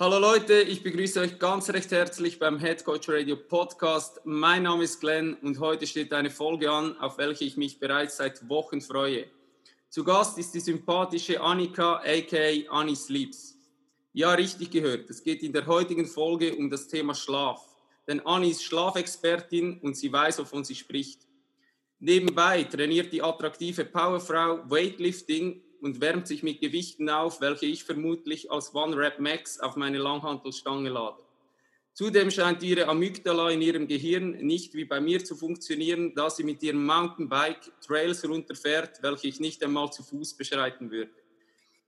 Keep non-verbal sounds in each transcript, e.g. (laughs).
Hallo Leute, ich begrüße euch ganz recht herzlich beim Head Coach Radio Podcast. Mein Name ist Glenn und heute steht eine Folge an, auf welche ich mich bereits seit Wochen freue. Zu Gast ist die sympathische Annika, aka Annie Sleeps. Ja, richtig gehört. Es geht in der heutigen Folge um das Thema Schlaf. Denn Annie ist Schlafexpertin und sie weiß, wovon sie spricht. Nebenbei trainiert die attraktive Powerfrau Weightlifting und wärmt sich mit Gewichten auf, welche ich vermutlich als One Rep Max auf meine Langhantelstange lade. Zudem scheint ihre Amygdala in ihrem Gehirn nicht wie bei mir zu funktionieren, da sie mit ihrem Mountainbike Trails runterfährt, welche ich nicht einmal zu Fuß beschreiten würde.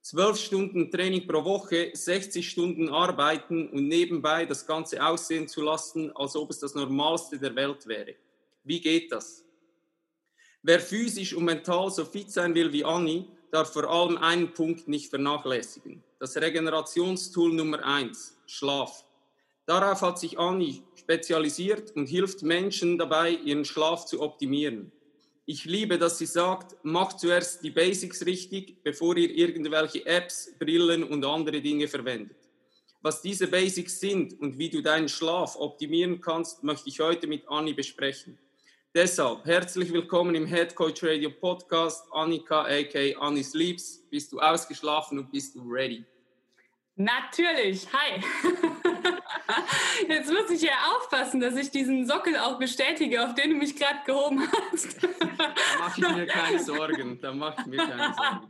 Zwölf Stunden Training pro Woche, 60 Stunden arbeiten und nebenbei das Ganze aussehen zu lassen, als ob es das Normalste der Welt wäre. Wie geht das? Wer physisch und mental so fit sein will wie Anni, darf vor allem einen Punkt nicht vernachlässigen. Das Regenerationstool Nummer eins: Schlaf. Darauf hat sich Anni spezialisiert und hilft Menschen dabei, ihren Schlaf zu optimieren. Ich liebe, dass sie sagt, macht zuerst die Basics richtig, bevor ihr irgendwelche Apps, Brillen und andere Dinge verwendet. Was diese Basics sind und wie du deinen Schlaf optimieren kannst, möchte ich heute mit Anni besprechen. Deshalb herzlich willkommen im Head Coach Radio Podcast. Annika, aka Annie Sleeps. Bist du ausgeschlafen und bist du ready? Natürlich. Hi. (laughs) Jetzt muss ich ja aufpassen, dass ich diesen Sockel auch bestätige, auf den du mich gerade gehoben hast. Da mache ich mir keine Sorgen. Da mache ich mir keine Sorgen.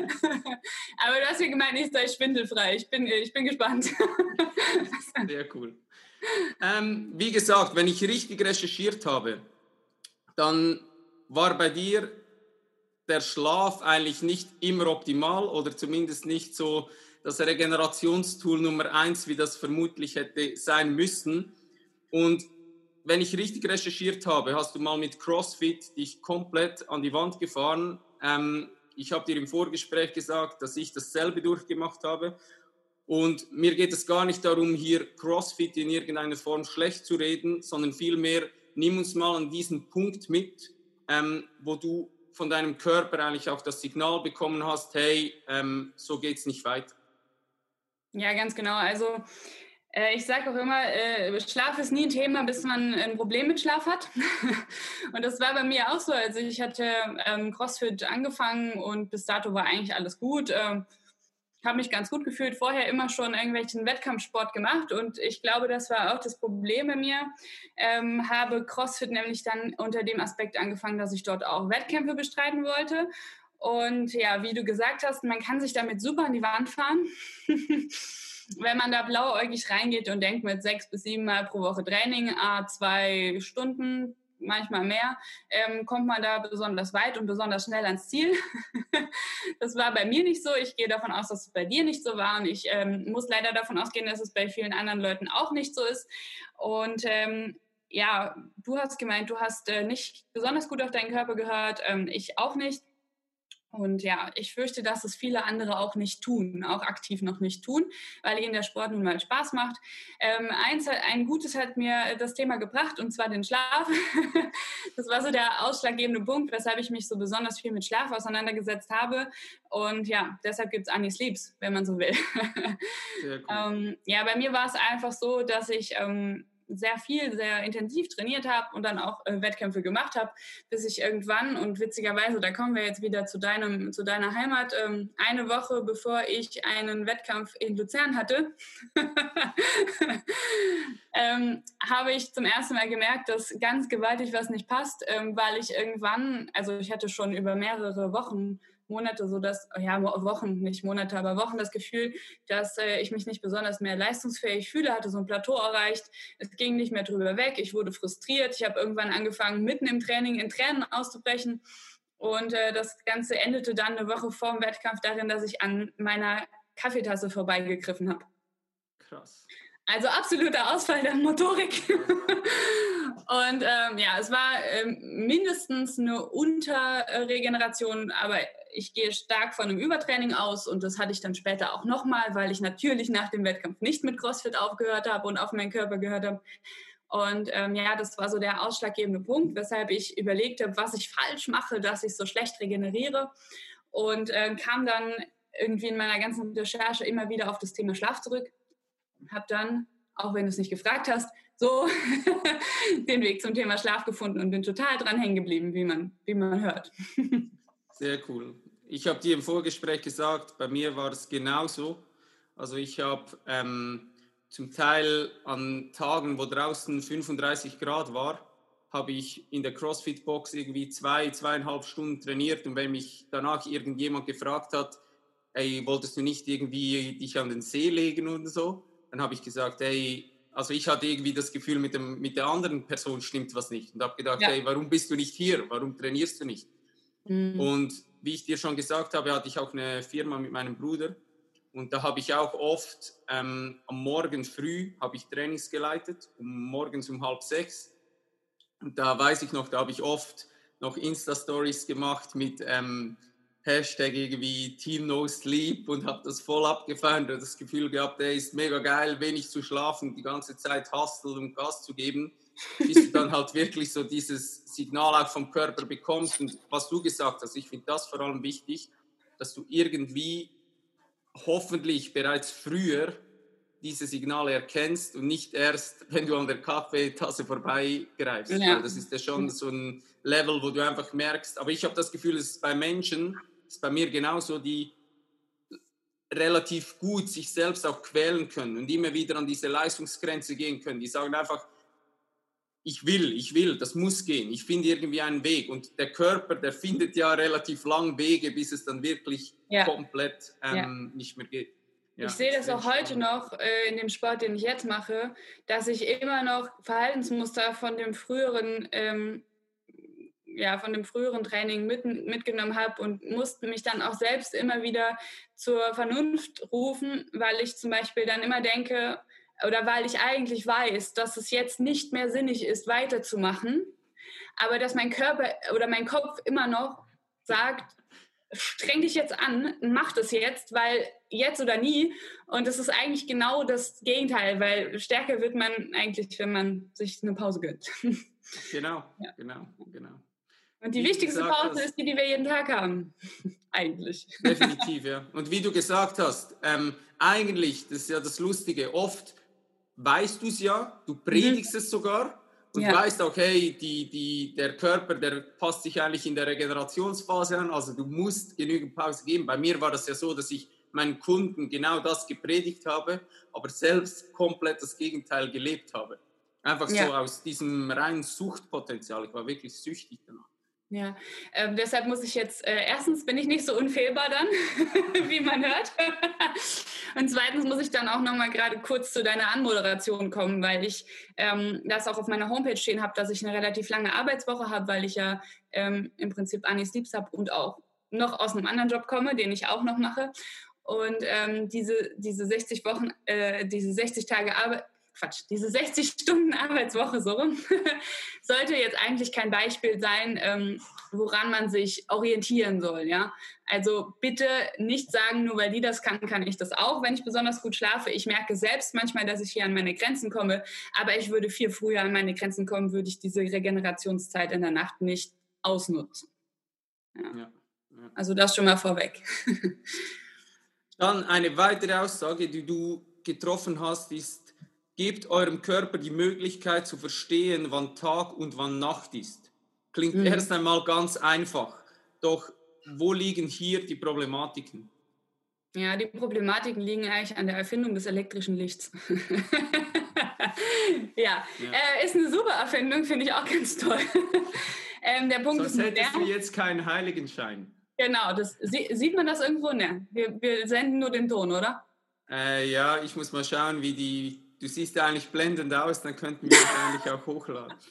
(laughs) Aber du hast ja gemeint, ich sei schwindelfrei. Ich bin, ich bin gespannt. Sehr cool. Ähm, wie gesagt, wenn ich richtig recherchiert habe, dann war bei dir der Schlaf eigentlich nicht immer optimal oder zumindest nicht so das Regenerationstool Nummer eins, wie das vermutlich hätte sein müssen. Und wenn ich richtig recherchiert habe, hast du mal mit CrossFit dich komplett an die Wand gefahren. Ähm, ich habe dir im Vorgespräch gesagt, dass ich dasselbe durchgemacht habe. Und mir geht es gar nicht darum, hier CrossFit in irgendeiner Form schlecht zu reden, sondern vielmehr nimm uns mal an diesen Punkt mit, ähm, wo du von deinem Körper eigentlich auch das Signal bekommen hast, hey, ähm, so geht's nicht weiter. Ja, ganz genau. Also äh, ich sage auch immer, äh, Schlaf ist nie ein Thema, bis man ein Problem mit Schlaf hat. (laughs) und das war bei mir auch so. Also ich hatte ähm, CrossFit angefangen und bis dato war eigentlich alles gut. Ähm, habe mich ganz gut gefühlt, vorher immer schon irgendwelchen Wettkampfsport gemacht und ich glaube, das war auch das Problem bei mir. Ähm, habe CrossFit nämlich dann unter dem Aspekt angefangen, dass ich dort auch Wettkämpfe bestreiten wollte. Und ja, wie du gesagt hast, man kann sich damit super an die Wand fahren. (laughs) Wenn man da blauäugig reingeht und denkt mit sechs bis sieben Mal pro Woche Training, a zwei Stunden, manchmal mehr, ähm, kommt man da besonders weit und besonders schnell ans Ziel. (laughs) das war bei mir nicht so. Ich gehe davon aus, dass es bei dir nicht so war und ich ähm, muss leider davon ausgehen, dass es bei vielen anderen Leuten auch nicht so ist. Und ähm, ja, du hast gemeint, du hast äh, nicht besonders gut auf deinen Körper gehört, ähm, ich auch nicht. Und ja, ich fürchte, dass es viele andere auch nicht tun, auch aktiv noch nicht tun, weil ihnen der Sport nun mal Spaß macht. Ähm, eins, ein Gutes hat mir das Thema gebracht, und zwar den Schlaf. (laughs) das war so der ausschlaggebende Punkt, weshalb ich mich so besonders viel mit Schlaf auseinandergesetzt habe. Und ja, deshalb gibt es Annie Sleeps, wenn man so will. Sehr (laughs) cool. ähm, ja, bei mir war es einfach so, dass ich... Ähm, sehr viel, sehr intensiv trainiert habe und dann auch äh, Wettkämpfe gemacht habe, bis ich irgendwann und witzigerweise, da kommen wir jetzt wieder zu deinem, zu deiner Heimat, ähm, eine Woche bevor ich einen Wettkampf in Luzern hatte, (laughs) ähm, habe ich zum ersten Mal gemerkt, dass ganz gewaltig was nicht passt, ähm, weil ich irgendwann, also ich hatte schon über mehrere Wochen Monate so dass, ja, Wochen, nicht Monate, aber Wochen das Gefühl, dass äh, ich mich nicht besonders mehr leistungsfähig fühle, hatte so ein Plateau erreicht. Es ging nicht mehr drüber weg. Ich wurde frustriert. Ich habe irgendwann angefangen, mitten im Training in Tränen auszubrechen. Und äh, das Ganze endete dann eine Woche vor dem Wettkampf darin, dass ich an meiner Kaffeetasse vorbeigegriffen habe. Krass. Also absoluter Ausfall der Motorik. (laughs) und ähm, ja, es war ähm, mindestens eine Unterregeneration, aber ich gehe stark von einem Übertraining aus und das hatte ich dann später auch nochmal, weil ich natürlich nach dem Wettkampf nicht mit CrossFit aufgehört habe und auf meinen Körper gehört habe. Und ähm, ja, das war so der ausschlaggebende Punkt, weshalb ich überlegt habe, was ich falsch mache, dass ich so schlecht regeneriere. Und äh, kam dann irgendwie in meiner ganzen Recherche immer wieder auf das Thema Schlaf zurück. Habe dann, auch wenn du es nicht gefragt hast, so (laughs) den Weg zum Thema Schlaf gefunden und bin total dran hängen geblieben, wie man, wie man hört. (laughs) Sehr cool. Ich habe dir im Vorgespräch gesagt, bei mir war es genauso. Also ich habe ähm, zum Teil an Tagen, wo draußen 35 Grad war, habe ich in der CrossFit-Box irgendwie zwei, zweieinhalb Stunden trainiert und wenn mich danach irgendjemand gefragt hat, ey, wolltest du nicht irgendwie dich an den See legen und so, dann habe ich gesagt, ey, also ich hatte irgendwie das Gefühl, mit, dem, mit der anderen Person stimmt was nicht und habe gedacht, ja. ey, warum bist du nicht hier? Warum trainierst du nicht? Mhm. Und wie ich dir schon gesagt habe, hatte ich auch eine Firma mit meinem Bruder. Und da habe ich auch oft ähm, am Morgen früh habe ich Trainings geleitet, um morgens um halb sechs. Und da weiß ich noch, da habe ich oft noch Insta-Stories gemacht mit ähm, Hashtag irgendwie Team No Sleep und habe das voll abgefeiert und das Gefühl gehabt, der ist mega geil, wenig zu schlafen, die ganze Zeit hustle und Gas zu geben bis du dann halt wirklich so dieses Signal auch vom Körper bekommst. Und was du gesagt hast, ich finde das vor allem wichtig, dass du irgendwie hoffentlich bereits früher diese Signale erkennst und nicht erst, wenn du an der Kaffeetasse vorbeigreifst. Ja. Das ist ja schon so ein Level, wo du einfach merkst. Aber ich habe das Gefühl, es ist bei Menschen, es ist bei mir genauso, die relativ gut sich selbst auch quälen können und immer wieder an diese Leistungsgrenze gehen können. Die sagen einfach, ich will, ich will, das muss gehen, ich finde irgendwie einen Weg. Und der Körper, der findet ja relativ lang Wege, bis es dann wirklich ja. komplett ähm, ja. nicht mehr geht. Ja, ich sehe das auch heute noch äh, in dem Sport, den ich jetzt mache, dass ich immer noch Verhaltensmuster von dem früheren, ähm, ja, von dem früheren Training mit, mitgenommen habe und musste mich dann auch selbst immer wieder zur Vernunft rufen, weil ich zum Beispiel dann immer denke, oder weil ich eigentlich weiß, dass es jetzt nicht mehr sinnig ist, weiterzumachen, aber dass mein Körper oder mein Kopf immer noch sagt, streng dich jetzt an, mach das jetzt, weil jetzt oder nie. Und das ist eigentlich genau das Gegenteil, weil stärker wird man eigentlich, wenn man sich eine Pause gönnt. (laughs) Genau, ja. genau, genau. Und die wie wichtigste Pause hast, ist die, die wir jeden Tag haben. (laughs) eigentlich. Definitiv, ja. Und wie du gesagt hast, ähm, eigentlich, das ist ja das Lustige, oft weißt du es ja, du predigst mhm. es sogar und ja. weißt hey, die, die, der Körper, der passt sich eigentlich in der Regenerationsphase an, also du musst genügend Pause geben. Bei mir war das ja so, dass ich meinen Kunden genau das gepredigt habe, aber selbst komplett das Gegenteil gelebt habe. Einfach ja. so aus diesem reinen Suchtpotenzial. Ich war wirklich süchtig danach. Ja, ähm, deshalb muss ich jetzt, äh, erstens bin ich nicht so unfehlbar dann, (laughs) wie man hört. (laughs) Und zweitens muss ich dann auch nochmal gerade kurz zu deiner Anmoderation kommen, weil ich ähm, das auch auf meiner Homepage stehen habe, dass ich eine relativ lange Arbeitswoche habe, weil ich ja ähm, im Prinzip Annie Sleeps habe und auch noch aus einem anderen Job komme, den ich auch noch mache. Und ähm, diese, diese 60 Wochen, äh, diese 60 Tage Arbeit, Quatsch, diese 60 Stunden Arbeitswoche so (laughs) sollte jetzt eigentlich kein Beispiel sein, ähm, woran man sich orientieren soll. Ja? Also bitte nicht sagen, nur weil die das kann, kann ich das auch, wenn ich besonders gut schlafe. Ich merke selbst manchmal, dass ich hier an meine Grenzen komme, aber ich würde viel früher an meine Grenzen kommen, würde ich diese Regenerationszeit in der Nacht nicht ausnutzen. Ja. Ja, ja. Also das schon mal vorweg. (laughs) Dann eine weitere Aussage, die du getroffen hast, ist, Gebt eurem Körper die Möglichkeit zu verstehen, wann Tag und wann Nacht ist. Klingt mhm. erst einmal ganz einfach. Doch wo liegen hier die Problematiken? Ja, die Problematiken liegen eigentlich an der Erfindung des elektrischen Lichts. (laughs) ja, ja. Äh, ist eine super Erfindung, finde ich auch ganz toll. (laughs) ähm, der Punkt Sonst ist hättest du jetzt keinen Heiligenschein. Genau, das, sieht man das irgendwo? Ne, wir, wir senden nur den Ton, oder? Äh, ja, ich muss mal schauen, wie die du siehst eigentlich blendend aus, dann könnten wir es eigentlich auch hochladen. (laughs)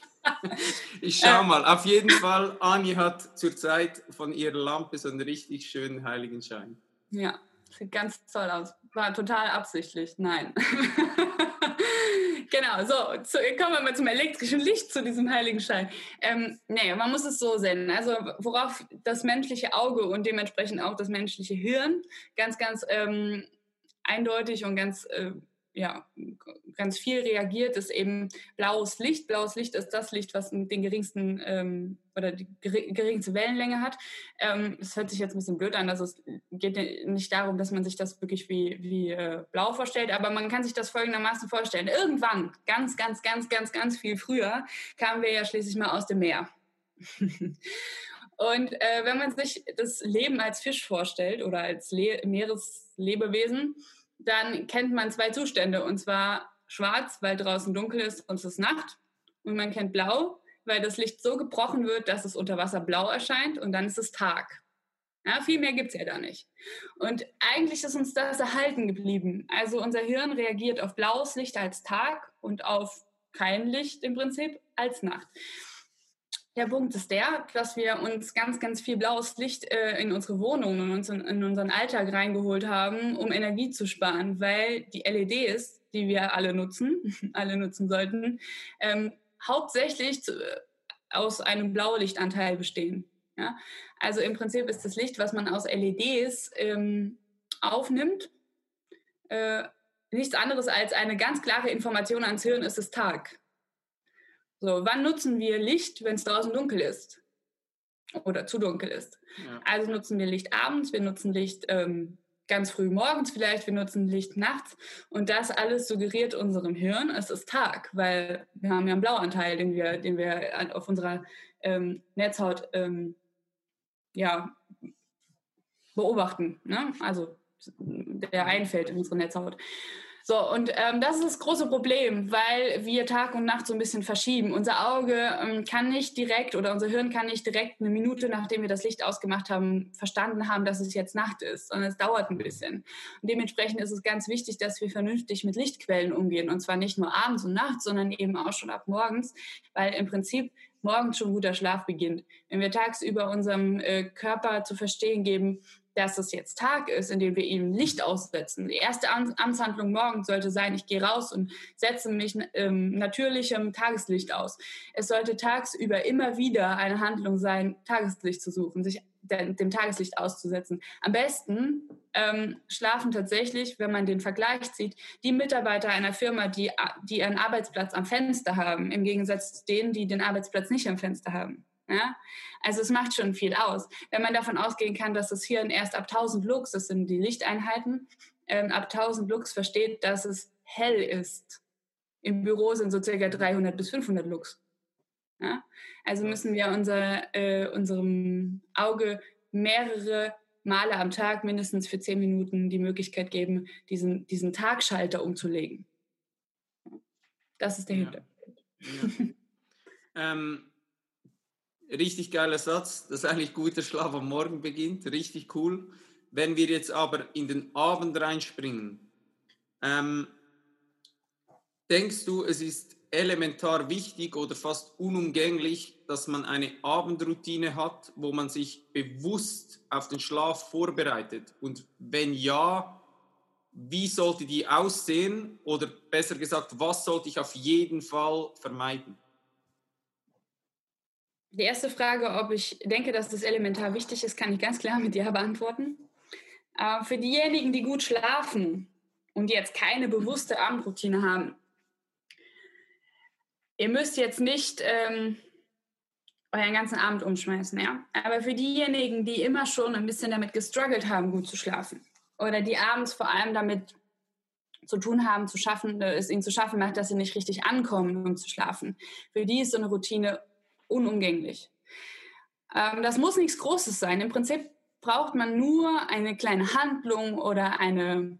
Ich schau mal. Auf jeden Fall, Ani hat zurzeit von ihrer Lampe so einen richtig schönen Heiligenschein. Ja, sieht ganz toll aus. War total absichtlich. Nein. (laughs) genau, so, zu, kommen wir mal zum elektrischen Licht, zu diesem Heiligenschein. Ähm, nee, man muss es so sehen. Also, worauf das menschliche Auge und dementsprechend auch das menschliche Hirn ganz, ganz ähm, eindeutig und ganz äh, ja, ganz viel reagiert, ist eben blaues Licht. Blaues Licht ist das Licht, was den geringsten ähm, oder die geringste Wellenlänge hat. Ähm, das hört sich jetzt ein bisschen blöd an. Also es geht nicht darum, dass man sich das wirklich wie, wie äh, blau vorstellt, aber man kann sich das folgendermaßen vorstellen. Irgendwann, ganz, ganz, ganz, ganz, ganz viel früher, kamen wir ja schließlich mal aus dem Meer. (laughs) Und äh, wenn man sich das Leben als Fisch vorstellt oder als Le Meereslebewesen, dann kennt man zwei Zustände. Und zwar schwarz, weil draußen dunkel ist und es ist Nacht. Und man kennt blau, weil das Licht so gebrochen wird, dass es unter Wasser blau erscheint und dann ist es Tag. Ja, viel mehr gibt es ja da nicht. Und eigentlich ist uns das erhalten geblieben. Also unser Hirn reagiert auf blaues Licht als Tag und auf kein Licht im Prinzip als Nacht. Der Punkt ist der, dass wir uns ganz, ganz viel blaues Licht äh, in unsere Wohnungen und in, in, unseren Alltag reingeholt haben, um Energie zu sparen, weil die LEDs, die wir alle nutzen, (laughs) alle nutzen sollten, ähm, hauptsächlich zu, äh, aus einem Blaulichtanteil bestehen. Ja? Also im Prinzip ist das Licht, was man aus LEDs ähm, aufnimmt, äh, nichts anderes als eine ganz klare Information ans Hirn, ist es Tag. So, wann nutzen wir Licht, wenn es draußen dunkel ist? Oder zu dunkel ist. Ja. Also nutzen wir Licht abends, wir nutzen Licht ähm, ganz früh morgens vielleicht, wir nutzen Licht nachts. Und das alles suggeriert unserem Hirn, es ist Tag, weil wir haben ja einen Blauanteil, den wir, den wir auf unserer ähm, Netzhaut ähm, ja, beobachten. Ne? Also der einfällt in unsere Netzhaut. So, und ähm, das ist das große Problem, weil wir Tag und Nacht so ein bisschen verschieben. Unser Auge ähm, kann nicht direkt oder unser Hirn kann nicht direkt eine Minute, nachdem wir das Licht ausgemacht haben, verstanden haben, dass es jetzt Nacht ist, sondern es dauert ein bisschen. Und dementsprechend ist es ganz wichtig, dass wir vernünftig mit Lichtquellen umgehen. Und zwar nicht nur abends und nachts, sondern eben auch schon ab morgens, weil im Prinzip morgens schon guter Schlaf beginnt. Wenn wir tagsüber unserem äh, Körper zu verstehen geben, dass es jetzt Tag ist, in dem wir ihm Licht aussetzen. Die erste Amtshandlung morgens sollte sein, ich gehe raus und setze mich ähm, natürlichem Tageslicht aus. Es sollte tagsüber immer wieder eine Handlung sein, Tageslicht zu suchen, sich dem Tageslicht auszusetzen. Am besten ähm, schlafen tatsächlich, wenn man den Vergleich zieht, die Mitarbeiter einer Firma, die, die ihren Arbeitsplatz am Fenster haben, im Gegensatz zu denen, die den Arbeitsplatz nicht am Fenster haben. Ja? Also es macht schon viel aus. Wenn man davon ausgehen kann, dass das Hirn erst ab 1000 Lux, das sind die Lichteinheiten, ähm, ab 1000 Lux versteht, dass es hell ist. Im Büro sind so circa 300 bis 500 Lux. Ja? Also müssen wir unser, äh, unserem Auge mehrere Male am Tag, mindestens für 10 Minuten, die Möglichkeit geben, diesen, diesen Tagschalter umzulegen. Das ist der ja. Hintergrund. Ja. (laughs) ähm, richtig geiler Satz, dass eigentlich guter Schlaf am Morgen beginnt, richtig cool. Wenn wir jetzt aber in den Abend reinspringen, ähm, denkst du, es ist elementar wichtig oder fast unumgänglich, dass man eine Abendroutine hat, wo man sich bewusst auf den Schlaf vorbereitet? Und wenn ja, wie sollte die aussehen? Oder besser gesagt, was sollte ich auf jeden Fall vermeiden? Die erste Frage, ob ich denke, dass das elementar wichtig ist, kann ich ganz klar mit Ja beantworten. Äh, für diejenigen, die gut schlafen und jetzt keine bewusste Abendroutine haben, ihr müsst jetzt nicht ähm, euren ganzen Abend umschmeißen, ja. Aber für diejenigen, die immer schon ein bisschen damit gestruggelt haben, gut zu schlafen, oder die abends vor allem damit zu tun haben, zu schaffen, es ihnen zu schaffen macht, dass sie nicht richtig ankommen, um zu schlafen. Für die ist so eine Routine unumgänglich. Ähm, das muss nichts Großes sein. Im Prinzip braucht man nur eine kleine Handlung oder eine,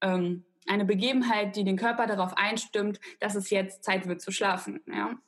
ähm, eine Begebenheit, die den Körper darauf einstimmt, dass es jetzt Zeit wird zu schlafen. Ja?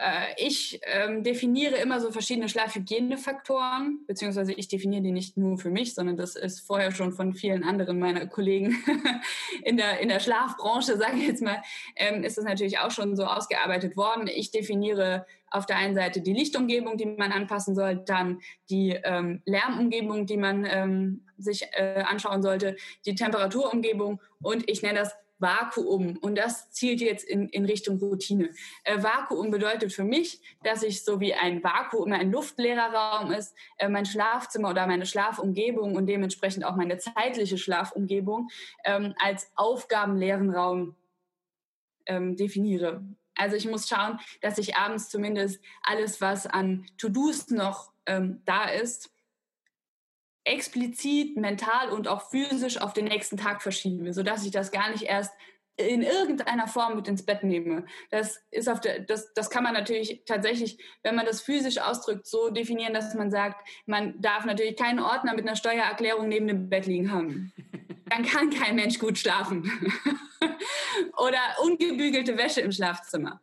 Äh, ich ähm, definiere immer so verschiedene Schlafhygienefaktoren, beziehungsweise ich definiere die nicht nur für mich, sondern das ist vorher schon von vielen anderen meiner Kollegen (laughs) in der, in der Schlafbranche, sage ich jetzt mal, ähm, ist das natürlich auch schon so ausgearbeitet worden. Ich definiere auf der einen Seite die Lichtumgebung, die man anpassen soll, dann die ähm, Lärmumgebung, die man ähm, sich äh, anschauen sollte, die Temperaturumgebung und ich nenne das Vakuum und das zielt jetzt in, in Richtung Routine. Äh, Vakuum bedeutet für mich, dass ich so wie ein Vakuum, ein luftleerer Raum ist, äh, mein Schlafzimmer oder meine Schlafumgebung und dementsprechend auch meine zeitliche Schlafumgebung ähm, als aufgabenleeren Raum ähm, definiere. Also ich muss schauen, dass ich abends zumindest alles, was an To-Dos noch ähm, da ist, explizit mental und auch physisch auf den nächsten Tag verschiebe, sodass ich das gar nicht erst in irgendeiner Form mit ins Bett nehme. Das ist auf der, das, das kann man natürlich tatsächlich, wenn man das physisch ausdrückt, so definieren, dass man sagt, man darf natürlich keinen Ordner mit einer Steuererklärung neben dem Bett liegen haben. Dann kann kein Mensch gut schlafen. (laughs) Oder ungebügelte Wäsche im Schlafzimmer.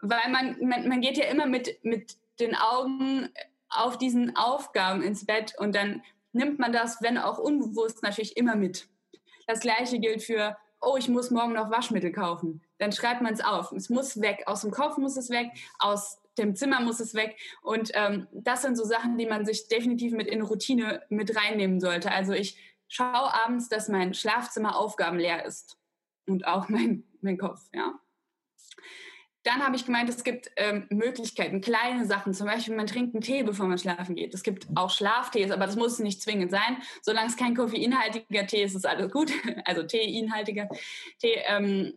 Weil man, man, man geht ja immer mit, mit den Augen auf diesen Aufgaben ins Bett und dann nimmt man das, wenn auch unbewusst, natürlich immer mit. Das gleiche gilt für, oh, ich muss morgen noch Waschmittel kaufen. Dann schreibt man es auf. Es muss weg. Aus dem Kopf muss es weg, aus dem Zimmer muss es weg. Und ähm, das sind so Sachen, die man sich definitiv mit in Routine mit reinnehmen sollte. Also ich schaue abends, dass mein Schlafzimmer aufgabenleer ist. Und auch (laughs) mein, mein Kopf, ja. Dann habe ich gemeint, es gibt ähm, Möglichkeiten, kleine Sachen. Zum Beispiel, man trinkt einen Tee, bevor man schlafen geht. Es gibt auch Schlaftees, aber das muss nicht zwingend sein. Solange es kein koffeinhaltiger Tee ist, ist alles gut. (laughs) Also Teeinhaltiger Tee, ähm,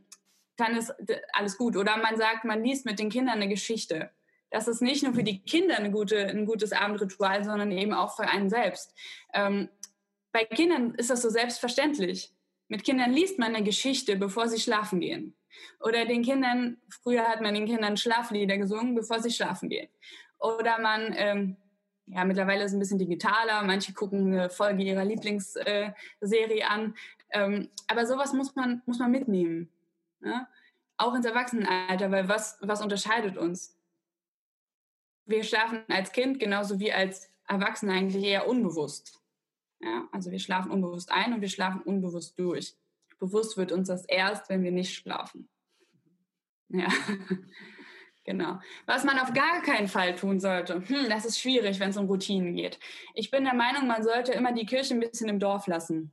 dann ist alles gut. Oder man sagt, man liest mit den Kindern eine Geschichte. Das ist nicht nur für die Kinder eine gute, ein gutes Abendritual, sondern eben auch für einen selbst. Ähm, bei Kindern ist das so selbstverständlich. Mit Kindern liest man eine Geschichte, bevor sie schlafen gehen. Oder den Kindern, früher hat man den Kindern Schlaflieder gesungen, bevor sie schlafen gehen. Oder man, ähm, ja, mittlerweile ist es ein bisschen digitaler, manche gucken eine Folge ihrer Lieblingsserie äh, an. Ähm, aber sowas muss man, muss man mitnehmen. Ne? Auch ins Erwachsenenalter, weil was, was unterscheidet uns? Wir schlafen als Kind genauso wie als Erwachsene eigentlich eher unbewusst. Ja, also wir schlafen unbewusst ein und wir schlafen unbewusst durch bewusst wird uns das erst, wenn wir nicht schlafen. Ja, (laughs) genau. Was man auf gar keinen Fall tun sollte, hm, das ist schwierig, wenn es um Routinen geht. Ich bin der Meinung, man sollte immer die Kirche ein bisschen im Dorf lassen.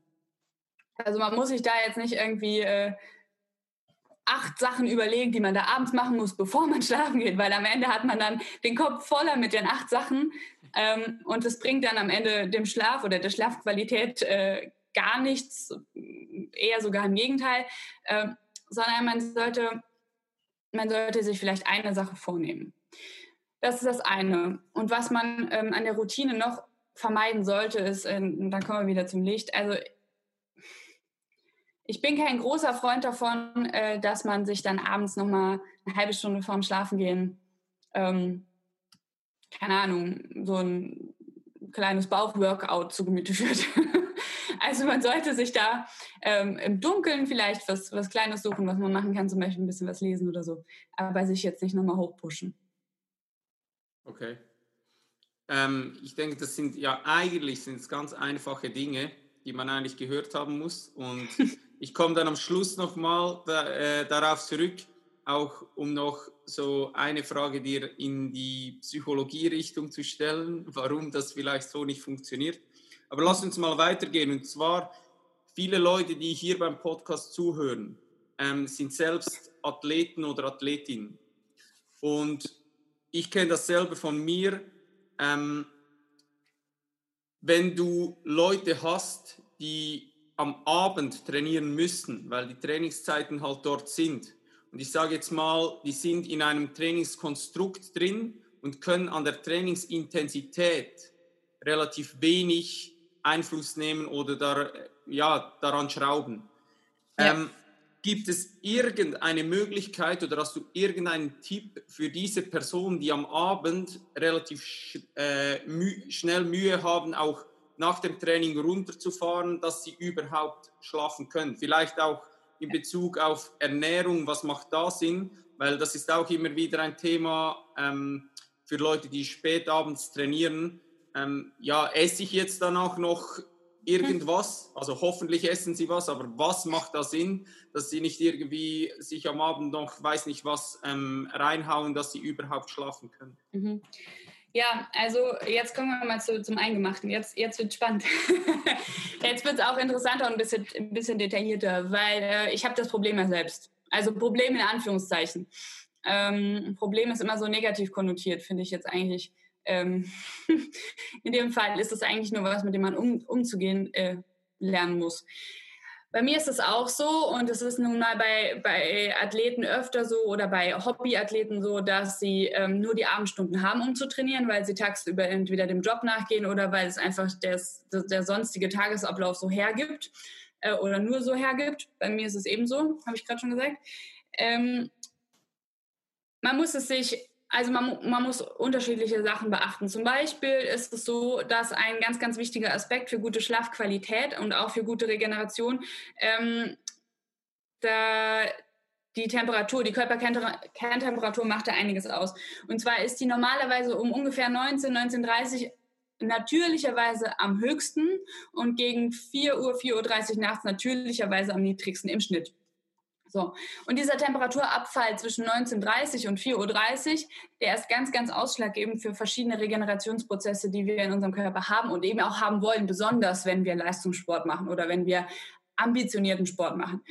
Also man muss sich da jetzt nicht irgendwie äh, acht Sachen überlegen, die man da abends machen muss, bevor man (laughs) schlafen geht, weil am Ende hat man dann den Kopf voller mit den acht Sachen ähm, und es bringt dann am Ende dem Schlaf oder der Schlafqualität äh, gar nichts, eher sogar im Gegenteil, äh, sondern man sollte, man sollte sich vielleicht eine Sache vornehmen. Das ist das eine. Und was man ähm, an der Routine noch vermeiden sollte, ist, äh, dann kommen wir wieder zum Licht, also ich bin kein großer Freund davon, äh, dass man sich dann abends nochmal eine halbe Stunde vorm Schlafengehen, ähm, keine Ahnung, so ein kleines Bauchworkout zu Gemüte führt. (laughs) Also man sollte sich da ähm, im Dunkeln vielleicht was, was Kleines suchen, was man machen kann, zum Beispiel ein bisschen was lesen oder so, aber sich jetzt nicht nochmal hochpushen. Okay. Ähm, ich denke, das sind ja eigentlich sind ganz einfache Dinge, die man eigentlich gehört haben muss. Und (laughs) ich komme dann am Schluss nochmal da, äh, darauf zurück, auch um noch so eine Frage dir in die Psychologie-Richtung zu stellen, warum das vielleicht so nicht funktioniert. Aber lass uns mal weitergehen. Und zwar, viele Leute, die hier beim Podcast zuhören, ähm, sind selbst Athleten oder Athletinnen. Und ich kenne dasselbe von mir. Ähm, wenn du Leute hast, die am Abend trainieren müssen, weil die Trainingszeiten halt dort sind. Und ich sage jetzt mal, die sind in einem Trainingskonstrukt drin und können an der Trainingsintensität relativ wenig Einfluss nehmen oder da, ja, daran schrauben. Ja. Ähm, gibt es irgendeine Möglichkeit oder hast du irgendeinen Tipp für diese Personen, die am Abend relativ sch äh, mü schnell Mühe haben, auch nach dem Training runterzufahren, dass sie überhaupt schlafen können? Vielleicht auch in Bezug auf Ernährung, was macht da Sinn? Weil das ist auch immer wieder ein Thema ähm, für Leute, die spät abends trainieren ähm, ja, esse ich jetzt danach noch irgendwas? Also hoffentlich essen sie was, aber was macht da Sinn, dass sie nicht irgendwie sich am Abend noch, weiß nicht was, ähm, reinhauen, dass sie überhaupt schlafen können? Mhm. Ja, also jetzt kommen wir mal zu, zum Eingemachten. Jetzt, jetzt wird spannend. (laughs) jetzt wird es auch interessanter und ein bisschen, ein bisschen detaillierter, weil äh, ich habe das Problem ja selbst. Also Problem in Anführungszeichen. Ähm, Problem ist immer so negativ konnotiert, finde ich jetzt eigentlich. Ähm, (laughs) in dem Fall ist es eigentlich nur was, mit dem man um, umzugehen äh, lernen muss. Bei mir ist es auch so und es ist nun mal bei, bei Athleten öfter so oder bei Hobbyathleten so, dass sie ähm, nur die Abendstunden haben, um zu trainieren, weil sie tagsüber entweder dem Job nachgehen oder weil es einfach des, der sonstige Tagesablauf so hergibt äh, oder nur so hergibt. Bei mir ist es ebenso, habe ich gerade schon gesagt. Ähm, man muss es sich also man, man, muss unterschiedliche Sachen beachten. Zum Beispiel ist es so, dass ein ganz, ganz wichtiger Aspekt für gute Schlafqualität und auch für gute Regeneration ähm, da die Temperatur, die Körperkerntemperatur macht da einiges aus. Und zwar ist die normalerweise um ungefähr 19, 19.30 natürlicherweise am höchsten und gegen 4 Uhr, 4.30 Uhr nachts natürlicherweise am niedrigsten im Schnitt. So. Und dieser Temperaturabfall zwischen 19.30 und 4.30 Uhr, der ist ganz, ganz ausschlaggebend für verschiedene Regenerationsprozesse, die wir in unserem Körper haben und eben auch haben wollen, besonders wenn wir Leistungssport machen oder wenn wir ambitionierten Sport machen.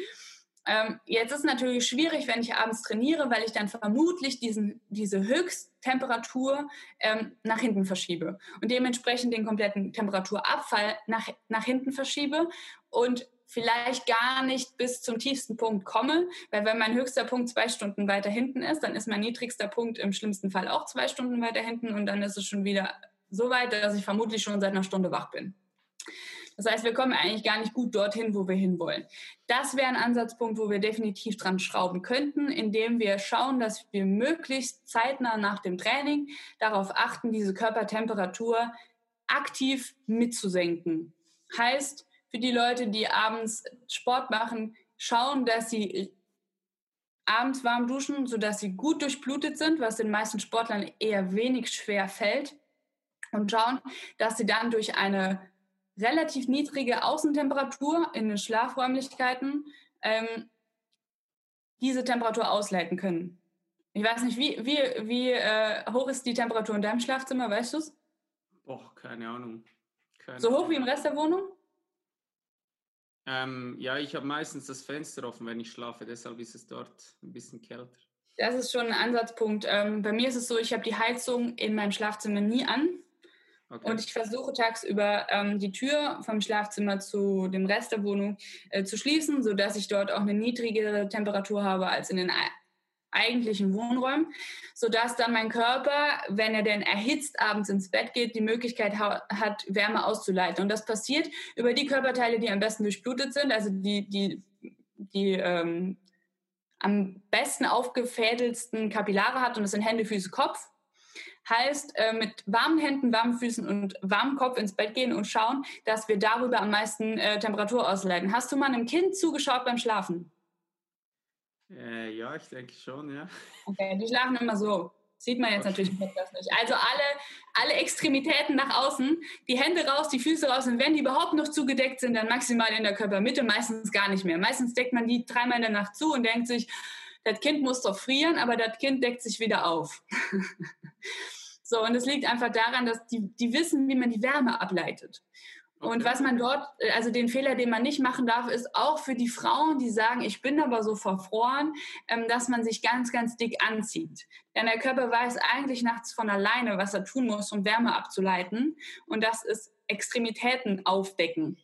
Ähm, jetzt ist es natürlich schwierig, wenn ich abends trainiere, weil ich dann vermutlich diesen, diese Höchsttemperatur ähm, nach hinten verschiebe und dementsprechend den kompletten Temperaturabfall nach, nach hinten verschiebe und vielleicht gar nicht bis zum tiefsten Punkt komme, weil wenn mein höchster Punkt zwei Stunden weiter hinten ist, dann ist mein niedrigster Punkt im schlimmsten Fall auch zwei Stunden weiter hinten und dann ist es schon wieder so weit, dass ich vermutlich schon seit einer Stunde wach bin. Das heißt, wir kommen eigentlich gar nicht gut dorthin, wo wir hinwollen. Das wäre ein Ansatzpunkt, wo wir definitiv dran schrauben könnten, indem wir schauen, dass wir möglichst zeitnah nach dem Training darauf achten, diese Körpertemperatur aktiv mitzusenken. Heißt, für die Leute, die abends Sport machen, schauen, dass sie abends warm duschen, sodass sie gut durchblutet sind, was den meisten Sportlern eher wenig schwer fällt. Und schauen, dass sie dann durch eine relativ niedrige Außentemperatur in den Schlafräumlichkeiten ähm, diese Temperatur ausleiten können. Ich weiß nicht, wie, wie, wie äh, hoch ist die Temperatur in deinem Schlafzimmer, weißt du es? Och, keine Ahnung. Keine so hoch wie im Rest der Wohnung? Ähm, ja, ich habe meistens das Fenster offen, wenn ich schlafe, deshalb ist es dort ein bisschen kälter. Das ist schon ein Ansatzpunkt. Ähm, bei mir ist es so, ich habe die Heizung in meinem Schlafzimmer nie an. Okay. Und ich versuche tagsüber ähm, die Tür vom Schlafzimmer zu dem Rest der Wohnung äh, zu schließen, sodass ich dort auch eine niedrigere Temperatur habe als in den eigentlichen Wohnräumen, sodass dann mein Körper, wenn er denn erhitzt abends ins Bett geht, die Möglichkeit hat, Wärme auszuleiten. Und das passiert über die Körperteile, die am besten durchblutet sind, also die, die, die ähm, am besten aufgefädelsten Kapillare hat, und das sind Hände, Füße, Kopf. Heißt, äh, mit warmen Händen, warmen Füßen und warmem Kopf ins Bett gehen und schauen, dass wir darüber am meisten äh, Temperatur ausleiten. Hast du mal einem Kind zugeschaut beim Schlafen? Äh, ja, ich denke schon, ja. Okay, die schlafen immer so. Sieht man jetzt natürlich Podcast nicht. Also alle, alle Extremitäten nach außen, die Hände raus, die Füße raus. Und wenn die überhaupt noch zugedeckt sind, dann maximal in der Körpermitte, meistens gar nicht mehr. Meistens deckt man die dreimal in der Nacht zu und denkt sich, das Kind muss doch frieren, aber das Kind deckt sich wieder auf. (laughs) so, und es liegt einfach daran, dass die, die wissen, wie man die Wärme ableitet. Und was man dort, also den Fehler, den man nicht machen darf, ist auch für die Frauen, die sagen, ich bin aber so verfroren, ähm, dass man sich ganz, ganz dick anzieht. Denn der Körper weiß eigentlich nachts von alleine, was er tun muss, um Wärme abzuleiten. Und das ist Extremitäten aufdecken.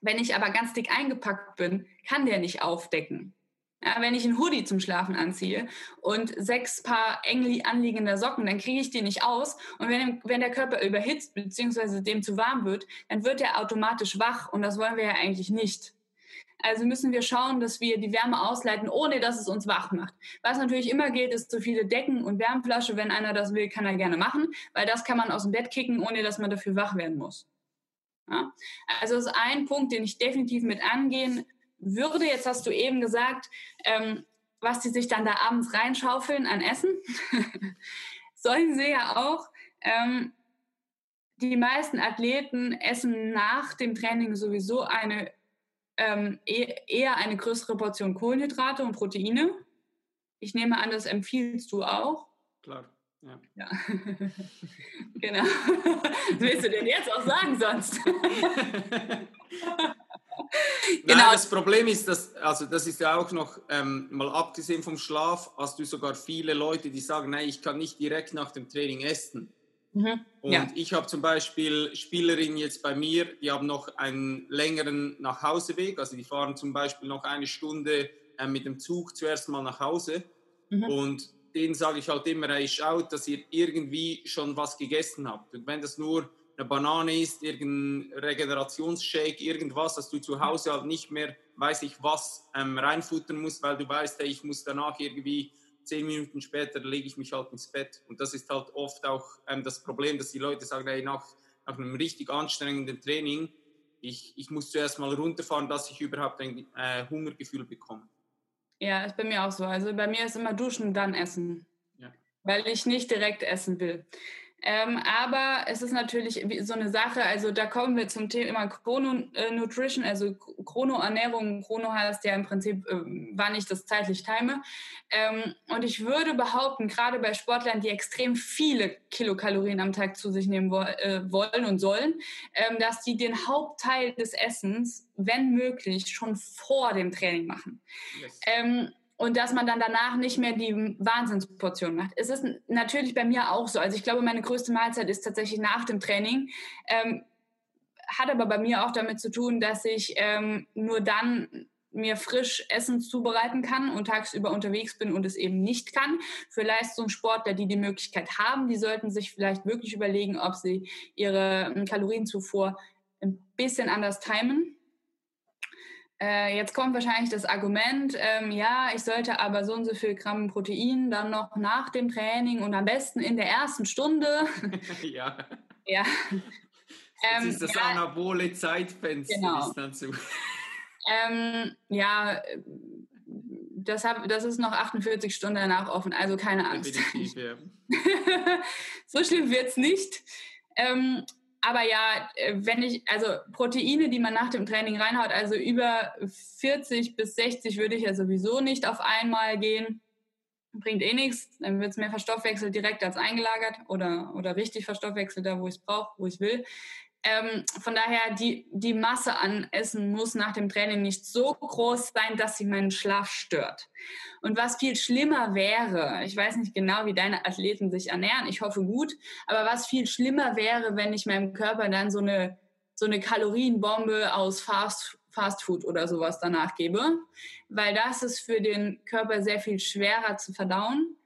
Wenn ich aber ganz dick eingepackt bin, kann der nicht aufdecken. Ja, wenn ich einen Hoodie zum Schlafen anziehe und sechs Paar eng anliegender Socken, dann kriege ich die nicht aus. Und wenn, wenn der Körper überhitzt bzw. dem zu warm wird, dann wird er automatisch wach und das wollen wir ja eigentlich nicht. Also müssen wir schauen, dass wir die Wärme ausleiten, ohne dass es uns wach macht. Was natürlich immer geht, ist zu viele Decken und Wärmflasche. Wenn einer das will, kann er gerne machen, weil das kann man aus dem Bett kicken, ohne dass man dafür wach werden muss. Ja? Also das ist ein Punkt, den ich definitiv mit angehen würde, jetzt hast du eben gesagt, ähm, was die sich dann da abends reinschaufeln an Essen, (laughs) sollen sie ja auch. Ähm, die meisten Athleten essen nach dem Training sowieso eine ähm, e-, eher eine größere Portion Kohlenhydrate und Proteine. Ich nehme an, das empfiehlst du auch. Klar. Ja. ja. (laughs) genau. Was (laughs) willst du denn jetzt auch sagen sonst? (laughs) genau. Nein, das Problem ist, dass, also das ist ja auch noch, ähm, mal abgesehen vom Schlaf, hast du sogar viele Leute, die sagen, nein, ich kann nicht direkt nach dem Training essen. Mhm. Und ja. ich habe zum Beispiel Spielerinnen jetzt bei mir, die haben noch einen längeren Nachhauseweg, also die fahren zum Beispiel noch eine Stunde äh, mit dem Zug zuerst mal nach Hause. Mhm. Und denen sage ich halt immer, hey, schaut, dass ihr irgendwie schon was gegessen habt. Und wenn das nur eine Banane ist, irgendein Regenerationsshake, irgendwas, dass du zu Hause halt nicht mehr, weiß ich was, ähm, reinfuttern musst, weil du weißt, hey, ich muss danach irgendwie zehn Minuten später lege ich mich halt ins Bett. Und das ist halt oft auch ähm, das Problem, dass die Leute sagen, hey, nach, nach einem richtig anstrengenden Training, ich, ich muss zuerst mal runterfahren, dass ich überhaupt ein äh, Hungergefühl bekomme. Ja, ist bei mir auch so. Also bei mir ist immer duschen, dann essen. Ja. Weil ich nicht direkt essen will. Ähm, aber es ist natürlich so eine Sache, also da kommen wir zum Thema Chrono-Nutrition, also Chrono-Ernährung. Chrono heißt ja im Prinzip, äh, wann ich das zeitlich time. Ähm, und ich würde behaupten, gerade bei Sportlern, die extrem viele Kilokalorien am Tag zu sich nehmen wo äh, wollen und sollen, ähm, dass die den Hauptteil des Essens, wenn möglich, schon vor dem Training machen. Yes. Ähm, und dass man dann danach nicht mehr die Wahnsinnsportion macht. Es ist natürlich bei mir auch so. Also ich glaube, meine größte Mahlzeit ist tatsächlich nach dem Training. Ähm, hat aber bei mir auch damit zu tun, dass ich ähm, nur dann mir frisch Essen zubereiten kann und tagsüber unterwegs bin und es eben nicht kann. Für Leistungssportler, die die Möglichkeit haben, die sollten sich vielleicht wirklich überlegen, ob sie ihre ähm, Kalorienzufuhr ein bisschen anders timen äh, jetzt kommt wahrscheinlich das Argument, ähm, ja, ich sollte aber so und so viel Gramm Protein dann noch nach dem Training und am besten in der ersten Stunde. (laughs) ja. (laughs) Ja. Das ähm, ist das ja, anabole Zeitfenster. Genau. Ist dann. (laughs) Ähm, ja, das, hab, das ist noch 48 Stunden danach offen, also keine Angst. Definitiv, ja. so schlimm wird es nicht. Ähm, aber ja, äh, wenn ich, also Proteine, die man nach dem Training reinhaut, also über 40 bis 60 würde ich ja sowieso nicht auf einmal gehen. Bringt eh nichts, dann wird es mehr verstoffwechselt direkt als eingelagert oder, oder richtig verstoffwechselt, da wo ich es brauche, wo ich will. Ähm, von daher, die, die Masse an Essen muss nach dem Training nicht so groß sein, dass sie meinen Schlaf stört. Und was viel schlimmer wäre, ich weiß nicht genau, wie deine Athleten sich ernähren, ich hoffe gut, aber was viel schlimmer wäre, wenn ich meinem Körper dann so eine, so eine Kalorienbombe aus Fast, Fast Food oder sowas danach gebe, weil das ist für den Körper sehr viel schwerer zu verdauen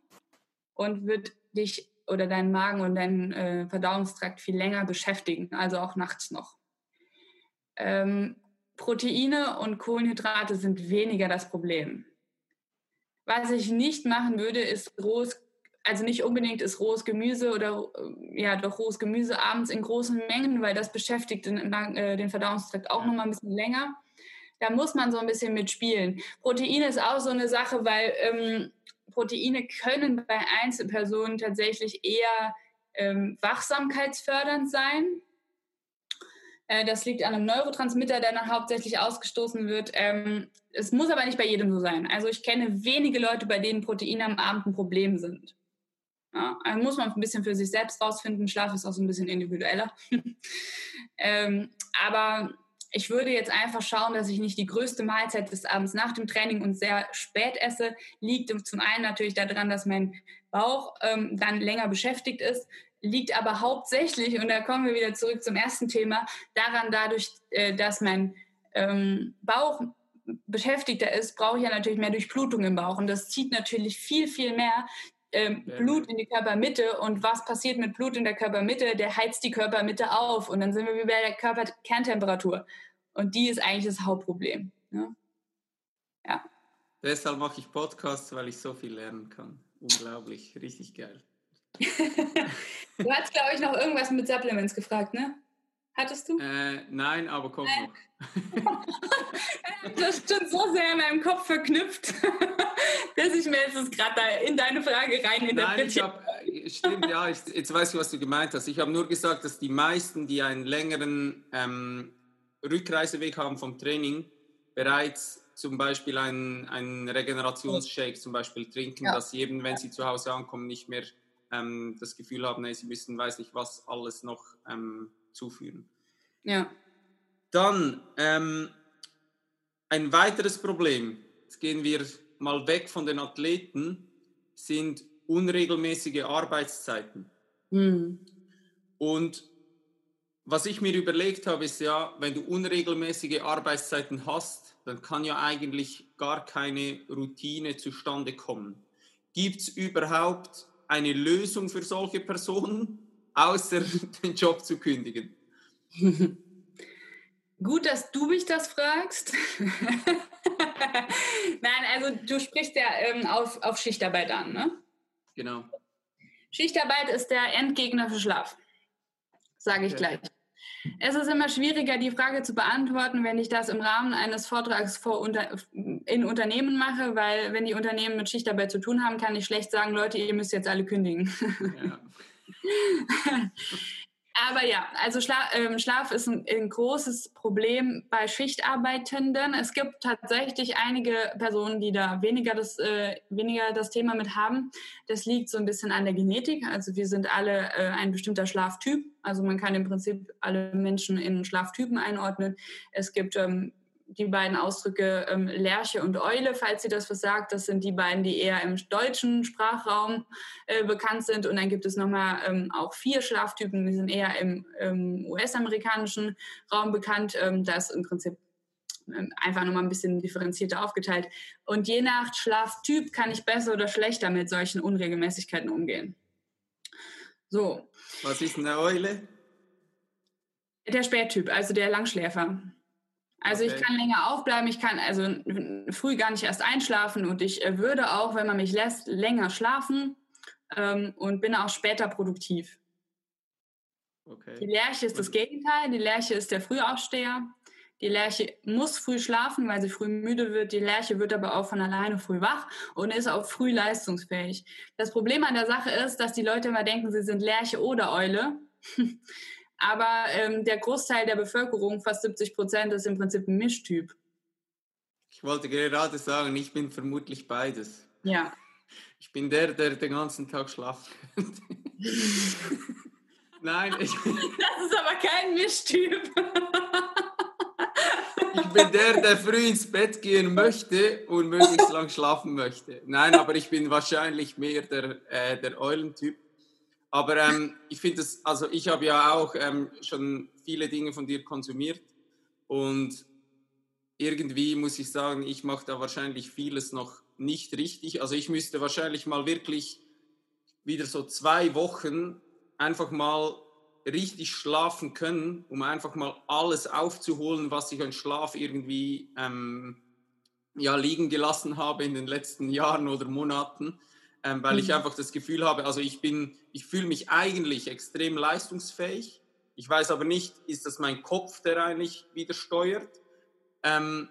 und wird dich oder deinen Magen und deinen äh, Verdauungstrakt viel länger beschäftigen, also auch nachts noch. Ähm, Proteine und Kohlenhydrate sind weniger das Problem. Was ich nicht machen würde, ist rohes, also nicht unbedingt ist rohes Gemüse oder äh, ja doch rohes Gemüse abends in großen Mengen, weil das beschäftigt den, äh, den Verdauungstrakt auch noch mal ein bisschen länger. Da muss man so ein bisschen mitspielen. Proteine ist auch so eine Sache, weil ähm, Proteine können bei Einzelpersonen tatsächlich eher ähm, wachsamkeitsfördernd sein. Äh, das liegt an einem Neurotransmitter, der dann hauptsächlich ausgestoßen wird. Ähm, es muss aber nicht bei jedem so sein. Also ich kenne wenige Leute, bei denen Proteine am Abend ein Problem sind. Ja, also muss man ein bisschen für sich selbst rausfinden. Schlaf ist auch so ein bisschen individueller. (laughs) ähm, aber ich würde jetzt einfach schauen, dass ich nicht die größte Mahlzeit des Abends nach dem Training und sehr spät esse. Liegt zum einen natürlich daran, dass mein Bauch ähm, dann länger beschäftigt ist, liegt aber hauptsächlich, und da kommen wir wieder zurück zum ersten Thema, daran dadurch, äh, dass mein ähm, Bauch beschäftigter ist, brauche ich ja natürlich mehr Durchblutung im Bauch. Und das zieht natürlich viel, viel mehr ähm, Blut in die Körpermitte. Und was passiert mit Blut in der Körpermitte? Der heizt die Körpermitte auf. Und dann sind wir wie bei der Körperkerntemperatur. Und die ist eigentlich das Hauptproblem. Ne? Ja. Deshalb mache ich Podcasts, weil ich so viel lernen kann. Unglaublich, richtig geil. (laughs) du hast, glaube ich, noch irgendwas mit Supplements gefragt, ne? Hattest du? Äh, nein, aber komm nein. noch. (laughs) das ist schon so sehr in meinem Kopf verknüpft, (laughs) dass ich mir jetzt gerade in deine Frage rein Nein, ich hab, stimmt, ja, ich, jetzt weiß ich, was du gemeint hast. Ich habe nur gesagt, dass die meisten, die einen längeren ähm, Rückreiseweg haben vom Training, bereits zum Beispiel einen, einen Regenerationsshake zum Beispiel trinken, ja. dass sie eben, wenn sie zu Hause ankommen, nicht mehr ähm, das Gefühl haben, nee, sie müssen weiß nicht was alles noch ähm, zuführen. Ja. Dann ähm, ein weiteres Problem, jetzt gehen wir mal weg von den Athleten, sind unregelmäßige Arbeitszeiten. Hm. Und was ich mir überlegt habe, ist ja, wenn du unregelmäßige Arbeitszeiten hast, dann kann ja eigentlich gar keine Routine zustande kommen. Gibt es überhaupt eine Lösung für solche Personen, außer (laughs) den Job zu kündigen? (laughs) Gut, dass du mich das fragst. (laughs) Nein, also du sprichst ja ähm, auf, auf Schichtarbeit an, ne? Genau. Schichtarbeit ist der Endgegner für Schlaf, sage ich Okay. gleich. Es ist immer schwieriger, die Frage zu beantworten, wenn ich das im Rahmen eines Vortrags vor unter, in Unternehmen mache, weil wenn die Unternehmen mit Schichtarbeit zu tun haben, kann ich schlecht sagen, Leute, ihr müsst jetzt alle kündigen. Ja. (laughs) Aber ja, also Schla ähm, Schlaf ist ein, ein großes Problem bei Schichtarbeitenden. Es gibt tatsächlich einige Personen, die da weniger das, äh, weniger das Thema mit haben. Das liegt so ein bisschen an der Genetik. Also wir sind alle äh, ein bestimmter Schlaftyp. Also man kann im Prinzip alle Menschen in Schlaftypen einordnen. Es gibt ähm, die beiden Ausdrücke ähm, Lerche und Eule, falls sie das was sagt. Das sind die beiden, die eher im deutschen Sprachraum äh, bekannt sind. Und dann gibt es nochmal ähm, auch vier Schlaftypen, die sind eher im ähm, US-amerikanischen Raum bekannt. Ähm, da ist im Prinzip ähm, einfach nochmal ein bisschen differenzierter aufgeteilt. Und je nach Schlaftyp kann ich besser oder schlechter mit solchen Unregelmäßigkeiten umgehen. So, Was ist eine Eule? der Spättyp, also der Langschläfer. Also ich Okay. kann länger aufbleiben, ich kann also früh gar nicht erst einschlafen und ich äh, würde auch, wenn man mich lässt, länger schlafen ähm, und bin auch später produktiv. Die Okay. Lerche ist das Gegenteil, die Lerche ist der Frühaufsteher. Die Lerche muss früh schlafen, weil sie früh müde wird. Die Lerche wird aber auch von alleine früh wach und ist auch früh leistungsfähig. Das Problem an der Sache ist, dass die Leute immer denken, sie sind Lerche oder Eule. (laughs) Aber ähm, der Großteil der Bevölkerung, fast 70 Prozent, ist im Prinzip ein Mischtyp. Ich wollte gerade sagen, ich bin vermutlich beides. Ja. Ich bin der, der den ganzen Tag schlafen könnte. (laughs) Nein, ich, Das ist aber kein Mischtyp. ich bin der, der früh ins Bett gehen möchte und möglichst lang schlafen möchte. Nein, aber ich bin wahrscheinlich mehr der, äh, der Eulentyp. Aber ähm, ich finde es, also ich habe ja auch ähm, schon viele Dinge von dir konsumiert und irgendwie muss ich sagen, ich mache da wahrscheinlich vieles noch nicht richtig. Also ich müsste wahrscheinlich mal wirklich wieder so zwei Wochen einfach mal richtig schlafen können, um einfach mal alles aufzuholen, was ich an Schlaf irgendwie ähm, ja, liegen gelassen habe in den letzten Jahren oder Monaten, ähm, weil ich Mhm. einfach das Gefühl habe, also ich bin, ich fühle mich eigentlich extrem leistungsfähig. Ich weiß aber nicht, ist das mein Kopf, der eigentlich wieder steuert? Ähm,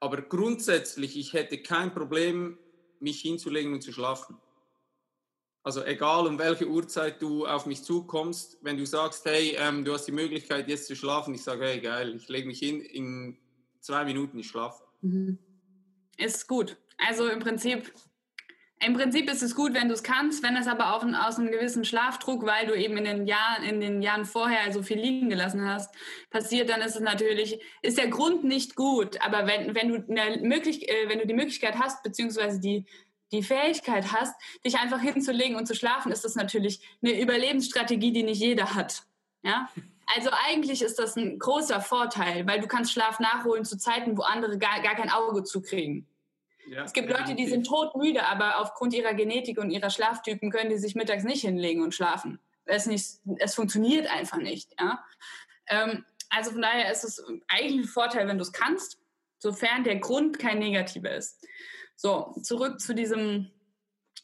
aber grundsätzlich, ich hätte kein Problem, mich hinzulegen und zu schlafen. Also egal um welche Uhrzeit du auf mich zukommst, wenn du sagst, hey, ähm, du hast die Möglichkeit jetzt zu schlafen, ich sage, hey geil, ich lege mich hin, in zwei Minuten ich schlafe. Mhm. Ist gut. Also im Prinzip, im Prinzip ist es gut, wenn du es kannst, wenn es aber auch aus einem gewissen Schlafdruck, weil du eben in den Jahren, in den Jahren vorher so viel liegen gelassen hast, passiert, dann ist es natürlich, ist der Grund nicht gut. Aber wenn, wenn du eine möglich, äh, wenn du die Möglichkeit hast, beziehungsweise die die Fähigkeit hast, dich einfach hinzulegen und zu schlafen, ist das natürlich eine Überlebensstrategie, die nicht jeder hat. Ja? Also eigentlich ist das ein großer Vorteil, weil du kannst Schlaf nachholen zu Zeiten, wo andere gar, gar kein Auge zukriegen. Ja, Es gibt Leute, die sind todmüde, aber aufgrund ihrer Genetik und ihrer Schlaftypen können die sich mittags nicht hinlegen und schlafen. Es, nicht, es funktioniert einfach nicht. Ja? Ähm, also von daher ist es eigentlich ein Vorteil, wenn du es kannst, sofern der Grund kein negativer ist. So, zurück zu diesem,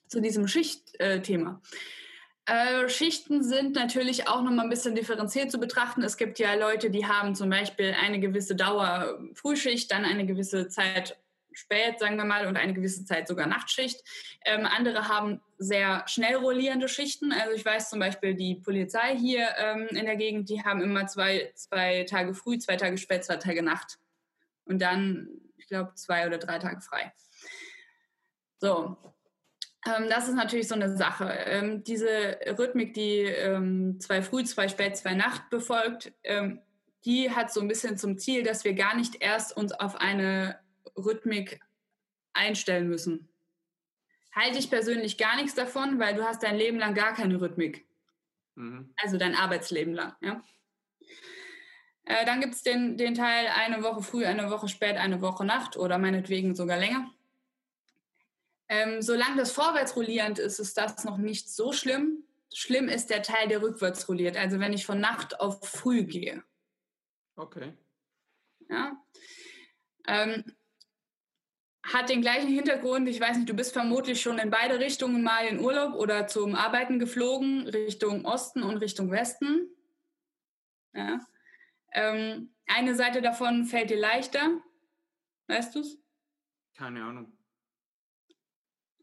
zu diesem Schichtthema. Äh, Schichten sind natürlich auch noch mal ein bisschen differenziert zu betrachten. Es gibt ja Leute, die haben zum Beispiel eine gewisse Dauer Frühschicht, dann eine gewisse Zeit spät, sagen wir mal, und eine gewisse Zeit sogar Nachtschicht. Ähm, andere haben sehr schnell rollierende Schichten. Also ich weiß zum Beispiel, die Polizei hier ähm, in der Gegend, die haben immer zwei, zwei Tage früh, zwei Tage spät, zwei Tage Nacht. Und dann, ich glaube, zwei oder drei Tage frei. So. Ähm, das ist natürlich so eine Sache. Ähm, diese Rhythmik, die ähm, zwei früh, zwei spät, zwei Nacht befolgt, die hat so ein bisschen zum Ziel, dass wir gar nicht erst uns auf eine Rhythmik einstellen müssen. Halte ich persönlich gar nichts davon, weil du hast dein Leben lang gar keine Rhythmik. Mhm. Also dein Arbeitsleben lang. Ja? Äh, dann gibt es den, den Teil eine Woche früh, eine Woche spät, eine Woche Nacht oder meinetwegen sogar länger. Ähm, solange das vorwärts rollierend ist, ist das noch nicht so schlimm. Schlimm ist der Teil, der rückwärts rolliert. Also wenn ich von Nacht auf früh gehe. Okay. Ja. Ähm, hat den gleichen Hintergrund. Ich weiß nicht, du bist vermutlich schon in beide Richtungen mal in Urlaub oder zum Arbeiten geflogen, Richtung Osten und Richtung Westen. Ja. Ähm, eine Seite davon fällt dir leichter. Weißt du es? Keine Ahnung.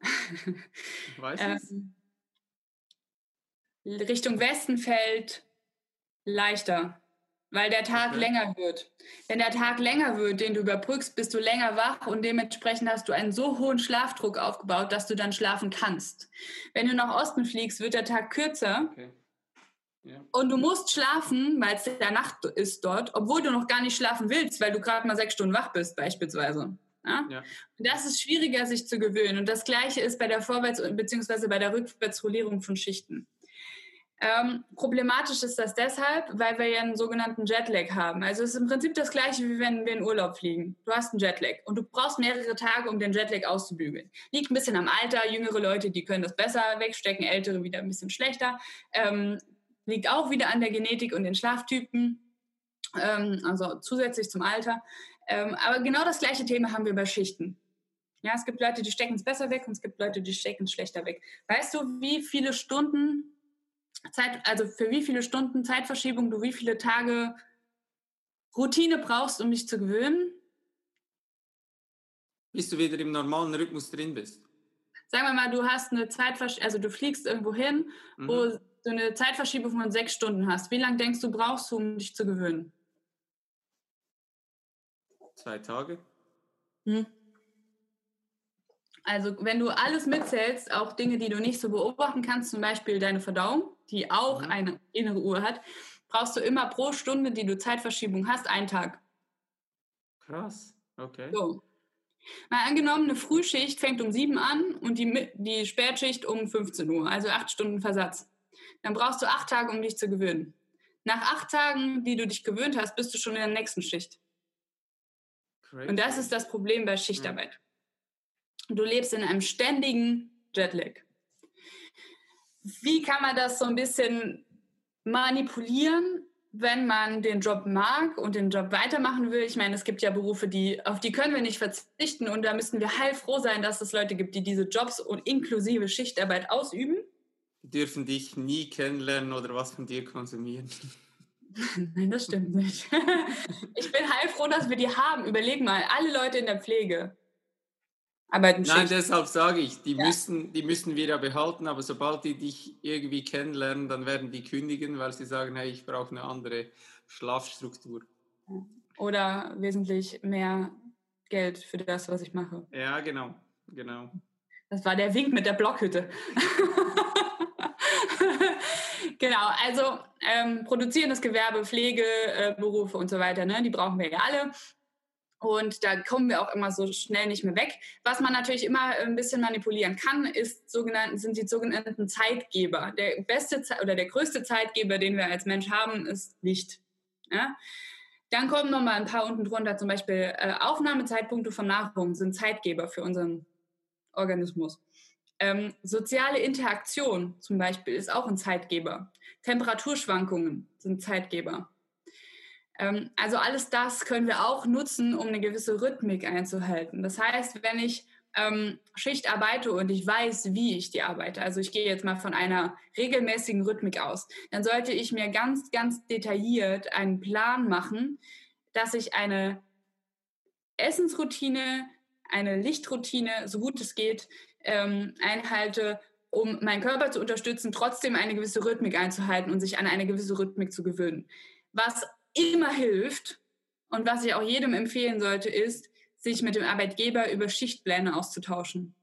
(laughs) Weiß ähm, Richtung Westen fällt leichter, weil der Tag okay. länger wird. Wenn der Tag länger wird, den du überbrückst, bist du länger wach und dementsprechend hast du einen so hohen Schlafdruck aufgebaut, dass du dann schlafen kannst. Wenn du nach Osten fliegst, wird der Tag kürzer. Okay. Ja. Und du musst schlafen, weil es der Nacht ist dort, obwohl du noch gar nicht schlafen willst, weil du gerade mal sechs Stunden wach bist, beispielsweise. Ja? ja? Und das ist schwieriger, sich zu gewöhnen. Und das Gleiche ist bei der Vorwärts- bzw. bei der Rückwärtsrollierung von Schichten. Ähm, problematisch ist das deshalb, weil wir ja einen sogenannten Jetlag haben. Also es ist im Prinzip das Gleiche, wie wenn wir in Urlaub fliegen. Du hast einen Jetlag und du brauchst mehrere Tage, um den Jetlag auszubügeln. Liegt ein bisschen am Alter. Jüngere Leute, die können das besser wegstecken, ältere wieder ein bisschen schlechter. Ähm, liegt auch wieder an der Genetik und den Schlaftypen, ähm, also zusätzlich zum Alter. Ähm, aber genau das gleiche Thema haben wir bei Schichten. Ja, es gibt Leute, die stecken es besser weg und es gibt Leute, die stecken es schlechter weg. Weißt du, wie viele Stunden Zeit, also für wie viele Stunden Zeitverschiebung du wie viele Tage Routine brauchst, um dich zu gewöhnen? Bis du wieder im normalen Rhythmus drin bist. Sagen wir mal, du hast eine Zeitverschiebung, also du fliegst irgendwo hin, mhm. wo du eine Zeitverschiebung von sechs Stunden hast. Wie lange denkst du, brauchst du, um dich zu gewöhnen? Zwei Tage. Hm. Also wenn du alles mitzählst, auch Dinge, die du nicht so beobachten kannst, zum Beispiel deine Verdauung, die auch mhm. eine innere Uhr hat, brauchst du immer pro Stunde, die du Zeitverschiebung hast, einen Tag. Krass, okay. So. Mal angenommen, eine Frühschicht fängt um 7 an und die, die Spätschicht um 15 Uhr, also acht Stunden Versatz. Dann brauchst du acht Tage, um dich zu gewöhnen. Nach acht Tagen, die du dich gewöhnt hast, bist du schon in der nächsten Schicht. Crazy. Und das ist das Problem bei Schichtarbeit. Du lebst in einem ständigen Jetlag. Wie kann man das so ein bisschen manipulieren, wenn man den Job mag und den Job weitermachen will? Ich meine, es gibt ja Berufe, die, auf die können wir nicht verzichten und da müssen wir heilfroh sein, dass es Leute gibt, die diese Jobs und inklusive Schichtarbeit ausüben. Die dürfen dich nie kennenlernen oder was von dir konsumieren. (laughs) Nein, das stimmt nicht. (laughs) ich bin heilfroh, dass wir die haben. Überleg mal, alle Leute in der Pflege arbeiten Nein, deshalb sage ich, die, ja. müssen, die müssen wir ja behalten, aber sobald die dich irgendwie kennenlernen, dann werden die kündigen, weil sie sagen, hey, ich brauche eine andere Schlafstruktur. Oder wesentlich mehr Geld für das, was ich mache. Ja, genau, genau. Das war der Wink mit der Blockhütte. (laughs) genau, also ähm, produzierendes Gewerbe, Pflegeberufe äh, und so weiter, ne, die brauchen wir ja alle. Und da kommen wir auch immer so schnell nicht mehr weg. Was man natürlich immer ein bisschen manipulieren kann, ist sogenannten, sind die sogenannten Zeitgeber. Der beste oder der größte Zeitgeber, den wir als Mensch haben, ist Licht. Ja? Dann kommen noch mal ein paar unten drunter, zum Beispiel äh, Aufnahmezeitpunkte von Nahrung sind Zeitgeber für unseren Organismus. Ähm, soziale Interaktion zum Beispiel ist auch ein Zeitgeber. Temperaturschwankungen sind Zeitgeber. Ähm, also alles das können wir auch nutzen, um eine gewisse Rhythmik einzuhalten. Das heißt, wenn ich ähm, Schicht arbeite und ich weiß, wie ich die arbeite, also ich gehe jetzt mal von einer regelmäßigen Rhythmik aus, dann sollte ich mir ganz, ganz detailliert einen Plan machen, dass ich eine Essensroutine, eine Lichtroutine, so gut es geht, ähm, einhalte, um meinen Körper zu unterstützen, trotzdem eine gewisse Rhythmik einzuhalten und sich an eine gewisse Rhythmik zu gewöhnen. Was immer hilft und was ich auch jedem empfehlen sollte, ist, sich mit dem Arbeitgeber über Schichtpläne auszutauschen.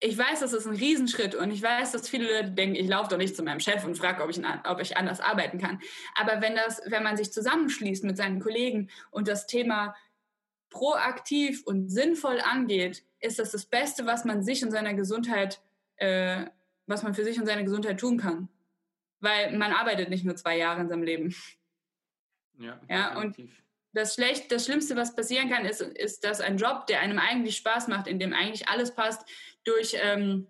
ich weiß, das ist ein Riesenschritt und ich weiß, dass viele Leute denken, ich laufe doch nicht zu meinem Chef und frage, ob ich, ob ich anders arbeiten kann. Aber wenn, das, wenn man sich zusammenschließt mit seinen Kollegen und das Thema proaktiv und sinnvoll angeht, ist das das Beste, was man sich und seiner Gesundheit, äh, was man für sich und seine Gesundheit tun kann. Weil man arbeitet nicht nur zwei Jahre in seinem Leben. Ja, ja und das, Schlecht, das Schlimmste, was passieren kann, ist, ist, dass ein Job, der einem eigentlich Spaß macht, in dem eigentlich alles passt, durch, ähm,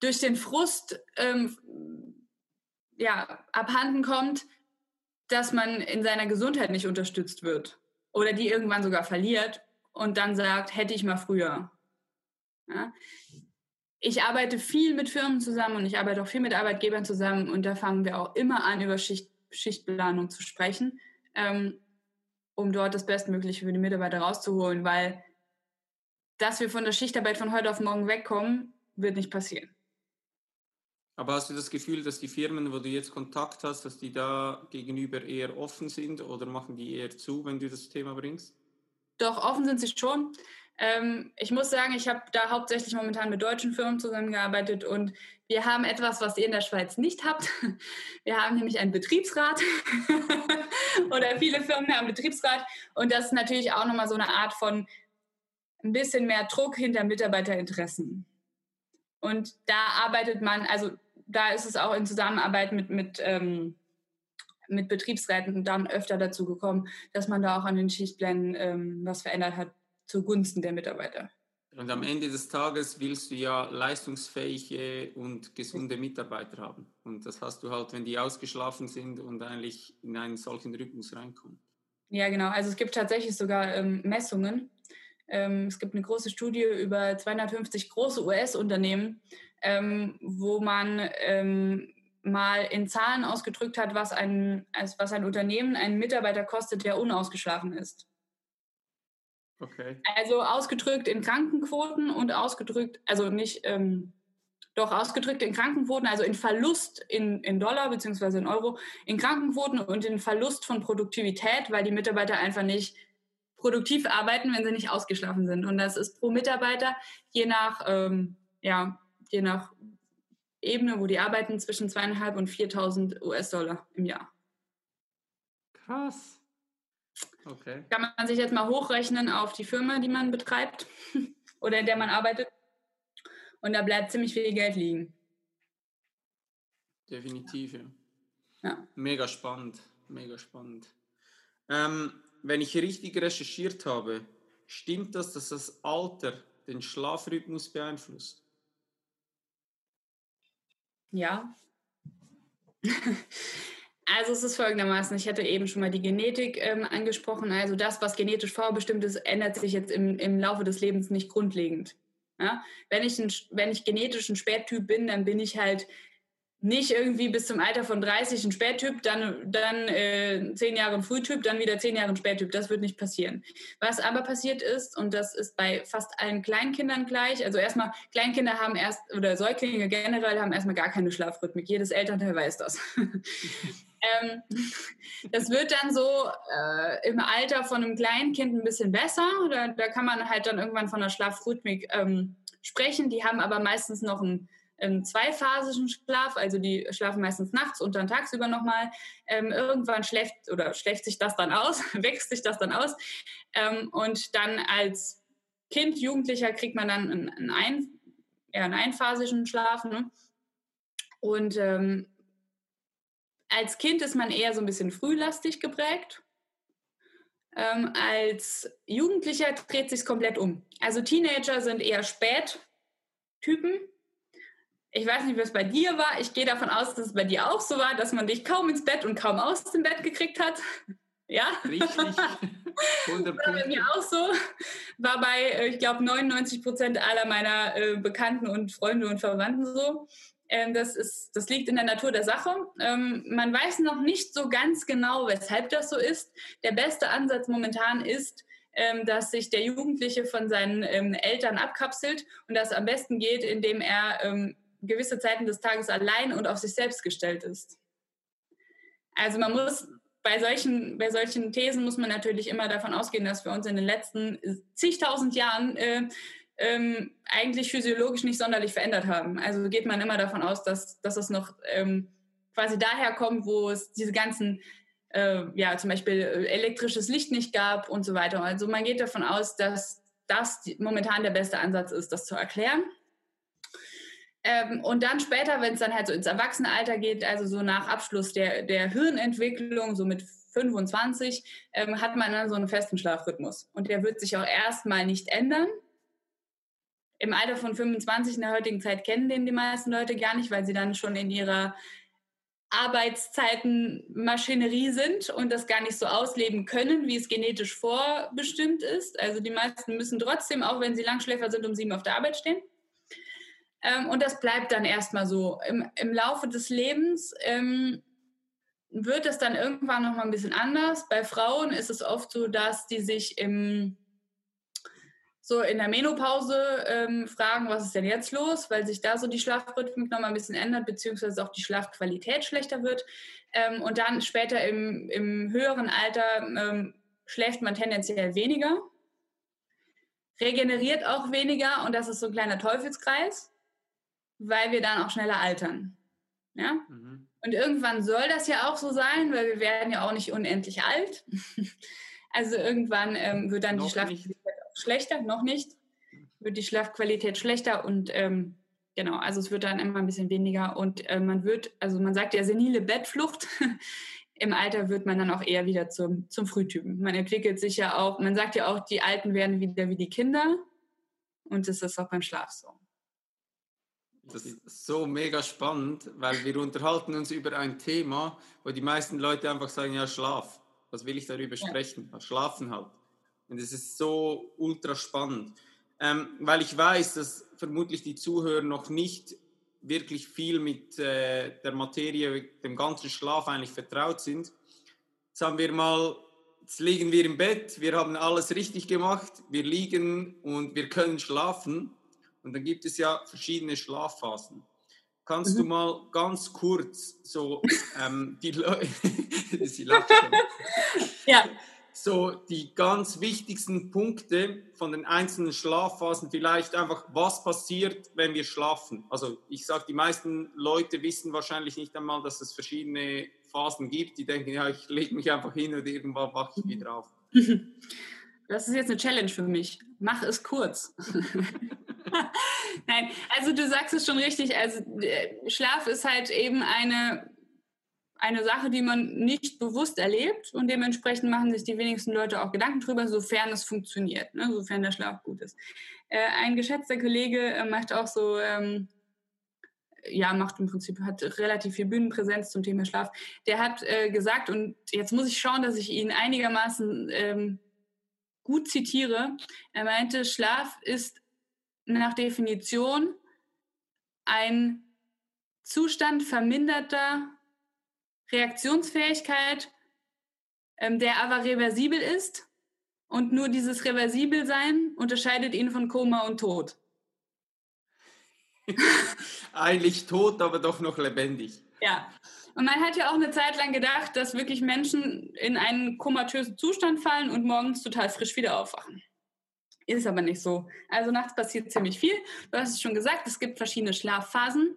durch den Frust ähm, ja, abhanden kommt, dass man in seiner Gesundheit nicht unterstützt wird oder die irgendwann sogar verliert und dann sagt, hätte ich mal früher. Ja? Ich arbeite viel mit Firmen zusammen und ich arbeite auch viel mit Arbeitgebern zusammen und da fangen wir auch immer an, über Schicht, Schichtplanung zu sprechen. Ähm, um dort das Bestmögliche für die Mitarbeiter rauszuholen, weil dass wir von der Schichtarbeit von heute auf morgen wegkommen, wird nicht passieren. Aber hast du das Gefühl, dass die Firmen, wo du jetzt Kontakt hast, dass die da gegenüber eher offen sind oder machen die eher zu, wenn du das Thema bringst? Doch, offen sind sie schon. Ähm, ich muss sagen, ich habe da hauptsächlich momentan mit deutschen Firmen zusammengearbeitet und wir haben etwas, was ihr in der Schweiz nicht habt. (laughs) Wir haben nämlich einen Betriebsrat (laughs) oder viele Firmen haben einen Betriebsrat und das ist natürlich auch nochmal so eine Art von ein bisschen mehr Druck hinter Mitarbeiterinteressen. Und da arbeitet man, also da ist es auch in Zusammenarbeit mit, mit, ähm, mit Betriebsräten dann öfter dazu gekommen, dass man da auch an den Schichtplänen ähm, was verändert hat zugunsten der Mitarbeiter. Und am Ende des Tages willst du ja leistungsfähige und gesunde Mitarbeiter haben. Und das hast du halt, wenn die ausgeschlafen sind und eigentlich in einen solchen Rhythmus reinkommen. Ja, genau. Also es gibt tatsächlich sogar ähm, Messungen. Ähm, es gibt eine große Studie über 250 große US-Unternehmen, ähm, wo man ähm, mal in Zahlen ausgedrückt hat, was ein, was ein Unternehmen einen Mitarbeiter kostet, der unausgeschlafen ist. Okay. Also ausgedrückt in Krankenquoten und ausgedrückt, also nicht, ähm, doch ausgedrückt in Krankenquoten, also in Verlust in, in Dollar beziehungsweise in Euro, in Krankenquoten und in Verlust von Produktivität, weil die Mitarbeiter einfach nicht produktiv arbeiten, wenn sie nicht ausgeschlafen sind. Und das ist pro Mitarbeiter je nach, ähm, ja, je nach Ebene, wo die arbeiten, zwischen zweieinhalb und 4.000 US-Dollar im Jahr. Krass. Okay. Kann man sich jetzt mal hochrechnen auf die Firma, die man betreibt (laughs) oder in der man arbeitet. Und da bleibt ziemlich viel Geld liegen. Definitiv, ja. ja. Mega spannend, mega spannend. Ähm, wenn ich richtig recherchiert habe, stimmt das, dass das Alter den Schlafrhythmus beeinflusst? Ja. (laughs) Also es ist folgendermaßen, ich hatte eben schon mal die Genetik ähm, angesprochen. Also das, was genetisch vorbestimmt ist, ändert sich jetzt im, im Laufe des Lebens nicht grundlegend. Ja? Wenn, ich ein, wenn ich genetisch ein Spättyp bin, dann bin ich halt nicht irgendwie bis zum Alter von 30 ein Spättyp, dann, dann äh, 10 Jahre ein Frühtyp, dann wieder 10 Jahre ein Spättyp. Das wird nicht passieren. Was aber passiert ist, und das ist bei fast allen Kleinkindern gleich, also erstmal, Kleinkinder haben erst, oder Säuglinge generell haben erstmal gar keine Schlafrhythmik. Jedes Elternteil weiß das. (laughs) ähm, das wird dann so äh, im Alter von einem Kleinkind ein bisschen besser. Da, da kann man halt dann irgendwann von der Schlafrhythmik ähm, sprechen. Die haben aber meistens noch ein ähm, zweiphasischen Schlaf, also die schlafen meistens nachts und dann tagsüber nochmal. Ähm, irgendwann schläft oder schläft sich das dann aus, (laughs) wächst sich das dann aus. Ähm, und dann als Kind, Jugendlicher kriegt man dann einen, einen, ein, ja, einen einphasischen Schlaf. Ne? Und ähm, als Kind ist man eher so ein bisschen frühlastig geprägt. Ähm, als Jugendlicher dreht sich komplett um. Also Teenager sind eher Spättypen ich weiß nicht, was bei dir war. Ich gehe davon aus, dass es bei dir auch so war, dass man dich kaum ins Bett und kaum aus dem Bett gekriegt hat. (laughs) Ja? Richtig. (laughs) war bei mir auch so. War bei, äh, ich glaube, 99 Prozent aller meiner äh, Bekannten und Freunde und Verwandten so. Ähm, das, ist, das liegt in der Natur der Sache. Ähm, man weiß noch nicht so ganz genau, weshalb das so ist. Der beste Ansatz momentan ist, ähm, dass sich der Jugendliche von seinen Eltern abkapselt und das am besten geht, indem er gewisse Zeiten des Tages allein und auf sich selbst gestellt ist. Also man muss bei solchen, bei solchen Thesen muss man natürlich immer davon ausgehen, dass wir uns in den letzten zigtausend Jahren äh, ähm, eigentlich physiologisch nicht sonderlich verändert haben. Also geht man immer davon aus, dass, dass es noch ähm, quasi daher kommt, wo es diese ganzen, äh, ja, zum Beispiel äh, elektrisches Licht nicht gab und so weiter. Also man geht davon aus, dass das momentan der beste Ansatz ist, das zu erklären. Ähm, und dann später, wenn es dann halt so ins Erwachsenenalter geht, also so nach Abschluss der, der Hirnentwicklung, so mit 25, ähm, hat man dann so einen festen Schlafrhythmus. Und der wird sich auch erstmal nicht ändern im Alter von 25 in der heutigen Zeit kennen den die meisten Leute gar nicht, weil sie dann schon in ihrer Arbeitszeitenmaschinerie sind und das gar nicht so ausleben können, wie es genetisch vorbestimmt ist. Also die meisten müssen trotzdem, auch wenn sie Langschläfer sind, um sieben auf der Arbeit stehen. Ähm, und das bleibt dann erstmal so. Im, im Laufe des Lebens ähm, wird es dann irgendwann nochmal ein bisschen anders. Bei Frauen ist es oft so, dass die sich im so in der Menopause ähm, fragen, was ist denn jetzt los, weil sich da so die Schlafrhythmik nochmal ein bisschen ändert, beziehungsweise auch die Schlafqualität schlechter wird. Ähm, und dann später im, im höheren Alter ähm, schläft man tendenziell weniger, regeneriert auch weniger und das ist so ein kleiner Teufelskreis, weil wir dann auch schneller altern. Ja? Mhm. Und irgendwann soll das ja auch so sein, weil wir werden ja auch nicht unendlich alt. (laughs) also irgendwann ähm, wird dann Noch die Schlafqualität schlechter, noch nicht, wird die Schlafqualität schlechter und ähm, genau, also es wird dann immer ein bisschen weniger und äh, man wird, also man sagt ja senile Bettflucht. (laughs) Im Alter wird man dann auch eher wieder zum, zum Frühtypen. Man entwickelt sich ja auch, man sagt ja auch, die Alten werden wieder wie die Kinder und das ist auch beim Schlaf so. Das ist so mega spannend, weil wir unterhalten uns über ein Thema, wo die meisten Leute einfach sagen, ja, Schlaf. Was will ich darüber sprechen? Ja. Schlafen halt. Und es ist so ultra spannend, ähm, weil ich weiß, dass vermutlich die Zuhörer noch nicht wirklich viel mit äh, der Materie, dem ganzen Schlaf eigentlich vertraut sind. Jetzt haben wir mal, jetzt liegen wir im Bett, wir haben alles richtig gemacht, wir liegen und wir können schlafen. Und dann gibt es ja verschiedene Schlafphasen. Kannst mhm. du mal ganz kurz so ähm, die Leute, (laughs) sie lacht schon. Ja so die ganz wichtigsten Punkte von den einzelnen Schlafphasen, vielleicht einfach, was passiert, wenn wir schlafen. Also ich sage, die meisten Leute wissen wahrscheinlich nicht einmal, dass es verschiedene Phasen gibt. Die denken, ja, ich lege mich einfach hin und irgendwann wache ich wieder auf. (laughs) Das ist jetzt eine Challenge für mich. Mach es kurz. (laughs) Nein, also du sagst es schon richtig. Also äh, Schlaf ist halt eben eine eine Sache, die man nicht bewusst erlebt und dementsprechend machen sich die wenigsten Leute auch Gedanken drüber, sofern es funktioniert, ne, sofern der Schlaf gut ist. Äh, ein geschätzter Kollege äh, macht auch so, ähm, ja, macht im Prinzip, hat relativ viel Bühnenpräsenz zum Thema Schlaf. Der hat äh, gesagt, und jetzt muss ich schauen, dass ich ihn einigermaßen ähm, gut zitiere. Er meinte, Schlaf ist nach Definition ein Zustand verminderter Reaktionsfähigkeit, ähm, der aber reversibel ist. Und nur dieses Reversibelsein unterscheidet ihn von Koma und Tod. (laughs) Eigentlich tot, aber doch noch lebendig. Ja. Und man hat ja auch eine Zeit lang gedacht, dass wirklich Menschen in einen komatösen Zustand fallen und morgens total frisch wieder aufwachen. Ist aber nicht so. Also nachts passiert ziemlich viel. Du hast es schon gesagt, es gibt verschiedene Schlafphasen.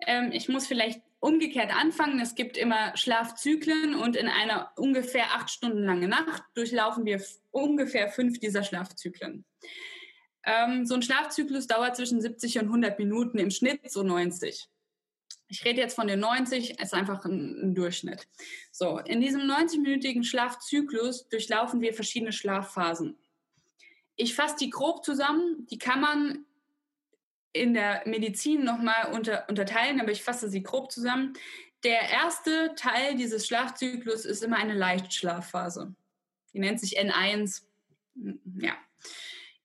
Ähm, ich muss vielleicht umgekehrt anfangen. Es gibt immer Schlafzyklen und in einer ungefähr acht Stunden lange Nacht durchlaufen wir ungefähr fünf dieser Schlafzyklen. Ähm, so ein Schlafzyklus dauert zwischen 70 und 100 Minuten, im Schnitt so 90. Ich rede jetzt von den 90, ist einfach ein, ein Durchschnitt. So, in diesem 90-minütigen Schlafzyklus durchlaufen wir verschiedene Schlafphasen. Ich fasse die grob zusammen. Die kann man in der Medizin nochmal unter, unterteilen, aber ich fasse sie grob zusammen. Der erste Teil dieses Schlafzyklus ist immer eine Leichtschlafphase. Die nennt sich N1. Ja.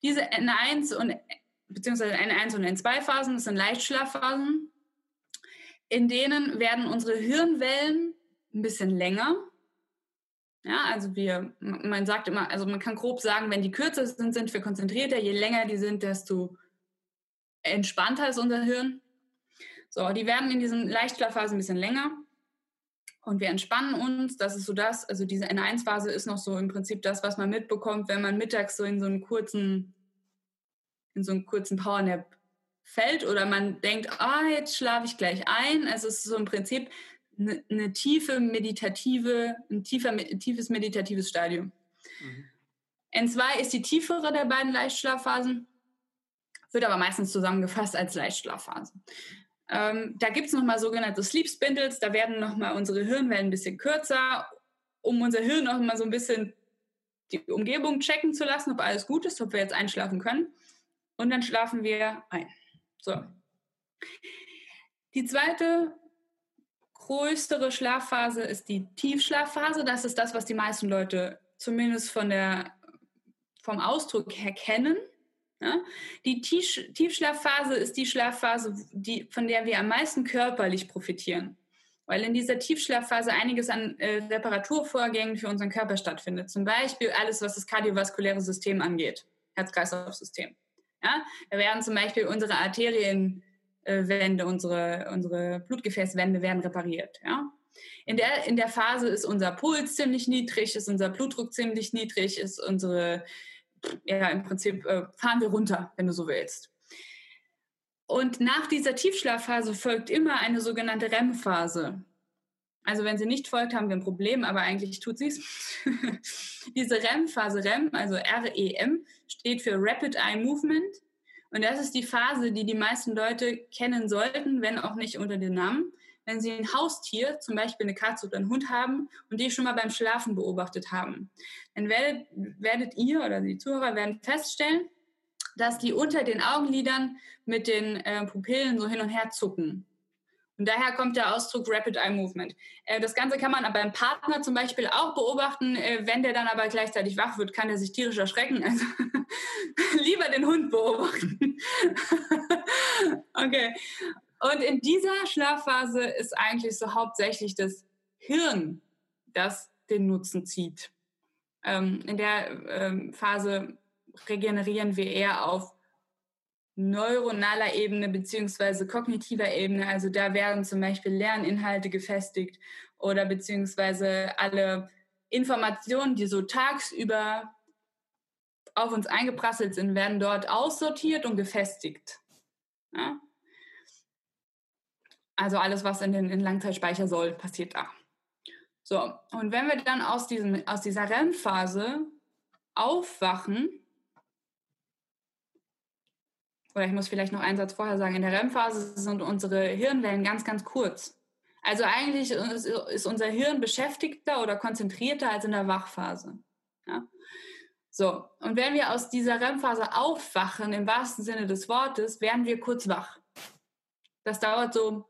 Diese N1 und beziehungsweise N1 und N2 Phasen, das sind Leichtschlafphasen, in denen werden unsere Hirnwellen ein bisschen länger. Ja, also wir, man sagt immer, also man kann grob sagen, wenn die kürzer sind, sind wir konzentrierter. Je länger die sind, desto entspannter ist unser Hirn. So, die werden in diesen Leichtschlafphasen ein bisschen länger und wir entspannen uns. Das ist so das, also diese N1-Phase ist noch so im Prinzip das, was man mitbekommt, wenn man mittags so in so einen kurzen in so einen kurzen Powernap fällt oder man denkt, ah, jetzt schlafe ich gleich ein. Also es ist so im Prinzip eine, eine tiefe meditative, ein tiefer, tiefes meditatives Stadium. Mhm. N2 ist die tiefere der beiden Leichtschlafphasen, wird aber meistens zusammengefasst als Leichtschlafphase. Ähm, da gibt es nochmal sogenannte Sleep Spindles, da werden nochmal unsere Hirnwellen ein bisschen kürzer, um unser Hirn auch mal so ein bisschen die Umgebung checken zu lassen, ob alles gut ist, ob wir jetzt einschlafen können. Und dann schlafen wir ein. So. Die zweite größere Schlafphase ist die Tiefschlafphase. Das ist das, was die meisten Leute zumindest von der, vom Ausdruck her kennen. Ja? Die Tiefschlafphase ist die Schlafphase, die, von der wir am meisten körperlich profitieren. Weil in dieser Tiefschlafphase einiges an äh, Reparaturvorgängen für unseren Körper stattfindet. Zum Beispiel alles, was das kardiovaskuläre System angeht, Herz-Kreislauf-System. Ja? Da werden zum Beispiel unsere Arterienwände, unsere, unsere Blutgefäßwände werden repariert. Ja? In der, in der Phase ist unser Puls ziemlich niedrig, ist unser Blutdruck ziemlich niedrig, ist unsere, ja, im Prinzip äh, fahren wir runter, wenn du so willst. Und nach dieser Tiefschlafphase folgt immer eine sogenannte REM-Phase. Also wenn sie nicht folgt, haben wir ein Problem, aber eigentlich tut sie es. (laughs) Diese REM-Phase, REM, also REM, steht für Rapid Eye Movement. Und das ist die Phase, die die meisten Leute kennen sollten, wenn auch nicht unter dem Namen. Wenn sie ein Haustier, zum Beispiel eine Katze oder einen Hund haben und die schon mal beim Schlafen beobachtet haben, dann werdet, werdet ihr oder die Zuhörer werden feststellen, dass die unter den Augenlidern mit den äh, Pupillen so hin und her zucken. Und daher kommt der Ausdruck Rapid Eye Movement. Äh, das Ganze kann man beim Partner zum Beispiel auch beobachten. Äh, wenn der dann aber gleichzeitig wach wird, kann er sich tierisch erschrecken. (laughs) Also (laughs) lieber den Hund beobachten. (laughs) okay. Und in dieser Schlafphase ist eigentlich so hauptsächlich das Hirn, das den Nutzen zieht. Ähm, in der ähm, Phase regenerieren wir eher auf neuronaler Ebene beziehungsweise kognitiver Ebene. Also da werden zum Beispiel Lerninhalte gefestigt oder beziehungsweise alle Informationen, die so tagsüber auf uns eingeprasselt sind, werden dort aussortiert und gefestigt. Ja? Also alles, was in den in Langzeitspeicher soll, passiert da. So, und wenn wir dann aus, diesem, aus dieser REM-Phase aufwachen, oder ich muss vielleicht noch einen Satz vorher sagen, in der REM-Phase sind unsere Hirnwellen ganz, ganz kurz. Also eigentlich ist unser Hirn beschäftigter oder konzentrierter als in der Wachphase. Ja? So, und wenn wir aus dieser REM-Phase aufwachen, im wahrsten Sinne des Wortes, werden wir kurz wach. Das dauert so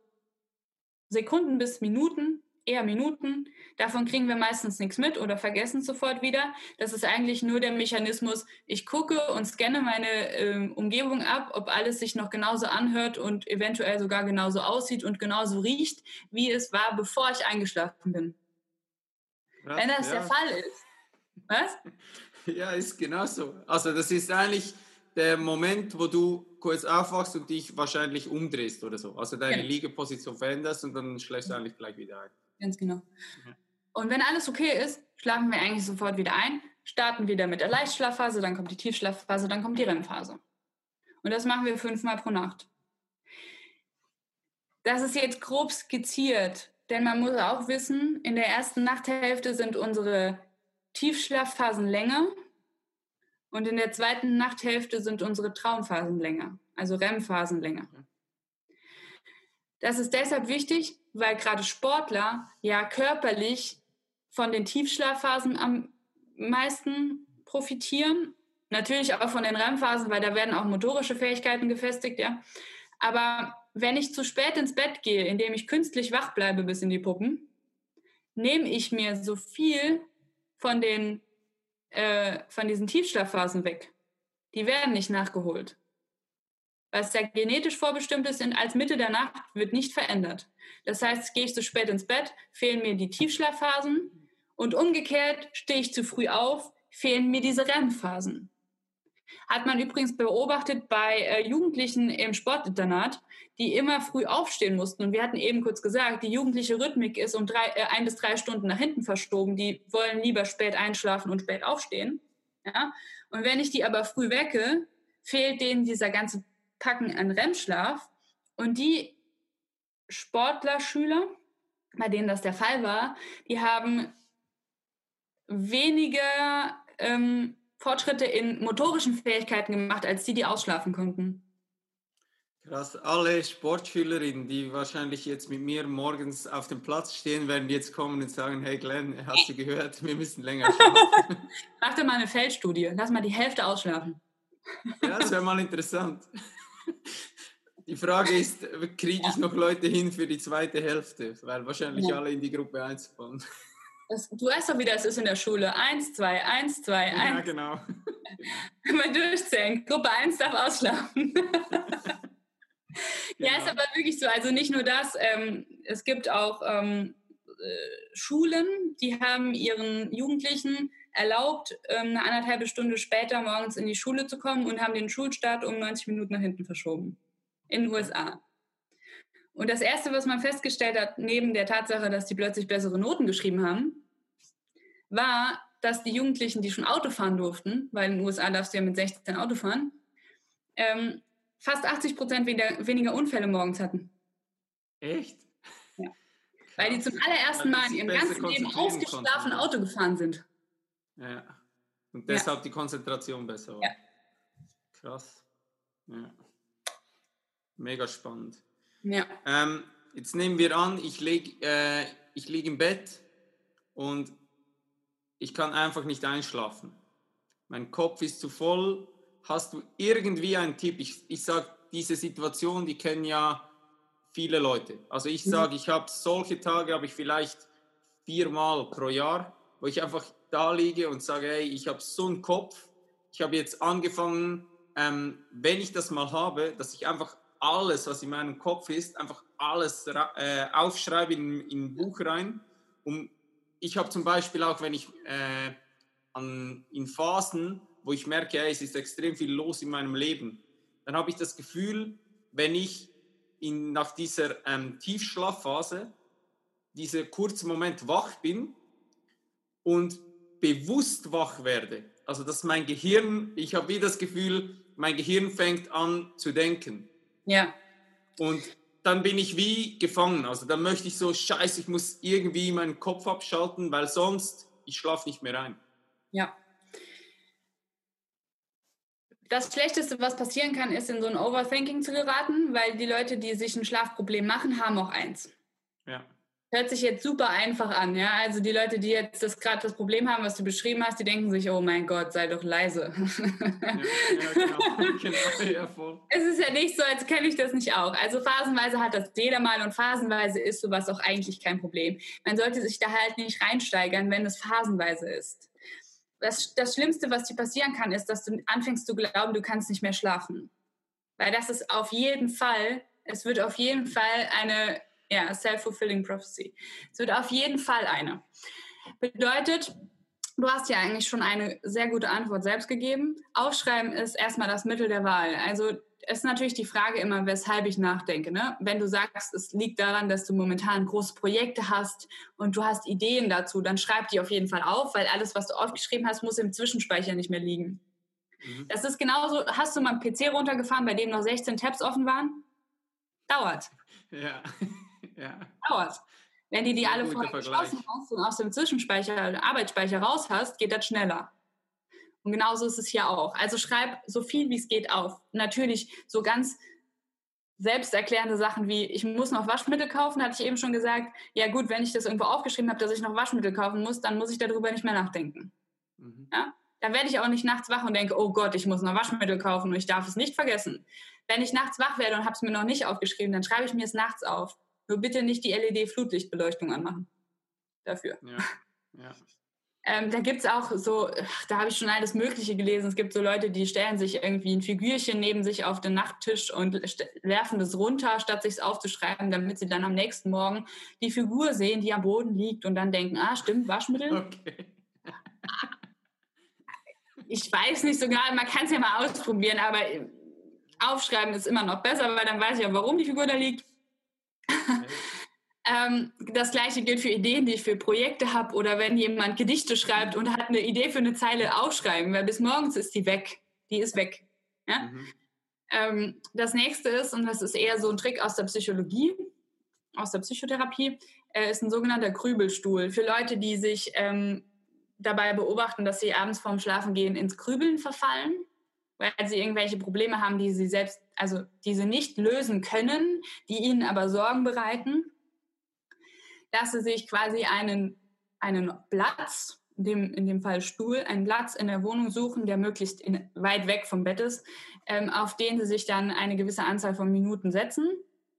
Sekunden bis Minuten, eher Minuten. Davon kriegen wir meistens nichts mit oder vergessen sofort wieder. Das ist eigentlich nur der Mechanismus, ich gucke und scanne meine äh, Umgebung ab, ob alles sich noch genauso anhört und eventuell sogar genauso aussieht und genauso riecht, wie es war, bevor ich eingeschlafen bin. Was? Wenn das ja. der Fall ist. Was? (laughs) Ja, ist genauso. Also das ist eigentlich der Moment, wo du kurz aufwachst und dich wahrscheinlich umdrehst oder so. Also deine ja. Liegeposition veränderst und dann schläfst du eigentlich gleich wieder ein. Ganz genau. Mhm. Und wenn alles okay ist, schlafen wir eigentlich sofort wieder ein, starten wieder mit der Leichtschlafphase, dann kommt die Tiefschlafphase, dann kommt die REM-Phase. Und das machen wir fünfmal pro Nacht. Das ist jetzt grob skizziert, denn man muss auch wissen, in der ersten Nachthälfte sind unsere Tiefschlafphasen länger und in der zweiten Nachthälfte sind unsere Traumphasen länger, also REM-Phasen länger. Das ist deshalb wichtig, weil gerade Sportler ja körperlich von den Tiefschlafphasen am meisten profitieren. Natürlich auch von den REM-Phasen, weil da werden auch motorische Fähigkeiten gefestigt, ja. Aber wenn ich zu spät ins Bett gehe, indem ich künstlich wach bleibe bis in die Puppen, nehme ich mir so viel von den äh, von diesen Tiefschlafphasen weg. Die werden nicht nachgeholt. Was da genetisch vorbestimmt ist, als Mitte der Nacht, wird nicht verändert. Das heißt, gehe ich zu spät ins Bett, fehlen mir die Tiefschlafphasen und umgekehrt stehe ich zu früh auf, fehlen mir diese REM-Phasen. Hat man übrigens beobachtet bei äh, Jugendlichen im Sportinternat, die immer früh aufstehen mussten. Und wir hatten eben kurz gesagt, die jugendliche Rhythmik ist um drei, äh, ein bis drei Stunden nach hinten verschoben. Die wollen lieber spät einschlafen und spät aufstehen. Ja? Und wenn ich die aber früh wecke, fehlt denen dieser ganze Packen an REM-Schlaf. Und die Sportler, Schüler, bei denen das der Fall war, die haben weniger ähm, Fortschritte in motorischen Fähigkeiten gemacht, als die, die ausschlafen konnten. Krass, alle Sportschülerinnen, die wahrscheinlich jetzt mit mir morgens auf dem Platz stehen, werden jetzt kommen und sagen, hey Glenn, hast du gehört, wir müssen länger schlafen. (laughs) Mach doch mal eine Feldstudie, lass mal die Hälfte ausschlafen. Ja, das wäre mal interessant. Die Frage ist, kriege ich noch Leute hin für die zweite Hälfte? Weil wahrscheinlich ja. alle in die Gruppe 1 fallen. Das, du weißt doch, wie das ist in der Schule. Eins, zwei, eins, zwei, eins. Ja, genau. (laughs) Mal durchzählen. Gruppe 1 darf ausschlafen. (laughs) Ja, ist genau. aber wirklich so. Also nicht nur das. Ähm, es gibt auch ähm, äh, Schulen, die haben ihren Jugendlichen erlaubt, ähm, eine anderthalbe Stunde später morgens in die Schule zu kommen und haben den Schulstart um 90 Minuten nach hinten verschoben. In den USA. Und das Erste, was man festgestellt hat, neben der Tatsache, dass die plötzlich bessere Noten geschrieben haben, war, dass die Jugendlichen, die schon Auto fahren durften, weil in den USA darfst du ja mit 16 Auto fahren, ähm, fast 80 Prozent weniger, Unfälle morgens hatten. Echt? Ja. Weil die zum allerersten Mal in ihrem ganzen Leben ausgeschlafen Auto gefahren sind. Ja. Und deshalb ja. die Konzentration besser war. Ja. Krass. Ja. Mega spannend. Ja. Ähm, jetzt nehmen wir an, ich liege äh, lieg im Bett und ich kann einfach nicht einschlafen. Mein Kopf ist zu voll. Hast du irgendwie einen Tipp? Ich, ich sage, diese Situation, die kennen ja viele Leute. Also ich sage, ich habe solche Tage, habe ich vielleicht viermal pro Jahr, wo ich einfach da liege und sage, hey, ich habe so einen Kopf. Ich habe jetzt angefangen, ähm, wenn ich das mal habe, dass ich einfach alles, was in meinem Kopf ist, einfach alles äh, aufschreibe in, in ein Buch rein. Und ich habe zum Beispiel auch, wenn ich äh, an, in Phasen, wo ich merke, hey, es ist extrem viel los in meinem Leben, dann habe ich das Gefühl, wenn ich in, nach dieser ähm, Tiefschlafphase, dieser kurzen Moment wach bin und bewusst wach werde, also dass mein Gehirn, ich habe wie das Gefühl, mein Gehirn fängt an zu denken. Ja. Und dann bin ich wie gefangen. Also dann möchte ich so, scheiße, ich muss irgendwie meinen Kopf abschalten, weil sonst, ich schlafe nicht mehr ein. Ja. Das Schlechteste, was passieren kann, ist in so ein Overthinking zu geraten, weil die Leute, die sich ein Schlafproblem machen, haben auch eins. Ja. Hört sich jetzt super einfach an, ja. Also die Leute, die jetzt das gerade das Problem haben, was du beschrieben hast, die denken sich, oh mein Gott, sei doch leise. Ja, ja genau. (laughs) genau. Es ist ja nicht so, als kenne ich das nicht auch. Also phasenweise hat das jeder mal und phasenweise ist sowas auch eigentlich kein Problem. Man sollte sich da halt nicht reinsteigern, wenn es phasenweise ist. Das, das Schlimmste, was dir passieren kann, ist, dass du anfängst zu glauben, du kannst nicht mehr schlafen. Weil das ist auf jeden Fall, es wird auf jeden Fall eine ja, self-fulfilling prophecy. Es wird auf jeden Fall eine. Bedeutet, du hast ja eigentlich schon eine sehr gute Antwort selbst gegeben. Aufschreiben ist erstmal das Mittel der Wahl. Also ist natürlich die Frage immer, weshalb ich nachdenke. Ne? Wenn du sagst, es liegt daran, dass du momentan große Projekte hast und du hast Ideen dazu, dann schreib die auf jeden Fall auf, weil alles, was du aufgeschrieben hast, muss im Zwischenspeicher nicht mehr liegen. Mhm. Das ist genauso, hast du mal einen PC runtergefahren, bei dem noch 16 Tabs offen waren? Dauert. Ja. Ja. Dauert. Wenn die die alle vorher geschlossen hast und aus dem Zwischenspeicher, Arbeitsspeicher raus hast, geht das schneller. Und genauso ist es hier auch. Also schreib so viel wie es geht auf. Natürlich so ganz selbsterklärende Sachen wie, ich muss noch Waschmittel kaufen, hatte ich eben schon gesagt. Ja gut, wenn ich das irgendwo aufgeschrieben habe, dass ich noch Waschmittel kaufen muss, dann muss ich darüber nicht mehr nachdenken. Mhm. Ja? Dann werde ich auch nicht nachts wach und denke, oh Gott, ich muss noch Waschmittel kaufen und ich darf es nicht vergessen. Wenn ich nachts wach werde und habe es mir noch nicht aufgeschrieben, dann schreibe ich mir es nachts auf. Nur bitte nicht die LED-Flutlichtbeleuchtung anmachen. Dafür. Ja. ja. Ähm, da gibt es auch so, da habe ich schon alles Mögliche gelesen. Es gibt so Leute, die stellen sich irgendwie ein Figürchen neben sich auf den Nachttisch und werfen das runter, statt sich es aufzuschreiben, damit sie dann am nächsten Morgen die Figur sehen, die am Boden liegt und dann denken, ah, stimmt, Waschmittel. Okay. (laughs) Ich weiß nicht sogar, man kann es ja mal ausprobieren, aber aufschreiben ist immer noch besser, weil dann weiß ich ja, warum die Figur da liegt. (laughs) ähm, das gleiche gilt für Ideen, die ich für Projekte habe oder wenn jemand Gedichte schreibt und hat eine Idee für eine Zeile aufschreiben, weil bis morgens ist die weg. Die ist weg. Ja? Mhm. Ähm, das nächste ist, und das ist eher so ein Trick aus der Psychologie, aus der Psychotherapie, äh, ist ein sogenannter Grübelstuhl. Für Leute, die sich ähm, dabei beobachten, dass sie abends vorm Schlafengehen ins Grübeln verfallen, weil sie irgendwelche Probleme haben, die sie selbst, also die sie nicht lösen können, die ihnen aber Sorgen bereiten, dass sie sich quasi einen, einen Platz, in dem, in dem Fall Stuhl, einen Platz in der Wohnung suchen, der möglichst in, weit weg vom Bett ist, ähm, auf den sie sich dann eine gewisse Anzahl von Minuten setzen,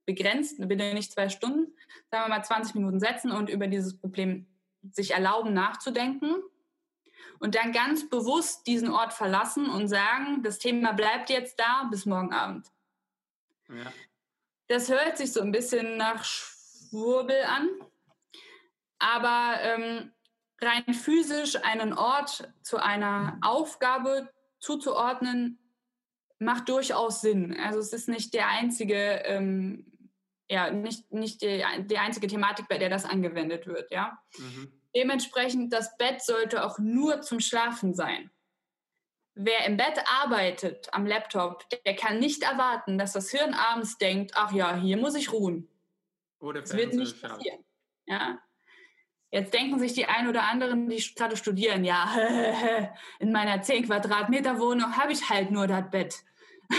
begrenzt, bitte nicht zwei Stunden, sagen wir mal 20 Minuten setzen und über dieses Problem sich erlauben nachzudenken und dann ganz bewusst diesen Ort verlassen und sagen, das Thema bleibt jetzt da bis morgen Abend. Ja. Das hört sich so ein bisschen nach Schwurbel an, aber ähm, rein physisch einen Ort zu einer Aufgabe zuzuordnen, macht durchaus Sinn. Also es ist nicht der einzige, ähm, ja, nicht, nicht die, die einzige Thematik, bei der das angewendet wird, ja. Mhm. Dementsprechend, das Bett sollte auch nur zum Schlafen sein. Wer im Bett arbeitet am Laptop, der kann nicht erwarten, dass das Hirn abends denkt, ach ja, hier muss ich ruhen. Oder das wird nicht passieren. Ja? Jetzt denken sich die ein oder anderen, die gerade studieren, ja, (laughs) in meiner 10 Quadratmeter Wohnung habe ich halt nur das Bett. (laughs)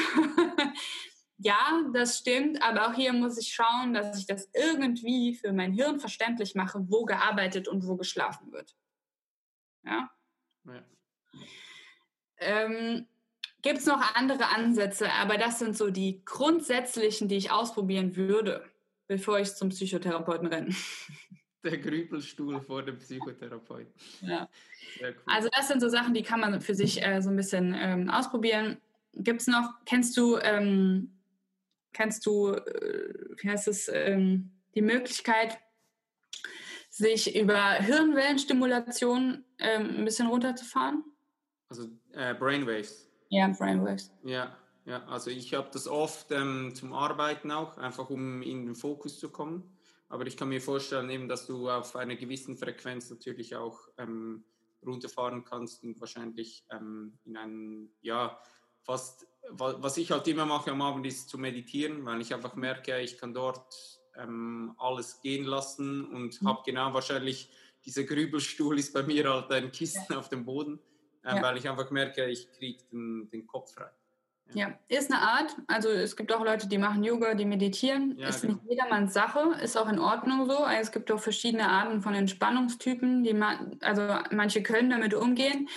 ja, das stimmt, aber auch hier muss ich schauen, dass ich das irgendwie für mein Hirn verständlich mache, wo gearbeitet und wo geschlafen wird. Ja. ja. Ähm, Gibt es noch andere Ansätze, aber das sind so die grundsätzlichen, die ich ausprobieren würde, bevor ich zum Psychotherapeuten renne. (laughs) Der Grübelstuhl vor dem Psychotherapeuten. Ja. Cool. Also das sind so Sachen, die kann man für sich äh, so ein bisschen ähm, ausprobieren. Gibt es noch, kennst du ähm, kannst du, äh, wie heißt es, ähm, die Möglichkeit, sich über Hirnwellenstimulation ähm, ein bisschen runterzufahren? Also äh, Brainwaves. Ja, Brainwaves. Ja, ja, also ich habe das oft ähm, zum Arbeiten auch, einfach um in den Fokus zu kommen. Aber ich kann mir vorstellen, eben, dass du auf einer gewissen Frequenz natürlich auch ähm, runterfahren kannst und wahrscheinlich ähm, in einen, ja, fast, was ich halt immer mache am Abend ist zu meditieren, weil ich einfach merke, ich kann dort ähm, alles gehen lassen und mhm. habe genau wahrscheinlich, dieser Grübelstuhl ist bei mir halt ein Kissen ja. auf dem Boden, äh, ja. weil ich einfach merke, ich kriege den, den Kopf frei. Ja. ja. ist eine Art. Also es gibt auch Leute, die machen Yoga, die meditieren. Ja, ist genau. nicht jedermanns Sache, ist auch in Ordnung so. Also es gibt auch verschiedene Arten von Entspannungstypen, die man, also manche können damit umgehen.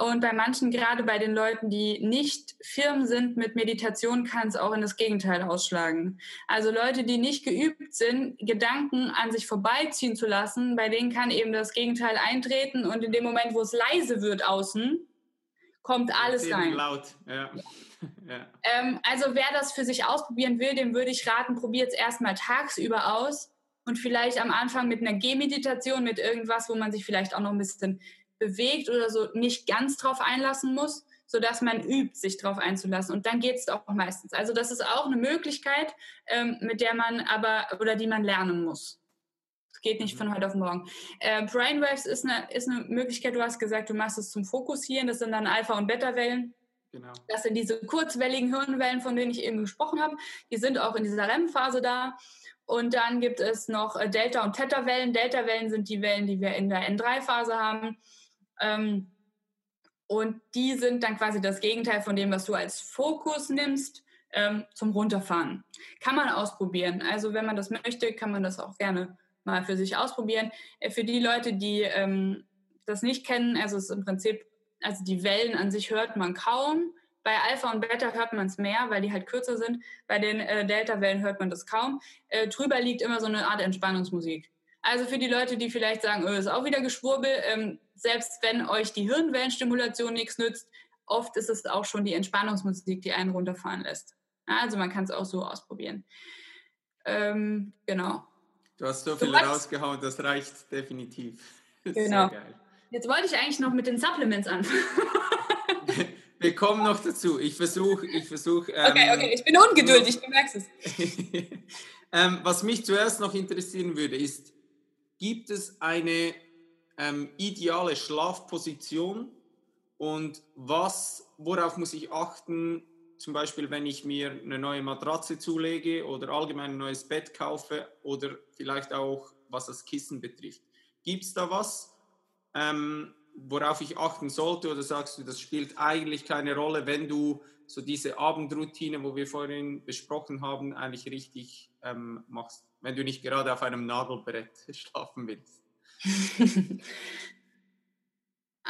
Und bei manchen, gerade bei den Leuten, die nicht firm sind mit Meditation, kann es auch in das Gegenteil ausschlagen. Also Leute, die nicht geübt sind, Gedanken an sich vorbeiziehen zu lassen, bei denen kann eben das Gegenteil eintreten und in dem Moment, wo es leise wird außen, kommt alles rein. Laut, ja. (laughs) ja. Ähm, also wer das für sich ausprobieren will, dem würde ich raten, probiert es erstmal tagsüber aus und vielleicht am Anfang mit einer Gehmeditation, mit irgendwas, wo man sich vielleicht auch noch ein bisschen bewegt oder so nicht ganz drauf einlassen muss, sodass man übt, sich drauf einzulassen. Und dann geht es auch meistens. Also das ist auch eine Möglichkeit, ähm, mit der man aber oder die man lernen muss. Es geht nicht von heute auf morgen. Äh, Brainwaves ist eine, ist eine Möglichkeit, du hast gesagt, du machst es zum Fokussieren. Das sind dann Alpha- und Beta-Wellen. Genau. Das sind diese kurzwelligen Hirnwellen, von denen ich eben gesprochen habe. Die sind auch in dieser REM-Phase da. Und dann gibt es noch äh, Delta- und Theta-Wellen. Delta-Wellen sind die Wellen, die wir in der N3-Phase haben. Ähm, und die sind dann quasi das Gegenteil von dem, was du als Fokus nimmst, ähm, zum Runterfahren. Kann man ausprobieren. Also wenn man das möchte, kann man das auch gerne mal für sich ausprobieren. Äh, für die Leute, die ähm, das nicht kennen, also es ist im Prinzip, also die Wellen an sich hört man kaum. Bei Alpha und Beta hört man es mehr, weil die halt kürzer sind. Bei den äh, Delta-Wellen hört man das kaum. Äh, drüber liegt immer so eine Art Entspannungsmusik. Also für die Leute, die vielleicht sagen, oh, ist auch wieder Geschwurbel, ähm, selbst wenn euch die Hirnwellenstimulation nichts nützt, oft ist es auch schon die Entspannungsmusik, die einen runterfahren lässt. Also man kann es auch so ausprobieren. Ähm, genau. Du hast so viel rausgehauen, das reicht definitiv. (laughs) Genau. Jetzt wollte ich eigentlich noch mit den Supplements anfangen. (laughs) Wir kommen noch dazu. Ich versuche, ich versuche. (laughs) Ähm, okay, okay, ich bin ungeduldig, du merkst es. ähm, was mich zuerst noch interessieren würde, ist, gibt es eine ähm, ideale Schlafposition und was, worauf muss ich achten, zum Beispiel, wenn ich mir eine neue Matratze zulege oder allgemein ein neues Bett kaufe oder vielleicht auch, was das Kissen betrifft. Gibt es da was, ähm, worauf ich achten sollte oder sagst du, das spielt eigentlich keine Rolle, wenn du so diese Abendroutine, wo wir vorhin besprochen haben, eigentlich richtig ähm, machst, wenn du nicht gerade auf einem Nagelbrett (laughs) schlafen willst? (laughs)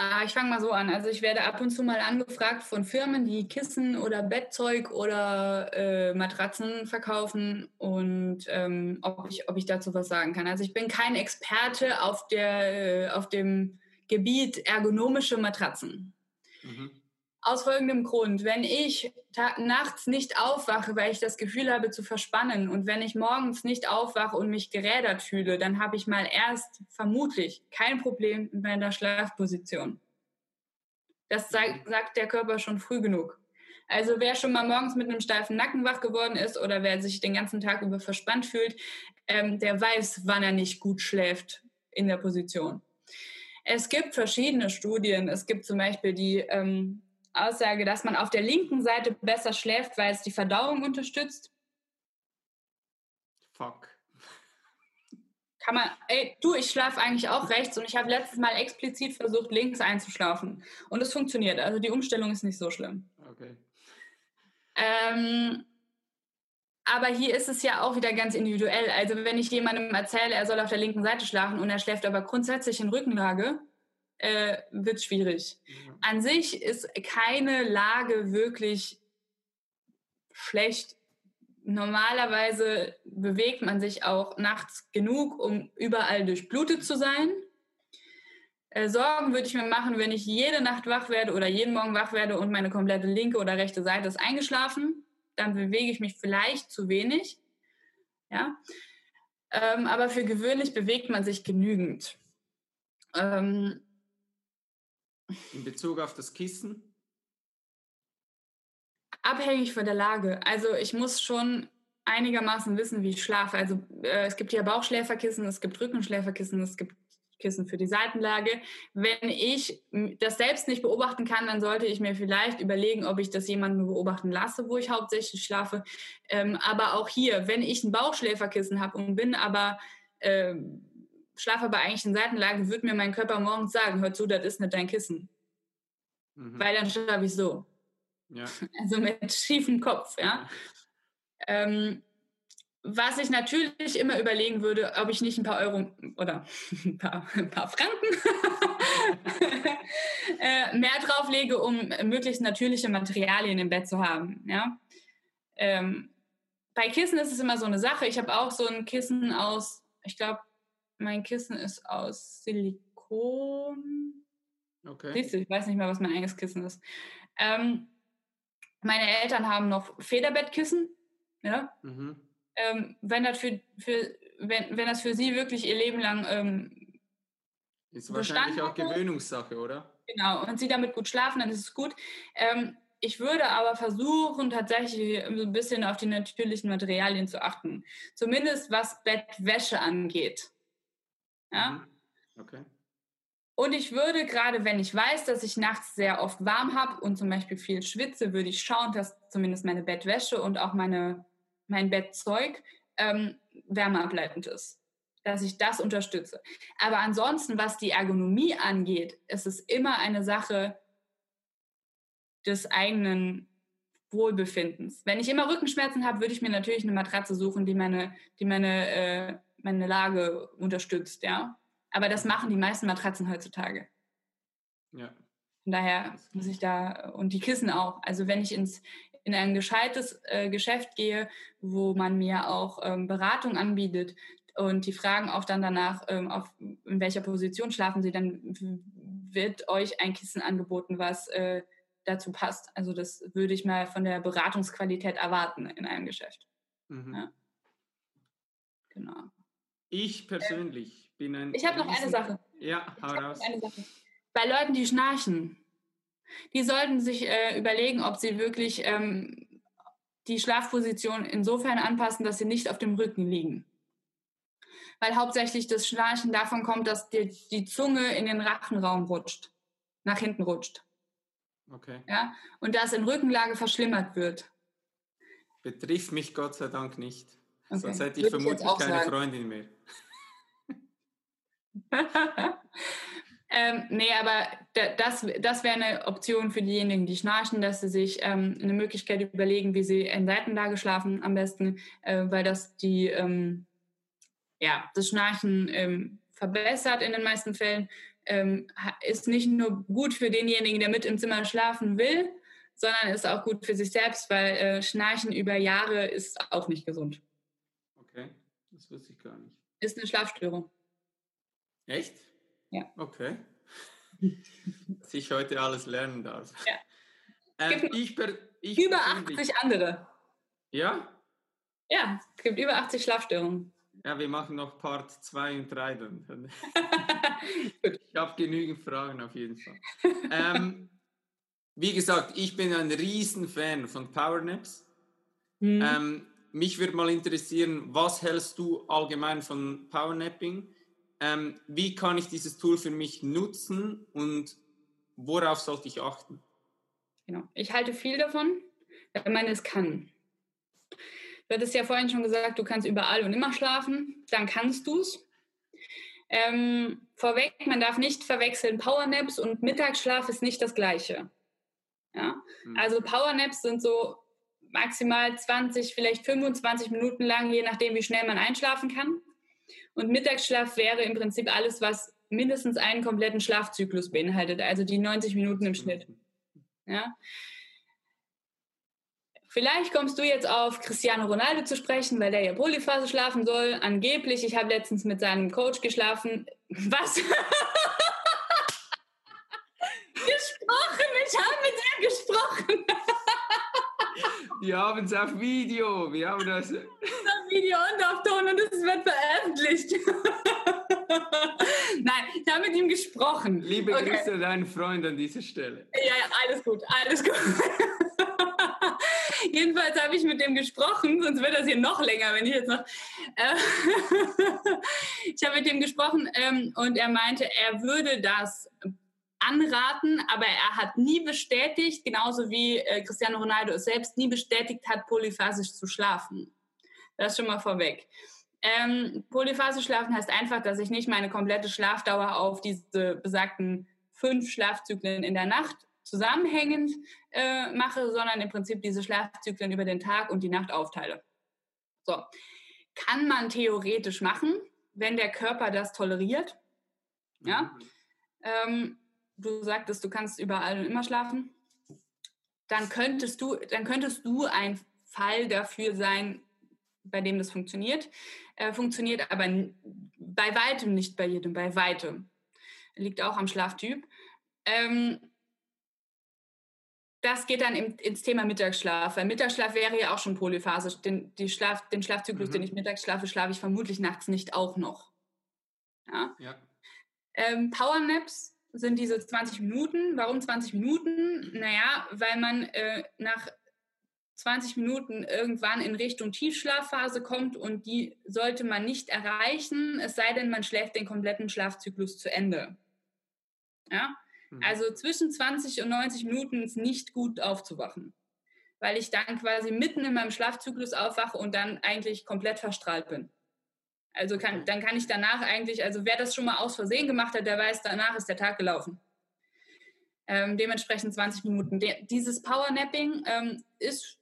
Ah, ich fange mal so an. Also ich werde ab und zu mal angefragt von Firmen, die Kissen oder Bettzeug oder äh, Matratzen verkaufen und ähm, ob, ich, ob ich dazu was sagen kann. Also ich bin kein Experte auf, der, äh, auf dem Gebiet ergonomische Matratzen. Mhm. Aus folgendem Grund, wenn ich nachts nicht aufwache, weil ich das Gefühl habe zu verspannen und wenn ich morgens nicht aufwache und mich gerädert fühle, dann habe ich mal erst vermutlich kein Problem in meiner Schlafposition. Das sagt, sagt der Körper schon früh genug. Also wer schon mal morgens mit einem steifen Nacken wach geworden ist oder wer sich den ganzen Tag über verspannt fühlt, ähm, der weiß, wann er nicht gut schläft in der Position. Es gibt verschiedene Studien. Es gibt zum Beispiel die ähm, Aussage, dass man auf der linken Seite besser schläft, weil es die Verdauung unterstützt. Fuck. Kann man, ey, du, ich schlafe eigentlich auch rechts und ich habe letztes Mal explizit versucht, links einzuschlafen. Und es funktioniert. Also die Umstellung ist nicht so schlimm. Okay. Ähm, aber hier ist es ja auch wieder ganz individuell. Also wenn ich jemandem erzähle, er soll auf der linken Seite schlafen und er schläft aber grundsätzlich in Rückenlage, äh, wird schwierig. Ja. An sich ist keine Lage wirklich schlecht. Normalerweise bewegt man sich auch nachts genug, um überall durchblutet zu sein. Äh, Sorgen würde ich mir machen, wenn ich jede Nacht wach werde oder jeden Morgen wach werde und meine komplette linke oder rechte Seite ist eingeschlafen. Dann bewege ich mich vielleicht zu wenig. Ja. Ähm, aber für gewöhnlich bewegt man sich genügend. Ähm, in Bezug auf das Kissen? Abhängig von der Lage. Also ich muss schon einigermaßen wissen, wie ich schlafe. Also äh, es gibt ja Bauchschläferkissen, es gibt Rückenschläferkissen, es gibt Kissen für die Seitenlage. Wenn ich das selbst nicht beobachten kann, dann sollte ich mir vielleicht überlegen, ob ich das jemanden beobachten lasse, wo ich hauptsächlich schlafe. Ähm, aber auch hier, wenn ich ein Bauchschläferkissen habe und bin aber ähm, schlafe aber eigentlich in Seitenlage, wird mir mein Körper morgens sagen, hör zu, das ist nicht dein Kissen. Mhm. Weil dann schlafe ich so. Ja. (laughs) Also mit schiefem Kopf, ja. Ähm, was ich natürlich immer überlegen würde, ob ich nicht ein paar Euro oder ein paar, ein paar Franken (laughs) äh, mehr drauflege, um möglichst natürliche Materialien im Bett zu haben. Ja? Ähm, bei Kissen ist es immer so eine Sache. Ich habe auch so ein Kissen aus, ich glaube, mein Kissen ist aus Silikon. Okay. Siehst du, ich weiß nicht mehr, was mein eigenes Kissen ist. Ähm, meine Eltern haben noch Federbettkissen. Ja? Mhm. Ähm, wenn, das für, für, wenn, wenn das für sie wirklich ihr Leben lang ähm, ist wahrscheinlich auch Gewöhnungssache, oder? Genau, und sie damit gut schlafen, dann ist es gut. Ähm, ich würde aber versuchen, tatsächlich so ein bisschen auf die natürlichen Materialien zu achten. Zumindest was Bettwäsche angeht. Ja? Mhm. Okay. Und ich würde gerade, wenn ich weiß, dass ich nachts sehr oft warm habe und zum Beispiel viel schwitze, würde ich schauen, dass zumindest meine Bettwäsche und auch meine, mein Bettzeug ähm, wärmeableitend ist. Dass ich das unterstütze. Aber ansonsten, was die Ergonomie angeht, ist es immer eine Sache des eigenen Wohlbefindens. Wenn ich immer Rückenschmerzen habe, würde ich mir natürlich eine Matratze suchen, die meine, die meine äh, meine Lage unterstützt, ja. Aber das machen die meisten Matratzen heutzutage. Ja. Von daher muss ich da, und die Kissen auch. Also wenn ich ins, in ein gescheites äh, Geschäft gehe, wo man mir auch ähm, Beratung anbietet und die fragen auch dann danach, ähm, auf, in welcher Position schlafen sie, dann wird euch ein Kissen angeboten, was äh, dazu passt. Also das würde ich mal von der Beratungsqualität erwarten in einem Geschäft. Mhm. Ja. Genau. Ich persönlich bin ein. Ich habe noch eine Sache. Ja, hau raus. Eine Sache. Bei Leuten, die schnarchen, die sollten sich äh, überlegen, ob sie wirklich ähm, die Schlafposition insofern anpassen, dass sie nicht auf dem Rücken liegen. Weil hauptsächlich das Schnarchen davon kommt, dass die, die Zunge in den Rachenraum rutscht, nach hinten rutscht. Okay. Ja, und das in Rückenlage verschlimmert wird. Betrifft mich Gott sei Dank nicht. Okay. Sonst hätte ich Würde vermutlich ich keine sagen. Freundin mehr. (laughs) ähm, nee, aber das, das wäre eine Option für diejenigen, die schnarchen, dass sie sich ähm, eine Möglichkeit überlegen, wie sie in Seitenlage schlafen am besten, äh, weil das die, ähm, ja, das Schnarchen ähm, verbessert in den meisten Fällen. Ähm, ist nicht nur gut für denjenigen, der mit im Zimmer schlafen will, sondern ist auch gut für sich selbst, weil äh, Schnarchen über Jahre ist auch nicht gesund. Das wusste ich gar nicht. Ist eine Schlafstörung. Echt? Ja. Okay. Dass ich heute alles lernen darf. Ja. Ähm, ich ich über 80 andere. Ja? Ja, es gibt über 80 Schlafstörungen. Ja, wir machen noch Part 2 und 3 dann. (laughs) ich habe genügend Fragen auf jeden Fall. Ähm, wie gesagt, ich bin ein Riesenfan von Powernaps. Mhm. Ähm, mich würde mal interessieren, was hältst du allgemein von Powernapping? ähm, wie kann ich dieses Tool für mich nutzen und worauf sollte ich achten? Genau. Ich halte viel davon, wenn man es kann. Du hattest ja vorhin schon gesagt, du kannst überall und immer schlafen, dann kannst du es. Ähm, vorweg, man darf nicht verwechseln, Powernaps und Mittagsschlaf ist nicht das gleiche. Ja? Mhm. Also Powernaps sind so maximal 20, vielleicht 25 Minuten lang, je nachdem, wie schnell man einschlafen kann. Und Mittagsschlaf wäre im Prinzip alles, was mindestens einen kompletten Schlafzyklus beinhaltet, also die 90 Minuten im Schnitt. Ja? Vielleicht kommst du jetzt auf Cristiano Ronaldo zu sprechen, weil der ja Polyphase schlafen soll. Angeblich, ich habe letztens mit seinem Coach geschlafen. Was? (laughs) gesprochen, ich habe mit ihm gesprochen. Wir haben es auf Video. Wir haben das. Video und auf Ton und es wird veröffentlicht. (laughs) Nein, ich habe mit ihm gesprochen. Liebe okay. Grüße an deinen Freund an dieser Stelle. Ja, ja alles gut, alles gut. (laughs) Jedenfalls habe ich mit dem gesprochen, sonst wird das hier noch länger, wenn ich jetzt noch. (laughs) Ich habe mit dem gesprochen ähm, und er meinte, er würde das anraten, aber er hat nie bestätigt, genauso wie äh, Cristiano Ronaldo es selbst nie bestätigt hat, polyphasisch zu schlafen. Das schon mal vorweg. Ähm, Polyphase schlafen heißt einfach, dass ich nicht meine komplette Schlafdauer auf diese besagten fünf Schlafzyklen in der Nacht zusammenhängend äh, mache, sondern im Prinzip diese Schlafzyklen über den Tag und die Nacht aufteile. So. Kann man theoretisch machen, wenn der Körper das toleriert. Ja. Mhm. Ähm, du sagtest, du kannst überall und immer schlafen. Dann könntest du, dann könntest du ein Fall dafür sein, bei dem das funktioniert. Äh, funktioniert aber bei weitem nicht bei jedem, bei weitem. Liegt auch am Schlaftyp. Ähm, das geht dann im, ins Thema Mittagsschlaf, weil Mittagsschlaf wäre ja auch schon polyphasisch. Den, die Schlaf, den Schlafzyklus, mhm. den ich mittags schlafe, schlafe ich vermutlich nachts nicht auch noch. Ja. ja. Ähm, Powernaps sind diese 20 Minuten. Warum 20 Minuten? Naja, weil man äh, nach 20 Minuten irgendwann in Richtung Tiefschlafphase kommt und die sollte man nicht erreichen, es sei denn, man schläft den kompletten Schlafzyklus zu Ende. Ja? Mhm. Also zwischen 20 und 90 Minuten ist nicht gut aufzuwachen, weil ich dann quasi mitten in meinem Schlafzyklus aufwache und dann eigentlich komplett verstrahlt bin. Also kann, dann kann ich danach eigentlich, also wer das schon mal aus Versehen gemacht hat, der weiß, danach ist der Tag gelaufen. Ähm, dementsprechend 20 Minuten. De dieses Powernapping ähm, ist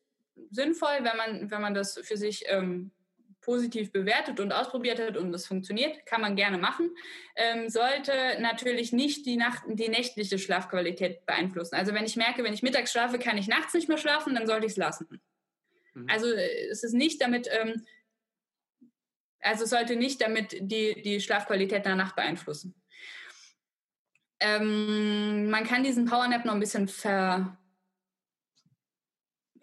sinnvoll, wenn man, wenn man das für sich ähm, positiv bewertet und ausprobiert hat und es funktioniert, kann man gerne machen. Ähm, sollte natürlich nicht die, Nacht, die nächtliche Schlafqualität beeinflussen. Also wenn ich merke, wenn ich mittags schlafe, kann ich nachts nicht mehr schlafen, dann sollte ich es lassen. Mhm. Also äh, es ist nicht damit, ähm, also sollte nicht damit die, die Schlafqualität der Nacht beeinflussen. Ähm, man kann diesen Powernap noch ein bisschen ver,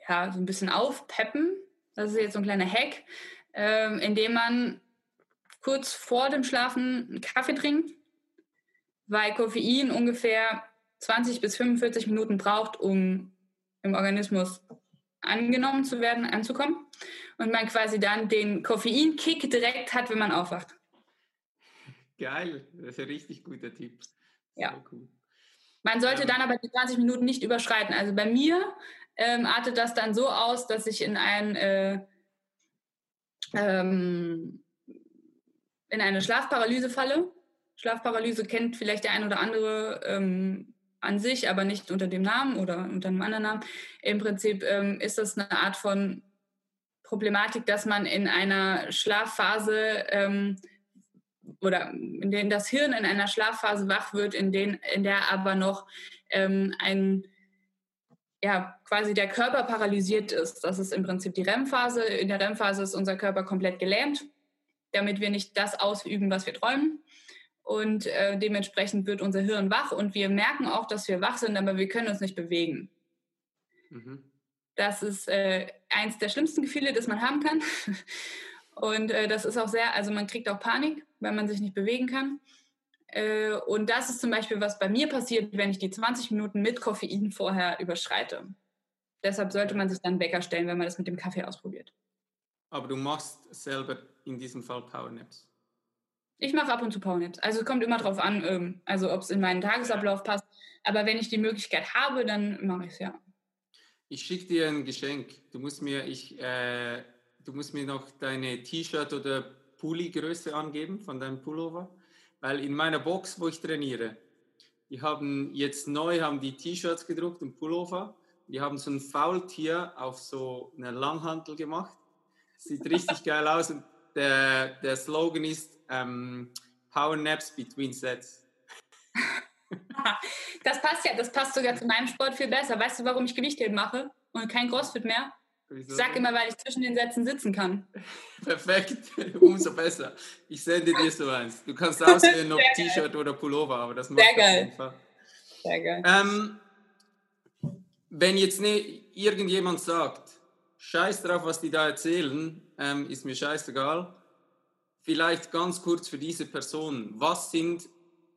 ja, so ein bisschen aufpeppen. Das ist jetzt so ein kleiner Hack, ähm, indem man kurz vor dem Schlafen einen Kaffee trinkt, weil Koffein ungefähr 20 bis 45 Minuten braucht, um im Organismus angenommen zu werden, anzukommen. Und man quasi dann den Koffeinkick direkt hat, wenn man aufwacht. Geil, das ist ein richtig guter Tipp. Ja. Cool. Man sollte dann aber die 20 Minuten nicht überschreiten. Also bei mir ähm, artet das dann so aus, dass ich in ein äh, ähm, in eine Schlafparalyse falle. Schlafparalyse kennt vielleicht der ein oder andere ähm, an sich, aber nicht unter dem Namen oder unter einem anderen Namen. Im Prinzip ähm, ist das eine Art von Problematik, dass man in einer Schlafphase ähm, oder in der das Hirn in einer Schlafphase wach wird, in, den, in der aber noch ähm, ein ja, quasi der Körper paralysiert ist. Das ist im Prinzip die REM-Phase. In der REM-Phase ist unser Körper komplett gelähmt, damit wir nicht das ausüben, was wir träumen. Und äh, dementsprechend wird unser Hirn wach und wir merken auch, dass wir wach sind, aber wir können uns nicht bewegen. Mhm. Das ist äh, eins der schlimmsten Gefühle, das man haben kann. (laughs) Und äh, das ist auch sehr, also man kriegt auch Panik, wenn man sich nicht bewegen kann. Äh, und das ist zum Beispiel, was bei mir passiert, wenn ich die 20 Minuten mit Koffein vorher überschreite. Deshalb sollte man sich dann Wecker stellen, wenn man das mit dem Kaffee ausprobiert. Aber du machst selber in diesem Fall Powernaps? Ich mache ab und zu Powernaps. Also es kommt immer darauf an, ähm, also ob es in meinen Tagesablauf passt. Aber wenn ich die Möglichkeit habe, dann mache ich es ja. Ich schicke dir ein Geschenk. Du musst mir, ich, äh, du musst mir noch deine T-Shirt oder Pulli-Größe angeben von deinem Pullover. Weil in meiner Box, wo ich trainiere, die haben jetzt neu haben die T-Shirts gedruckt und Pullover. Die haben so ein Faultier auf so eine Langhantel gemacht. Sieht richtig (laughs) geil aus und der, der Slogan ist ähm, Power Naps Between Sets. (laughs) das passt ja, das passt sogar zu meinem Sport viel besser. Weißt du, warum ich Gewichtheben mache und kein Crossfit mehr? Wieso? Ich sag immer, weil ich zwischen den Sätzen sitzen kann. (laughs) Perfekt, (laughs) umso besser. Ich sende dir so eins. Du kannst auswählen, ob T-Shirt oder Pullover, aber das macht Sehr geil. auf jeden Fall. Sehr geil. Ähm, wenn jetzt ne, irgendjemand sagt, scheiß drauf, was die da erzählen, ähm, ist mir scheißegal. Vielleicht ganz kurz für diese Person. Was sind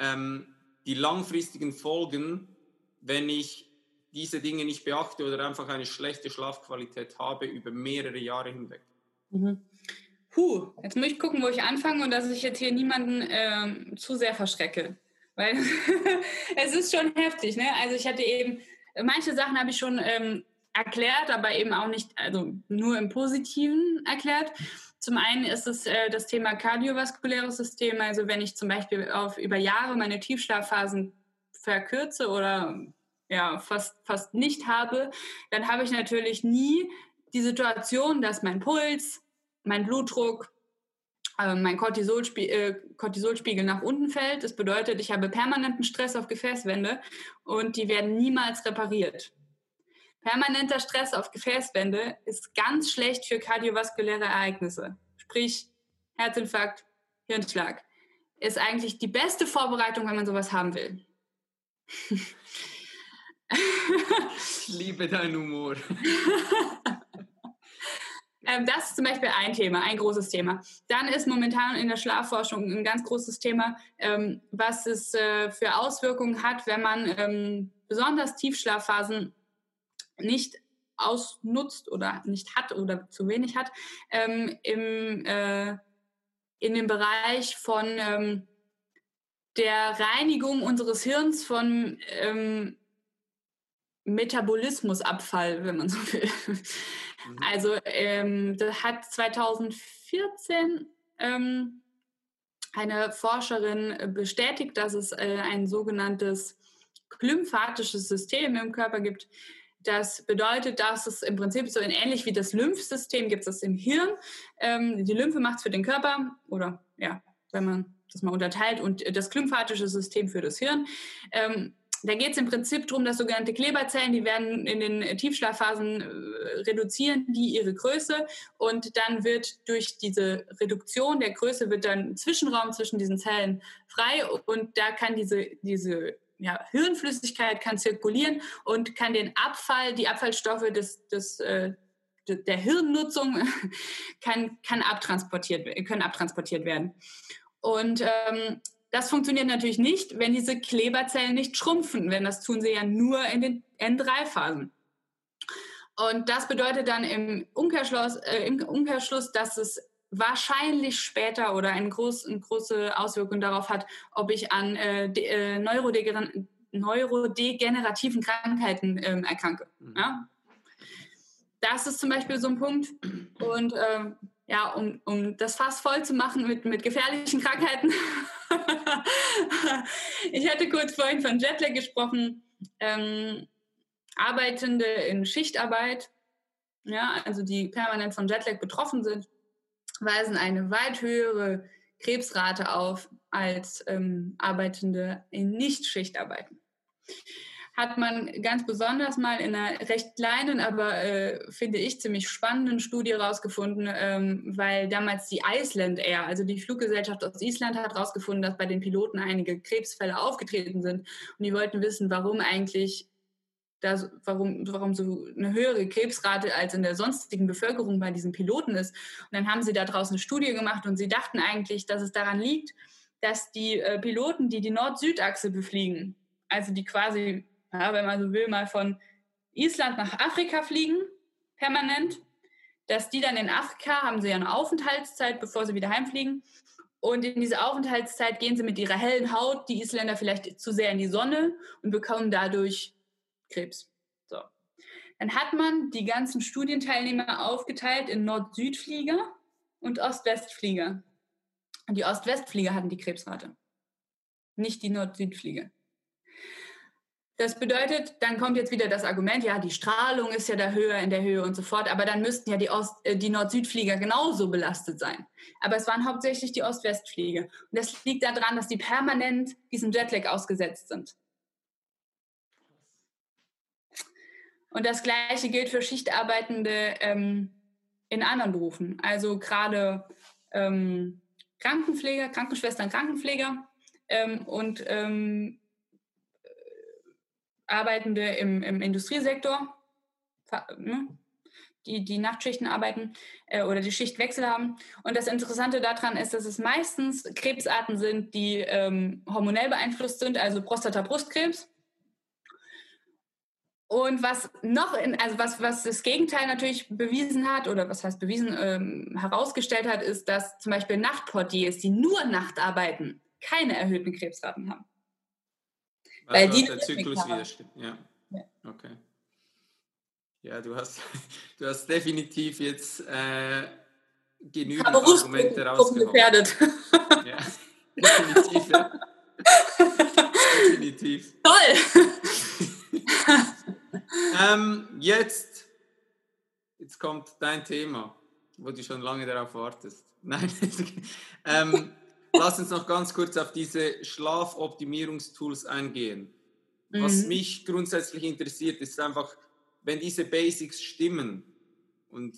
ähm, die langfristigen Folgen, wenn ich diese Dinge nicht beachte oder einfach eine schlechte Schlafqualität habe über mehrere Jahre hinweg. Mhm. Puh, jetzt muss ich gucken, wo ich anfange und dass ich jetzt hier niemanden ähm, zu sehr verschrecke. Weil (laughs) es ist schon heftig. Ne? Also ich hatte eben, manche Sachen habe ich schon ähm, erklärt, aber eben auch nicht, also nur im Positiven erklärt. Zum einen ist es äh, das Thema kardiovaskuläres System. Also wenn ich zum Beispiel auf über Jahre meine Tiefschlafphasen verkürze oder ja, fast, fast nicht habe, dann habe ich natürlich nie die Situation, dass mein Puls, mein Blutdruck, äh, mein Cortisolspie äh, Cortisolspiegel nach unten fällt. Das bedeutet, ich habe permanenten Stress auf Gefäßwände und die werden niemals repariert. Permanenter Stress auf Gefäßwände ist ganz schlecht für kardiovaskuläre Ereignisse. Sprich, Herzinfarkt, Hirnschlag. Ist eigentlich die beste Vorbereitung, wenn man sowas haben will. ich liebe deinen Humor. (laughs) ähm, das ist zum Beispiel ein Thema, ein großes Thema. Dann ist momentan in der Schlafforschung ein ganz großes Thema, ähm, was es äh, für Auswirkungen hat, wenn man ähm, besonders Tiefschlafphasen nicht ausnutzt oder nicht hat oder zu wenig hat, ähm, im, äh, in dem Bereich von ähm, der Reinigung unseres Hirns von ähm, Metabolismusabfall, wenn man so will. Mhm. Also ähm, das hat 2014 ähm, eine Forscherin bestätigt, dass es äh, ein sogenanntes lymphatisches System im Körper gibt. Das bedeutet, dass es im Prinzip so ähnlich wie das Lymphsystem gibt es im Hirn. Ähm, die Lymphe macht es für den Körper oder ja, wenn man das mal unterteilt und das lymphatische System für das Hirn. Ähm, da geht es im Prinzip darum, dass sogenannte Kleberzellen, die werden in den Tiefschlafphasen äh, reduzieren, die ihre Größe und dann wird durch diese Reduktion der Größe wird dann Zwischenraum zwischen diesen Zellen frei und da kann diese, diese ja, Hirnflüssigkeit kann zirkulieren und kann den Abfall, die Abfallstoffe des, des, äh, der Hirnnutzung (laughs) kann, kann abtransportiert, können abtransportiert werden. Und ähm, das funktioniert natürlich nicht, wenn diese Kleberzellen nicht schrumpfen, denn das tun sie ja nur in den N3-Phasen. Und das bedeutet dann im Umkehrschluss, äh, im Umkehrschluss, dass es wahrscheinlich später oder eine, groß, eine große Auswirkung darauf hat, ob ich an äh, äh, Neurodegener neurodegenerativen Krankheiten ähm, erkranke. Mhm. Ja? Das ist zum Beispiel so ein Punkt. Und ähm, ja, um, um das Fass voll zu machen mit, mit gefährlichen Krankheiten. (laughs) ich hatte kurz vorhin von Jetlag gesprochen. Ähm, Arbeitende in Schichtarbeit, ja, also die permanent von Jetlag betroffen sind, weisen eine weit höhere Krebsrate auf als ähm, Arbeitende in Nicht-Schichtarbeiten hat man ganz besonders mal in einer recht kleinen, aber äh, finde ich ziemlich spannenden Studie herausgefunden, ähm, weil damals die Iceland Air, also die Fluggesellschaft aus Island, hat herausgefunden, dass bei den Piloten einige Krebsfälle aufgetreten sind. Und die wollten wissen, warum eigentlich da, warum, warum so eine höhere Krebsrate als in der sonstigen Bevölkerung bei diesen Piloten ist. Und dann haben sie da draußen eine Studie gemacht und sie dachten eigentlich, dass es daran liegt, dass die äh, Piloten, die die Nord-Süd-Achse befliegen, also die quasi ja, wenn man so will, mal von Island nach Afrika fliegen, permanent, dass die dann in Afrika haben sie ja eine Aufenthaltszeit, bevor sie wieder heimfliegen. Und in diese Aufenthaltszeit gehen sie mit ihrer hellen Haut, die Isländer vielleicht zu sehr in die Sonne und bekommen dadurch Krebs. So. Dann hat man die ganzen Studienteilnehmer aufgeteilt in Nord-Süd-Flieger und Ost-West-Flieger. Und die Ost-West-Flieger hatten die Krebsrate, nicht die Nord-Süd-Flieger. Das bedeutet, dann kommt jetzt wieder das Argument, ja, die Strahlung ist ja da höher in der Höhe und so fort, aber dann müssten ja die, äh, die Nord-Süd-Flieger genauso belastet sein. Aber es waren hauptsächlich die Ost-West-Flieger. Und das liegt daran, dass die permanent diesem Jetlag ausgesetzt sind. Und das Gleiche gilt für Schichtarbeitende ähm, in anderen Berufen. Also gerade ähm, Krankenpfleger, Krankenschwestern, Krankenpfleger ähm, und ähm, Arbeitende im, im Industriesektor, ne, die die Nachtschichten arbeiten äh, oder die Schichtwechsel haben. Und das Interessante daran ist, dass es meistens Krebsarten sind, die ähm, hormonell beeinflusst sind, also Prostata-Brustkrebs. Und was noch, in, also was, was das Gegenteil natürlich bewiesen hat, oder was heißt bewiesen, ähm, herausgestellt hat, ist, dass zum Beispiel Nachtportiers, die nur Nacht arbeiten, keine erhöhten Krebsraten haben. Weil also die der Zyklus wieder stimmt. Ja. ja. Okay. Ja, du hast, (laughs) du hast definitiv jetzt äh, genügend Argumente rausgehauen. Ja, (laughs) definitiv, ja. (laughs) definitiv. Toll! Ähm, jetzt, jetzt kommt dein Thema, wo du schon lange darauf wartest. (laughs) Nein, ähm, lass uns noch ganz kurz auf diese Schlafoptimierungstools eingehen. Mhm. Was mich grundsätzlich interessiert, ist einfach, wenn diese Basics stimmen, und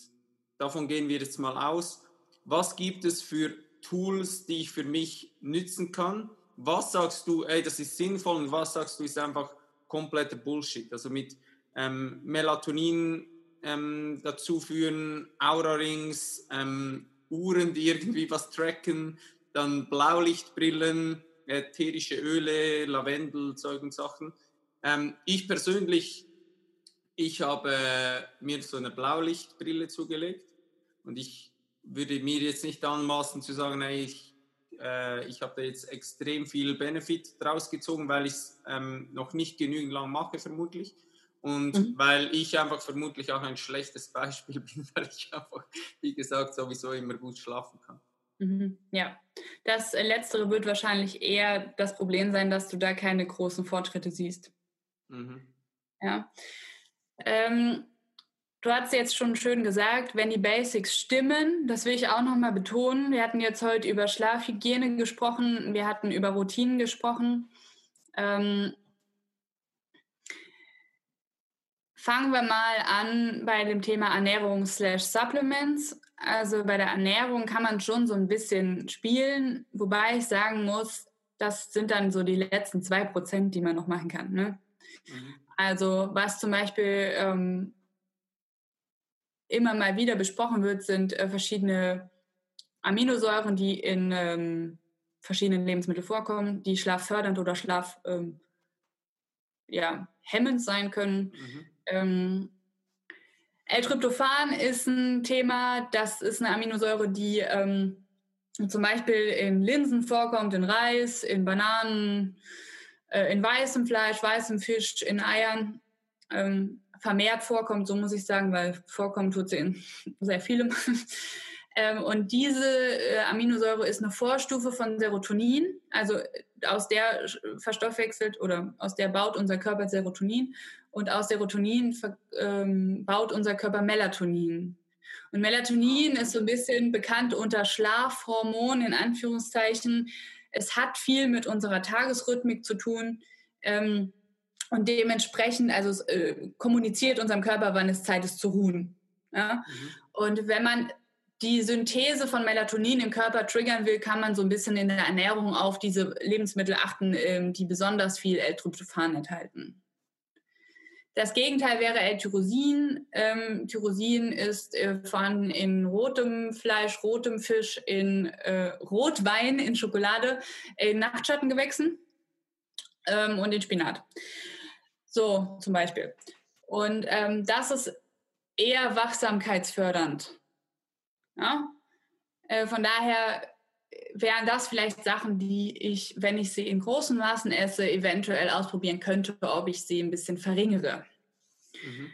davon gehen wir jetzt mal aus, was gibt es für Tools, die ich für mich nützen kann? Was sagst du, ey, das ist sinnvoll und was sagst du, ist einfach kompletter Bullshit? Also mit ähm, Melatonin ähm, dazu führen, Aura-Rings, ähm, Uhren, die irgendwie was tracken, dann Blaulichtbrillen, ätherische Öle, Lavendel, und Sachen. Ähm, ich persönlich, ich habe mir so eine Blaulichtbrille zugelegt und ich würde mir jetzt nicht anmaßen zu sagen, ey, ich, äh, ich habe da jetzt extrem viel Benefit draus gezogen, weil ich es ähm, noch nicht genügend lang mache, vermutlich. Und mhm. weil ich einfach vermutlich auch ein schlechtes (laughs) Beispiel bin, weil ich einfach, wie gesagt, sowieso immer gut schlafen kann. Mhm. Ja, das Letztere wird wahrscheinlich eher das Problem sein, dass du da keine großen Fortschritte siehst. Mhm. Ja. Ähm, du hast jetzt schon schön gesagt, wenn die Basics stimmen, das will ich auch nochmal betonen. Wir hatten jetzt heute über Schlafhygiene gesprochen, wir hatten über Routinen gesprochen. Ähm, fangen wir mal an bei dem Thema Ernährung slash Supplements. Also bei der Ernährung kann man schon so ein bisschen spielen, wobei ich sagen muss, das sind dann so die letzten zwei Prozent, die man noch machen kann. Ne? Mhm. Also was zum Beispiel ähm, immer mal wieder besprochen wird, sind äh, verschiedene Aminosäuren, die in ähm, verschiedenen Lebensmitteln vorkommen, die schlaffördernd oder schlafhemmend ähm, ja, sein können. Mhm. Ähm, L-Tryptophan ist ein Thema, das ist eine Aminosäure, die ähm, zum Beispiel in Linsen vorkommt, in Reis, in Bananen, äh, in weißem Fleisch, weißem Fisch, in Eiern ähm, vermehrt vorkommt, so muss ich sagen, weil vorkommen tut sie in (laughs) sehr vielem. ähm, und diese äh, Aminosäure ist eine Vorstufe von Serotonin, also äh, aus der verstoffwechselt oder aus der baut unser Körper Serotonin und aus Serotonin ähm, baut unser Körper Melatonin. Und Melatonin ist so ein bisschen bekannt unter Schlafhormon in Anführungszeichen. Es hat viel mit unserer Tagesrhythmik zu tun. Ähm, und dementsprechend, also es, äh, kommuniziert unserem Körper, wann es Zeit ist zu ruhen. Ja? Mhm. Und wenn man die Synthese von Melatonin im Körper triggern will, kann man so ein bisschen in der Ernährung auf diese Lebensmittel achten, ähm, die besonders viel L-Tryptophan enthalten. Das Gegenteil wäre L-Tyrosin. Ähm, Tyrosin ist äh, vorhanden in rotem Fleisch, rotem Fisch, in äh, Rotwein, in Schokolade, in Nachtschattengewächsen ähm, und in Spinat. So zum Beispiel. Und ähm, das ist eher wachsamkeitsfördernd. Ja? Äh, von daher wären das vielleicht Sachen, die ich, wenn ich sie in großen Maßen esse, eventuell ausprobieren könnte, ob ich sie ein bisschen verringere. Mhm.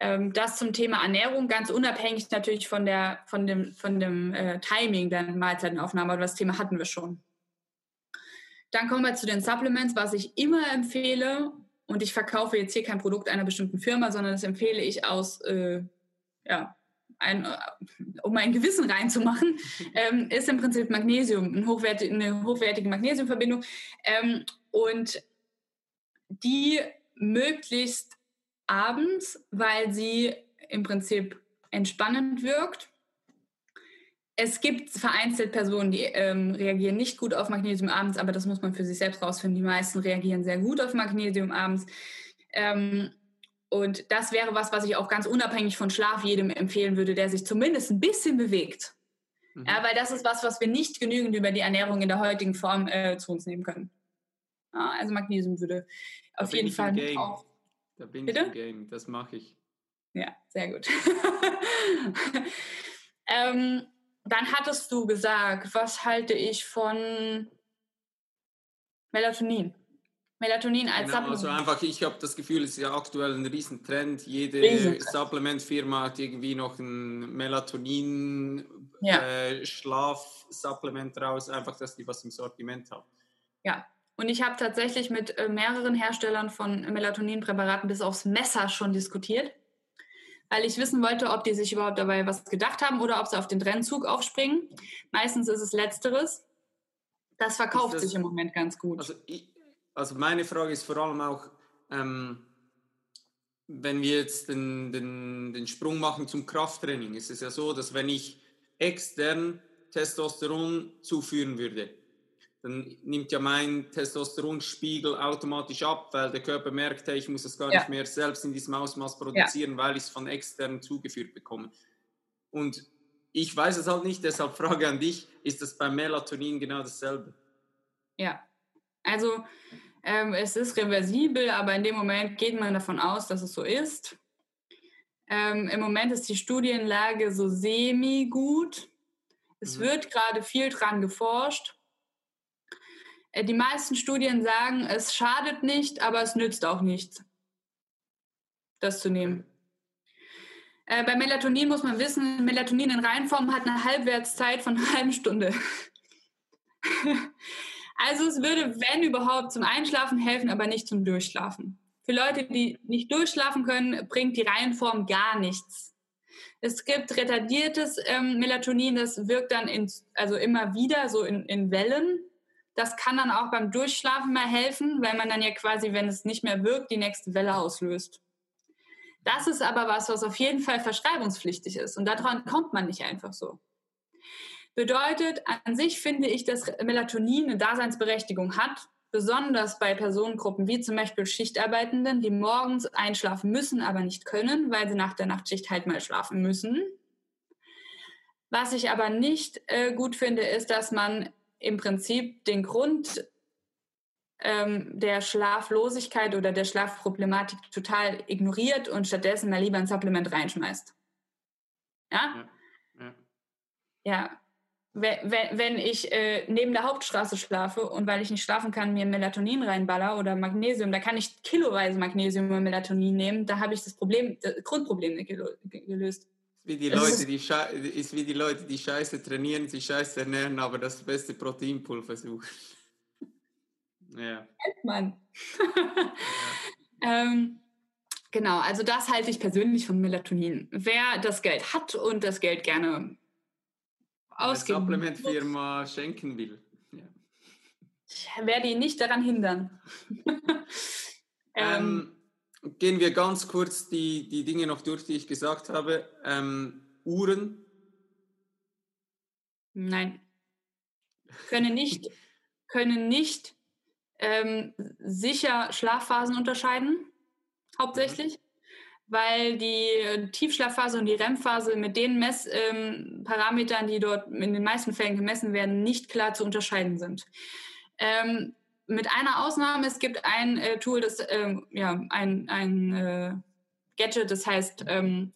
Ähm, das zum Thema Ernährung, ganz unabhängig natürlich von, der, von dem, von dem äh, Timing der Mahlzeitenaufnahme, aber das Thema hatten wir schon. Dann kommen wir zu den Supplements, was ich immer empfehle, und ich verkaufe jetzt hier kein Produkt einer bestimmten Firma, sondern das empfehle ich aus, äh, ja, ein, um ein Gewissen reinzumachen, (laughs) ähm, ist im Prinzip Magnesium, ein hochwertig, eine hochwertige Magnesiumverbindung. Ähm, und die möglichst abends, weil sie im Prinzip entspannend wirkt es gibt vereinzelt Personen, die ähm, reagieren nicht gut auf Magnesium abends, aber das muss man für sich selbst rausfinden. Die meisten reagieren sehr gut auf Magnesium abends. Ähm, und das wäre was, was ich auch ganz unabhängig von Schlaf jedem empfehlen würde, der sich zumindest ein bisschen bewegt. Mhm. Ja, weil das ist was, was wir nicht genügend über die Ernährung in der heutigen Form äh, zu uns nehmen können. Ja, also Magnesium würde da auf jeden Fall auch. Da bin Bitte? ich im Game, das mache ich. Ja, sehr gut. (laughs) ähm, dann hattest du gesagt, was halte ich von Melatonin? Melatonin als genau, Supplement. Also einfach, ich habe das Gefühl, es ist ja aktuell ein Riesentrend. Jede Supplementfirma hat irgendwie noch ein Melatonin-Schlaf-Supplement ja. äh, raus, einfach, dass die was im Sortiment haben. Ja, und ich habe tatsächlich mit äh, mehreren Herstellern von Melatoninpräparaten bis aufs Messer schon diskutiert weil ich wissen wollte, ob die sich überhaupt dabei was gedacht haben oder ob sie auf den Trennzug aufspringen. Meistens ist es letzteres. Das verkauft das, sich im Moment ganz gut. Also, ich, also, meine Frage ist vor allem auch, ähm, wenn wir jetzt den, den, den Sprung machen zum Krafttraining, ist es ja so, dass wenn ich extern Testosteron zuführen würde, dann nimmt ja mein Testosteronspiegel automatisch ab, weil der Körper merkt, hey, ich muss es gar ja. nicht mehr selbst in diesem Ausmaß produzieren, ja. weil ich es von extern zugeführt bekomme. Und ich weiß es halt nicht, deshalb (laughs) Frage an dich, ist das beim Melatonin genau dasselbe? Ja, also ähm, es ist reversibel, aber in dem Moment geht man davon aus, dass es so ist. Ähm, Im Moment ist die Studienlage so semi-gut. Es mhm. wird gerade viel dran geforscht äh, die meisten Studien sagen, es schadet nicht, aber es nützt auch nichts, das zu nehmen. Äh, bei Melatonin muss man wissen, Melatonin in Reinform hat eine Halbwertszeit von einer halben Stunde. (laughs) also es würde, wenn überhaupt, zum Einschlafen helfen, aber nicht zum Durchschlafen. Für Leute, die nicht durchschlafen können, bringt die Reihenform gar nichts. Es gibt retardiertes ähm, Melatonin, das wirkt dann in, also immer wieder so in, in Wellen. Das kann dann auch beim Durchschlafen mal helfen, weil man dann ja quasi, wenn es nicht mehr wirkt, die nächste Welle auslöst. Das ist aber was, was auf jeden Fall verschreibungspflichtig ist und daran kommt man nicht einfach so. Bedeutet, an sich finde ich, dass Melatonin eine Daseinsberechtigung hat, besonders bei Personengruppen wie zum Beispiel Schichtarbeitenden, die morgens einschlafen müssen, aber nicht können, weil sie nach der Nachtschicht halt mal schlafen müssen. Was ich aber nicht äh, gut finde, ist, dass man im Prinzip den Grund ähm, der Schlaflosigkeit oder der Schlafproblematik total ignoriert und stattdessen mal lieber ein Supplement reinschmeißt. Ja? Ja. ja. ja. Wenn, wenn ich äh, neben der Hauptstraße schlafe und weil ich nicht schlafen kann, mir Melatonin reinballer oder Magnesium, da kann ich kiloweise Magnesium und Melatonin nehmen, da habe ich das Problem, das Grundproblem gelöst. Wie die Leute, die ist wie die Leute, die scheiße trainieren, sich scheiße ernähren, aber das beste Proteinpulver suchen. (laughs) ja. Mann. (laughs) ja. ähm, genau, also das halte ich persönlich von Melatonin. Wer das Geld hat und das Geld gerne ausgeben. Supplementfirma schenken will. Ja. Ich werde ihn nicht daran hindern. (laughs) ähm, ähm, gehen wir ganz kurz die, die Dinge noch durch, die ich gesagt habe. Ähm, Uhren? Nein. Können nicht, können nicht ähm, sicher Schlafphasen unterscheiden, hauptsächlich. Weil die Tiefschlafphase und die REM-Phase mit den Messparametern, ähm, die dort in den meisten Fällen gemessen werden, nicht klar zu unterscheiden sind. Ähm, mit einer Ausnahme, es gibt ein äh, Tool, das ähm, ja ein, ein äh, Gadget, das heißt ähm,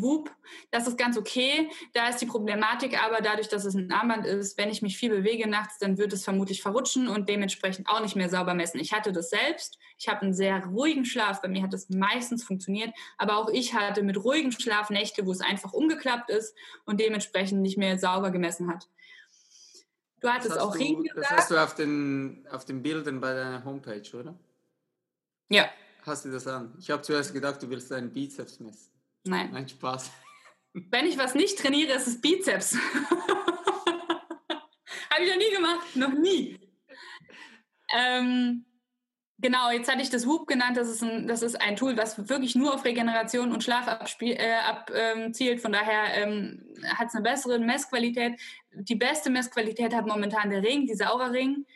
Whoop. Das ist ganz okay. Da ist die Problematik aber dadurch, dass es ein Armband ist, wenn ich mich viel bewege nachts, dann wird es vermutlich verrutschen und dementsprechend auch nicht mehr sauber messen. Ich hatte das selbst. Ich habe einen sehr ruhigen Schlaf. Bei mir hat das meistens funktioniert. Aber auch ich hatte mit ruhigem Schlaf Nächte, wo es einfach umgeklappt ist und dementsprechend nicht mehr sauber gemessen hat. Du hattest auch Ring gesagt. Das hast du auf den, auf den Bildern bei deiner Homepage, oder? Ja. Hast du das an? Ich habe zuerst gedacht, du willst deinen Bizeps messen. Nein. Nein, Spaß. Wenn ich was nicht trainiere, ist es Bizeps. (laughs) Habe ich noch nie gemacht, noch nie. Ähm, genau, jetzt hatte ich das Whoop genannt. Das ist, ein, das ist ein Tool, was wirklich nur auf Regeneration und Schlaf abzielt. Äh, ab, ähm, Von daher ähm, hat es eine bessere Messqualität. Die beste Messqualität hat momentan der Ring, dieser Aura-Ring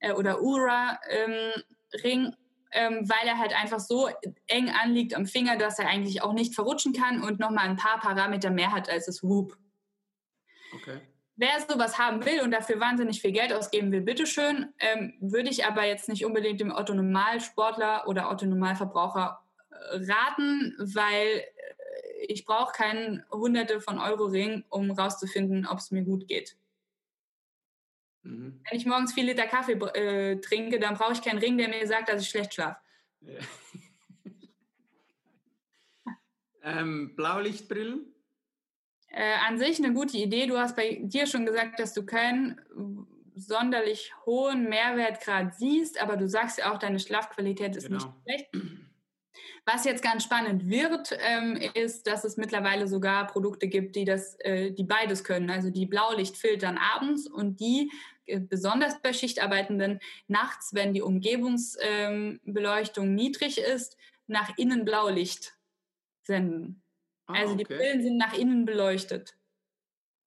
äh, oder Ura-Ring. Ähm, weil er halt einfach so eng anliegt am Finger, dass er eigentlich auch nicht verrutschen kann und nochmal ein paar Parameter mehr hat als das Whoop. Okay. Wer sowas haben will und dafür wahnsinnig viel Geld ausgeben will, bitteschön, ähm, würde ich aber jetzt nicht unbedingt dem Otto-Normalsportler oder Otto-Normalverbraucher äh, raten, weil äh, ich brauche keinen Hunderte von Euro-Ring, um rauszufinden, ob es mir gut geht. Mhm. Wenn ich morgens viel Liter Kaffee äh, trinke, dann brauche ich keinen Ring, der mir sagt, dass ich schlecht schlafe. Ja. (laughs) ähm, Blaulichtbrillen? Äh, an sich eine gute Idee. Du hast bei dir schon gesagt, dass du keinen sonderlich hohen Mehrwertgrad siehst, aber du sagst ja auch, deine Schlafqualität ist genau. nicht schlecht. Was jetzt ganz spannend wird, ähm, ist, dass es mittlerweile sogar Produkte gibt, die das, äh, die beides können. Also die Blaulicht filtern abends und die äh, besonders bei Schichtarbeitenden nachts, wenn die Umgebungsbeleuchtung ähm, niedrig ist, nach innen Blaulicht senden. Ah, also die Brillen sind nach innen beleuchtet.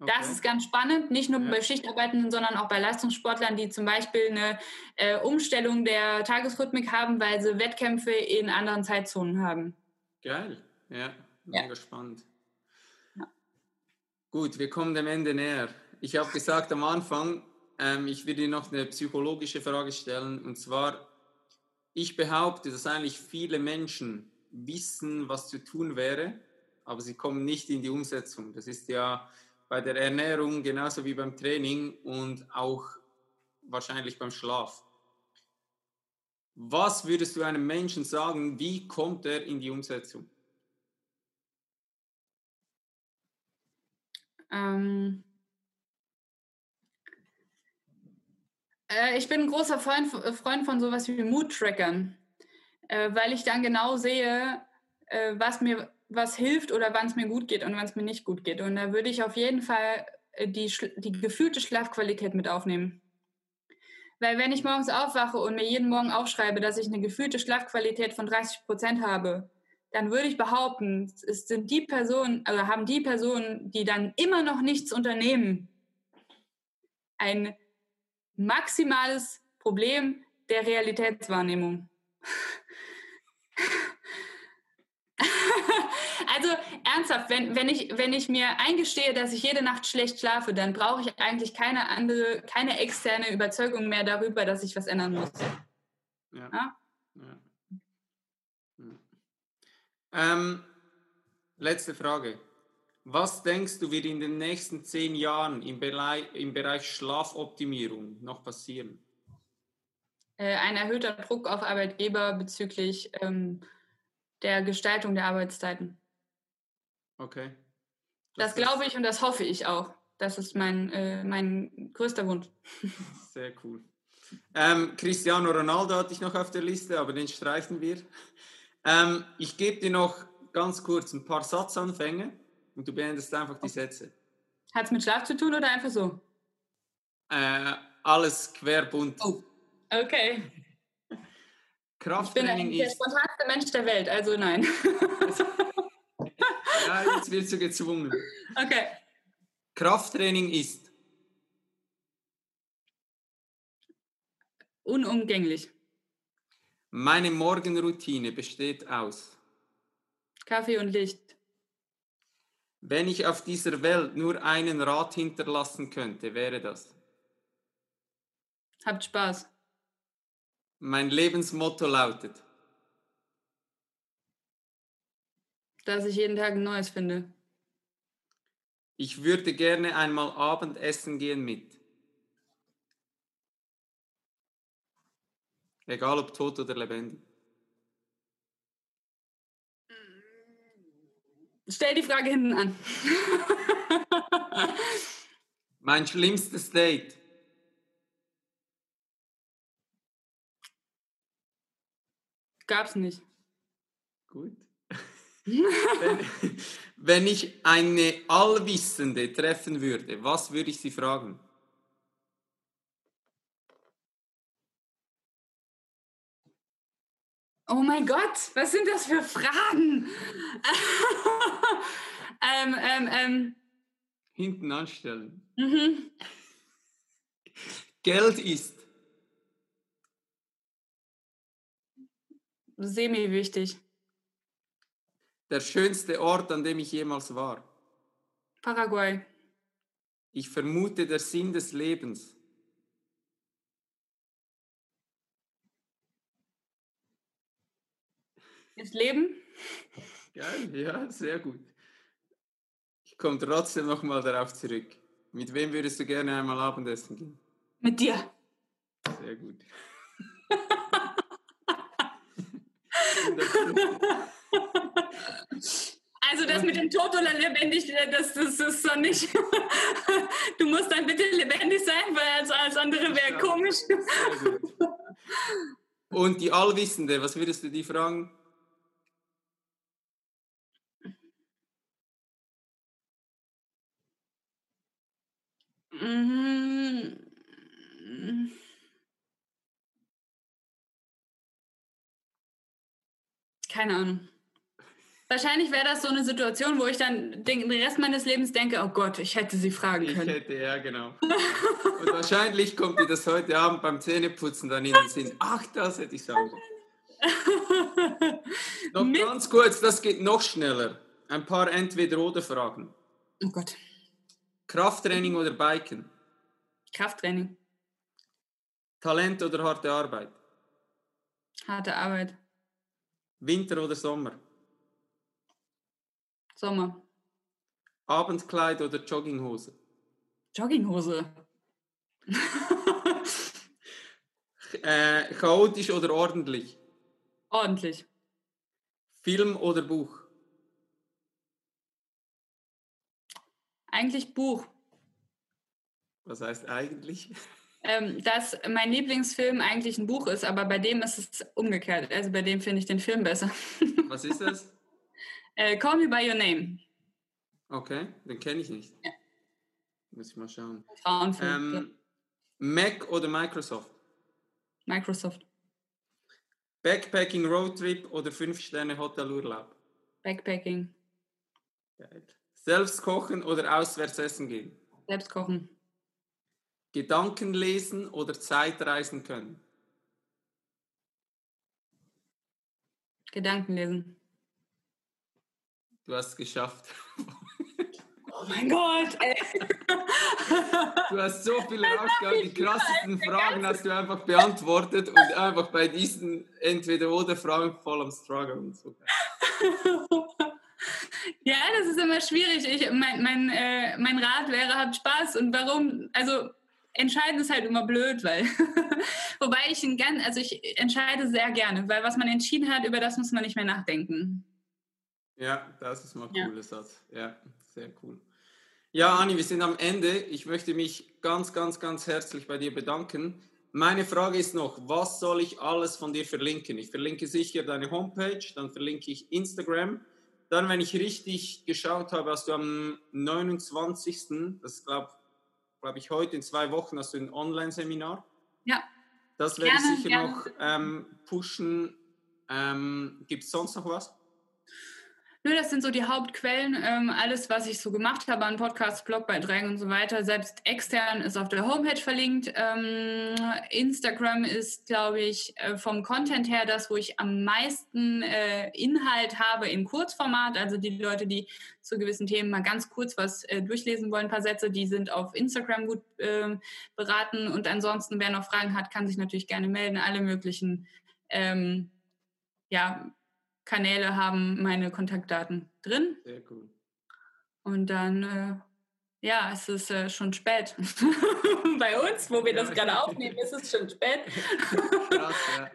Okay. Das ist ganz spannend, nicht nur ja. bei Schichtarbeitenden, sondern auch bei Leistungssportlern, die zum Beispiel eine äh, Umstellung der Tagesrhythmik haben, weil sie Wettkämpfe in anderen Zeitzonen haben. Geil, ja, mega ja. spannend. Ja. Gut, wir kommen dem Ende näher. Ich habe gesagt am Anfang, ähm, ich will dir noch eine psychologische Frage stellen, und zwar, ich behaupte, dass eigentlich viele Menschen wissen, was zu tun wäre, aber sie kommen nicht in die Umsetzung. Das ist ja bei der Ernährung genauso wie beim Training und auch wahrscheinlich beim Schlaf. Was würdest du einem Menschen sagen, wie kommt er in die Umsetzung? Ähm, äh, ich bin ein großer Freund, Freund von sowas wie Mood-Trackern, äh, weil ich dann genau sehe, äh, was mir was hilft oder wann es mir gut geht und wann es mir nicht gut geht. Und da würde ich auf jeden Fall äh, die, die gefühlte Schlafqualität mit aufnehmen. Weil wenn ich morgens aufwache und mir jeden Morgen aufschreibe, dass ich eine gefühlte Schlafqualität von 30 Prozent habe, dann würde ich behaupten, es sind die Personen, also haben die Personen, die dann immer noch nichts unternehmen, ein maximales Problem der Realitätswahrnehmung. (laughs) also ernsthaft, wenn, wenn, ich, wenn ich mir eingestehe, dass ich jede Nacht schlecht schlafe, dann brauche ich eigentlich keine andere, keine externe Überzeugung mehr darüber, dass ich was ändern muss. Ja. ja? ja. Ähm, letzte Frage. Was denkst du, wird in den nächsten zehn Jahren im Bereich, im Bereich Schlafoptimierung noch passieren? Äh, ein erhöhter Druck auf Arbeitgeber bezüglich ähm, der Gestaltung der Arbeitszeiten. Okay. Das, das glaube ich und das hoffe ich auch. Das ist mein, äh, mein größter Wunsch. (laughs) Sehr cool. Ähm, Cristiano Ronaldo hatte ich noch auf der Liste, aber den streichen wir. Ähm, ich gebe dir noch ganz kurz ein paar Satzanfänge und du beendest einfach die Sätze. Hat es mit Schlaf zu tun oder einfach so? Äh, alles querbunt. Oh, okay. Krafttraining ich bin der spontanste Mensch der Welt, also nein. (laughs) (laughs) ja, jetzt wirst du gezwungen. Okay. Krafttraining ist unumgänglich. Meine Morgenroutine besteht aus Kaffee und Licht. Wenn ich auf dieser Welt nur einen Rat hinterlassen könnte, wäre das. Habt Spaß. Mein Lebensmotto lautet. Dass ich jeden Tag ein neues finde. Ich würde gerne einmal Abendessen gehen mit. Egal ob tot oder lebendig. Stell die Frage hinten an. (laughs) mein schlimmstes Date. Gab's nicht. Gut. Wenn, (laughs) wenn ich eine Allwissende treffen würde, was würde ich sie fragen? Oh mein Gott, was sind das für Fragen? (laughs) ähm, ähm, ähm. Hinten anstellen. Mhm. Geld ist. Semi-wichtig. Der schönste Ort, an dem ich jemals war. Paraguay. Ich vermute der Sinn des Lebens. ins Leben. Geil, ja, sehr gut. Ich komme trotzdem nochmal darauf zurück. Mit wem würdest du gerne einmal Abendessen gehen? Mit dir. Sehr gut. (laughs) also das mit dem Tod oder lebendig, das, das ist so nicht. (laughs) du musst dann bitte lebendig sein, weil alles, alles andere wäre komisch. Und die Allwissende, was würdest du die fragen? Mhm. Keine Ahnung. Wahrscheinlich wäre das so eine Situation, wo ich dann den Rest meines Lebens denke, oh Gott, ich hätte sie fragen können. Ich hätte, ja, genau. Und wahrscheinlich kommt dir das heute Abend beim Zähneputzen dann in den Sinn. Ach, das hätte ich sagen können. (laughs) noch Mit ganz kurz, das geht noch schneller. Ein paar Entweder-Oder-Fragen. Oh Gott. Krafttraining oder Biken? Krafttraining. Talent oder harte Arbeit? Harte Arbeit. Winter oder Sommer? Sommer. Abendkleid oder Jogginghose? Jogginghose. (laughs) äh, chaotisch oder ordentlich? Ordentlich. Film oder Buch? Eigentlich Buch. Was heißt eigentlich? (laughs) Ähm, dass mein Lieblingsfilm eigentlich ein Buch ist, aber bei dem ist es umgekehrt. Also bei dem finde ich den Film besser. Was ist das? (laughs) äh, Call Me By Your Name. Okay, den kenne ich nicht. Ja. Muss ich mal schauen. Frauenfilm. Ähm, Mac oder Microsoft? Microsoft. Backpacking Roadtrip oder 5-Sterne-Hotelurlaub? Backpacking. Geil. Selbst kochen oder auswärts essen gehen? Selbst kochen. Gedanken lesen oder Zeitreisen können? Gedanken lesen. Du hast es geschafft. Oh mein Gott, ey. Du hast so viele rausgehauen, die krassesten Fragen hast du einfach beantwortet und einfach bei diesen Entweder-Oder-Fragen voll am Struggle und so. (laughs) Ja, das ist immer schwierig. Ich, mein, mein, äh, mein Rat wäre, habt Spaß. Und warum? Also entscheiden ist halt immer blöd, weil (laughs) wobei ich gern, also ich entscheide sehr gerne, weil was man entschieden hat, über das muss man nicht mehr nachdenken. Ja, das ist mal ein ja. cooler Satz. Ja, sehr cool. Ja, Anni, wir sind am Ende. Ich möchte mich ganz, ganz, ganz herzlich bei dir bedanken. Meine Frage ist noch, was soll ich alles von dir verlinken? Ich verlinke sicher deine Homepage, dann verlinke ich Instagram. Dann, wenn ich richtig geschaut habe, hast du am 29. Das glaube glaub ich heute in zwei Wochen, hast du ein Online-Seminar. Ja. Das werde ich sicher gerne. noch ähm, pushen. Ähm, Gibt es sonst noch was? Nö, das sind so die Hauptquellen. Ähm, alles, was ich so gemacht habe an Podcasts, Blogbeiträgen und so weiter, selbst extern ist auf der Homepage verlinkt. Ähm, Instagram ist, glaube ich, äh, vom Content her das, wo ich am meisten äh, Inhalt habe in Kurzformat. Also die Leute, die zu gewissen Themen mal ganz kurz was äh, durchlesen wollen, ein paar Sätze, die sind auf Instagram gut ähm, beraten. Und ansonsten, wer noch Fragen hat, kann sich natürlich gerne melden. Alle möglichen ähm, ja, Kanäle haben meine Kontaktdaten drin. Sehr cool. Und dann, äh, ja, es ist äh, schon spät. (laughs) Bei uns, wo wir das gerade aufnehmen, ist es schon spät. Krass, ja.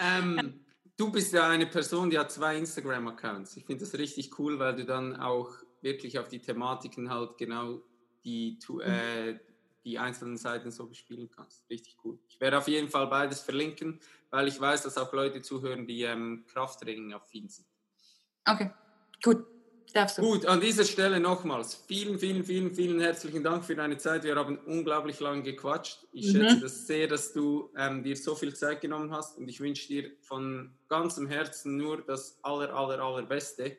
Ähm, du bist ja eine Person, die hat zwei Instagram-Accounts. Ich finde das richtig cool, weil du dann auch wirklich auf die Thematiken halt genau die, äh, die einzelnen Seiten so bespielen kannst. Richtig cool. Ich werde auf jeden Fall beides verlinken, weil ich weiß, dass auch Leute zuhören, die ähm, Krafttraining affin sind. Okay, gut. Darfst du. Gut, an dieser Stelle nochmals vielen, vielen, vielen, vielen herzlichen Dank für deine Zeit. Wir haben unglaublich lange gequatscht. Ich mhm. schätze das sehr, dass du ähm, dir so viel Zeit genommen hast und ich wünsche dir von ganzem Herzen nur das aller, aller, allerbeste.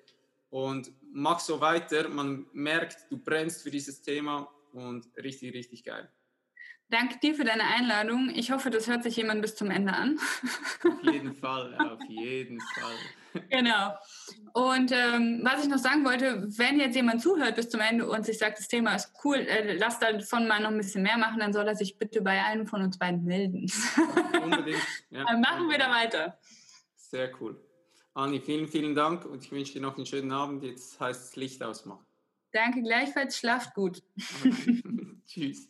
Und mach so weiter. Man merkt, du brennst für dieses Thema und richtig, richtig geil. Danke dir für deine Einladung. Ich hoffe, das hört sich jemand bis zum Ende an. Auf jeden Fall, auf jeden Fall. Genau. Und ähm, was ich noch sagen wollte, wenn jetzt jemand zuhört bis zum Ende und sich sagt, das Thema ist cool, äh, lass davon mal noch ein bisschen mehr machen, dann soll er sich bitte bei einem von uns beiden melden. Unbedingt. Ja. Dann machen wir da weiter. Sehr cool. Anni, vielen, vielen Dank und ich wünsche dir noch einen schönen Abend. Jetzt heißt es Licht ausmachen. Danke gleichfalls, schlaft gut. (laughs) (laughs) Tschüss.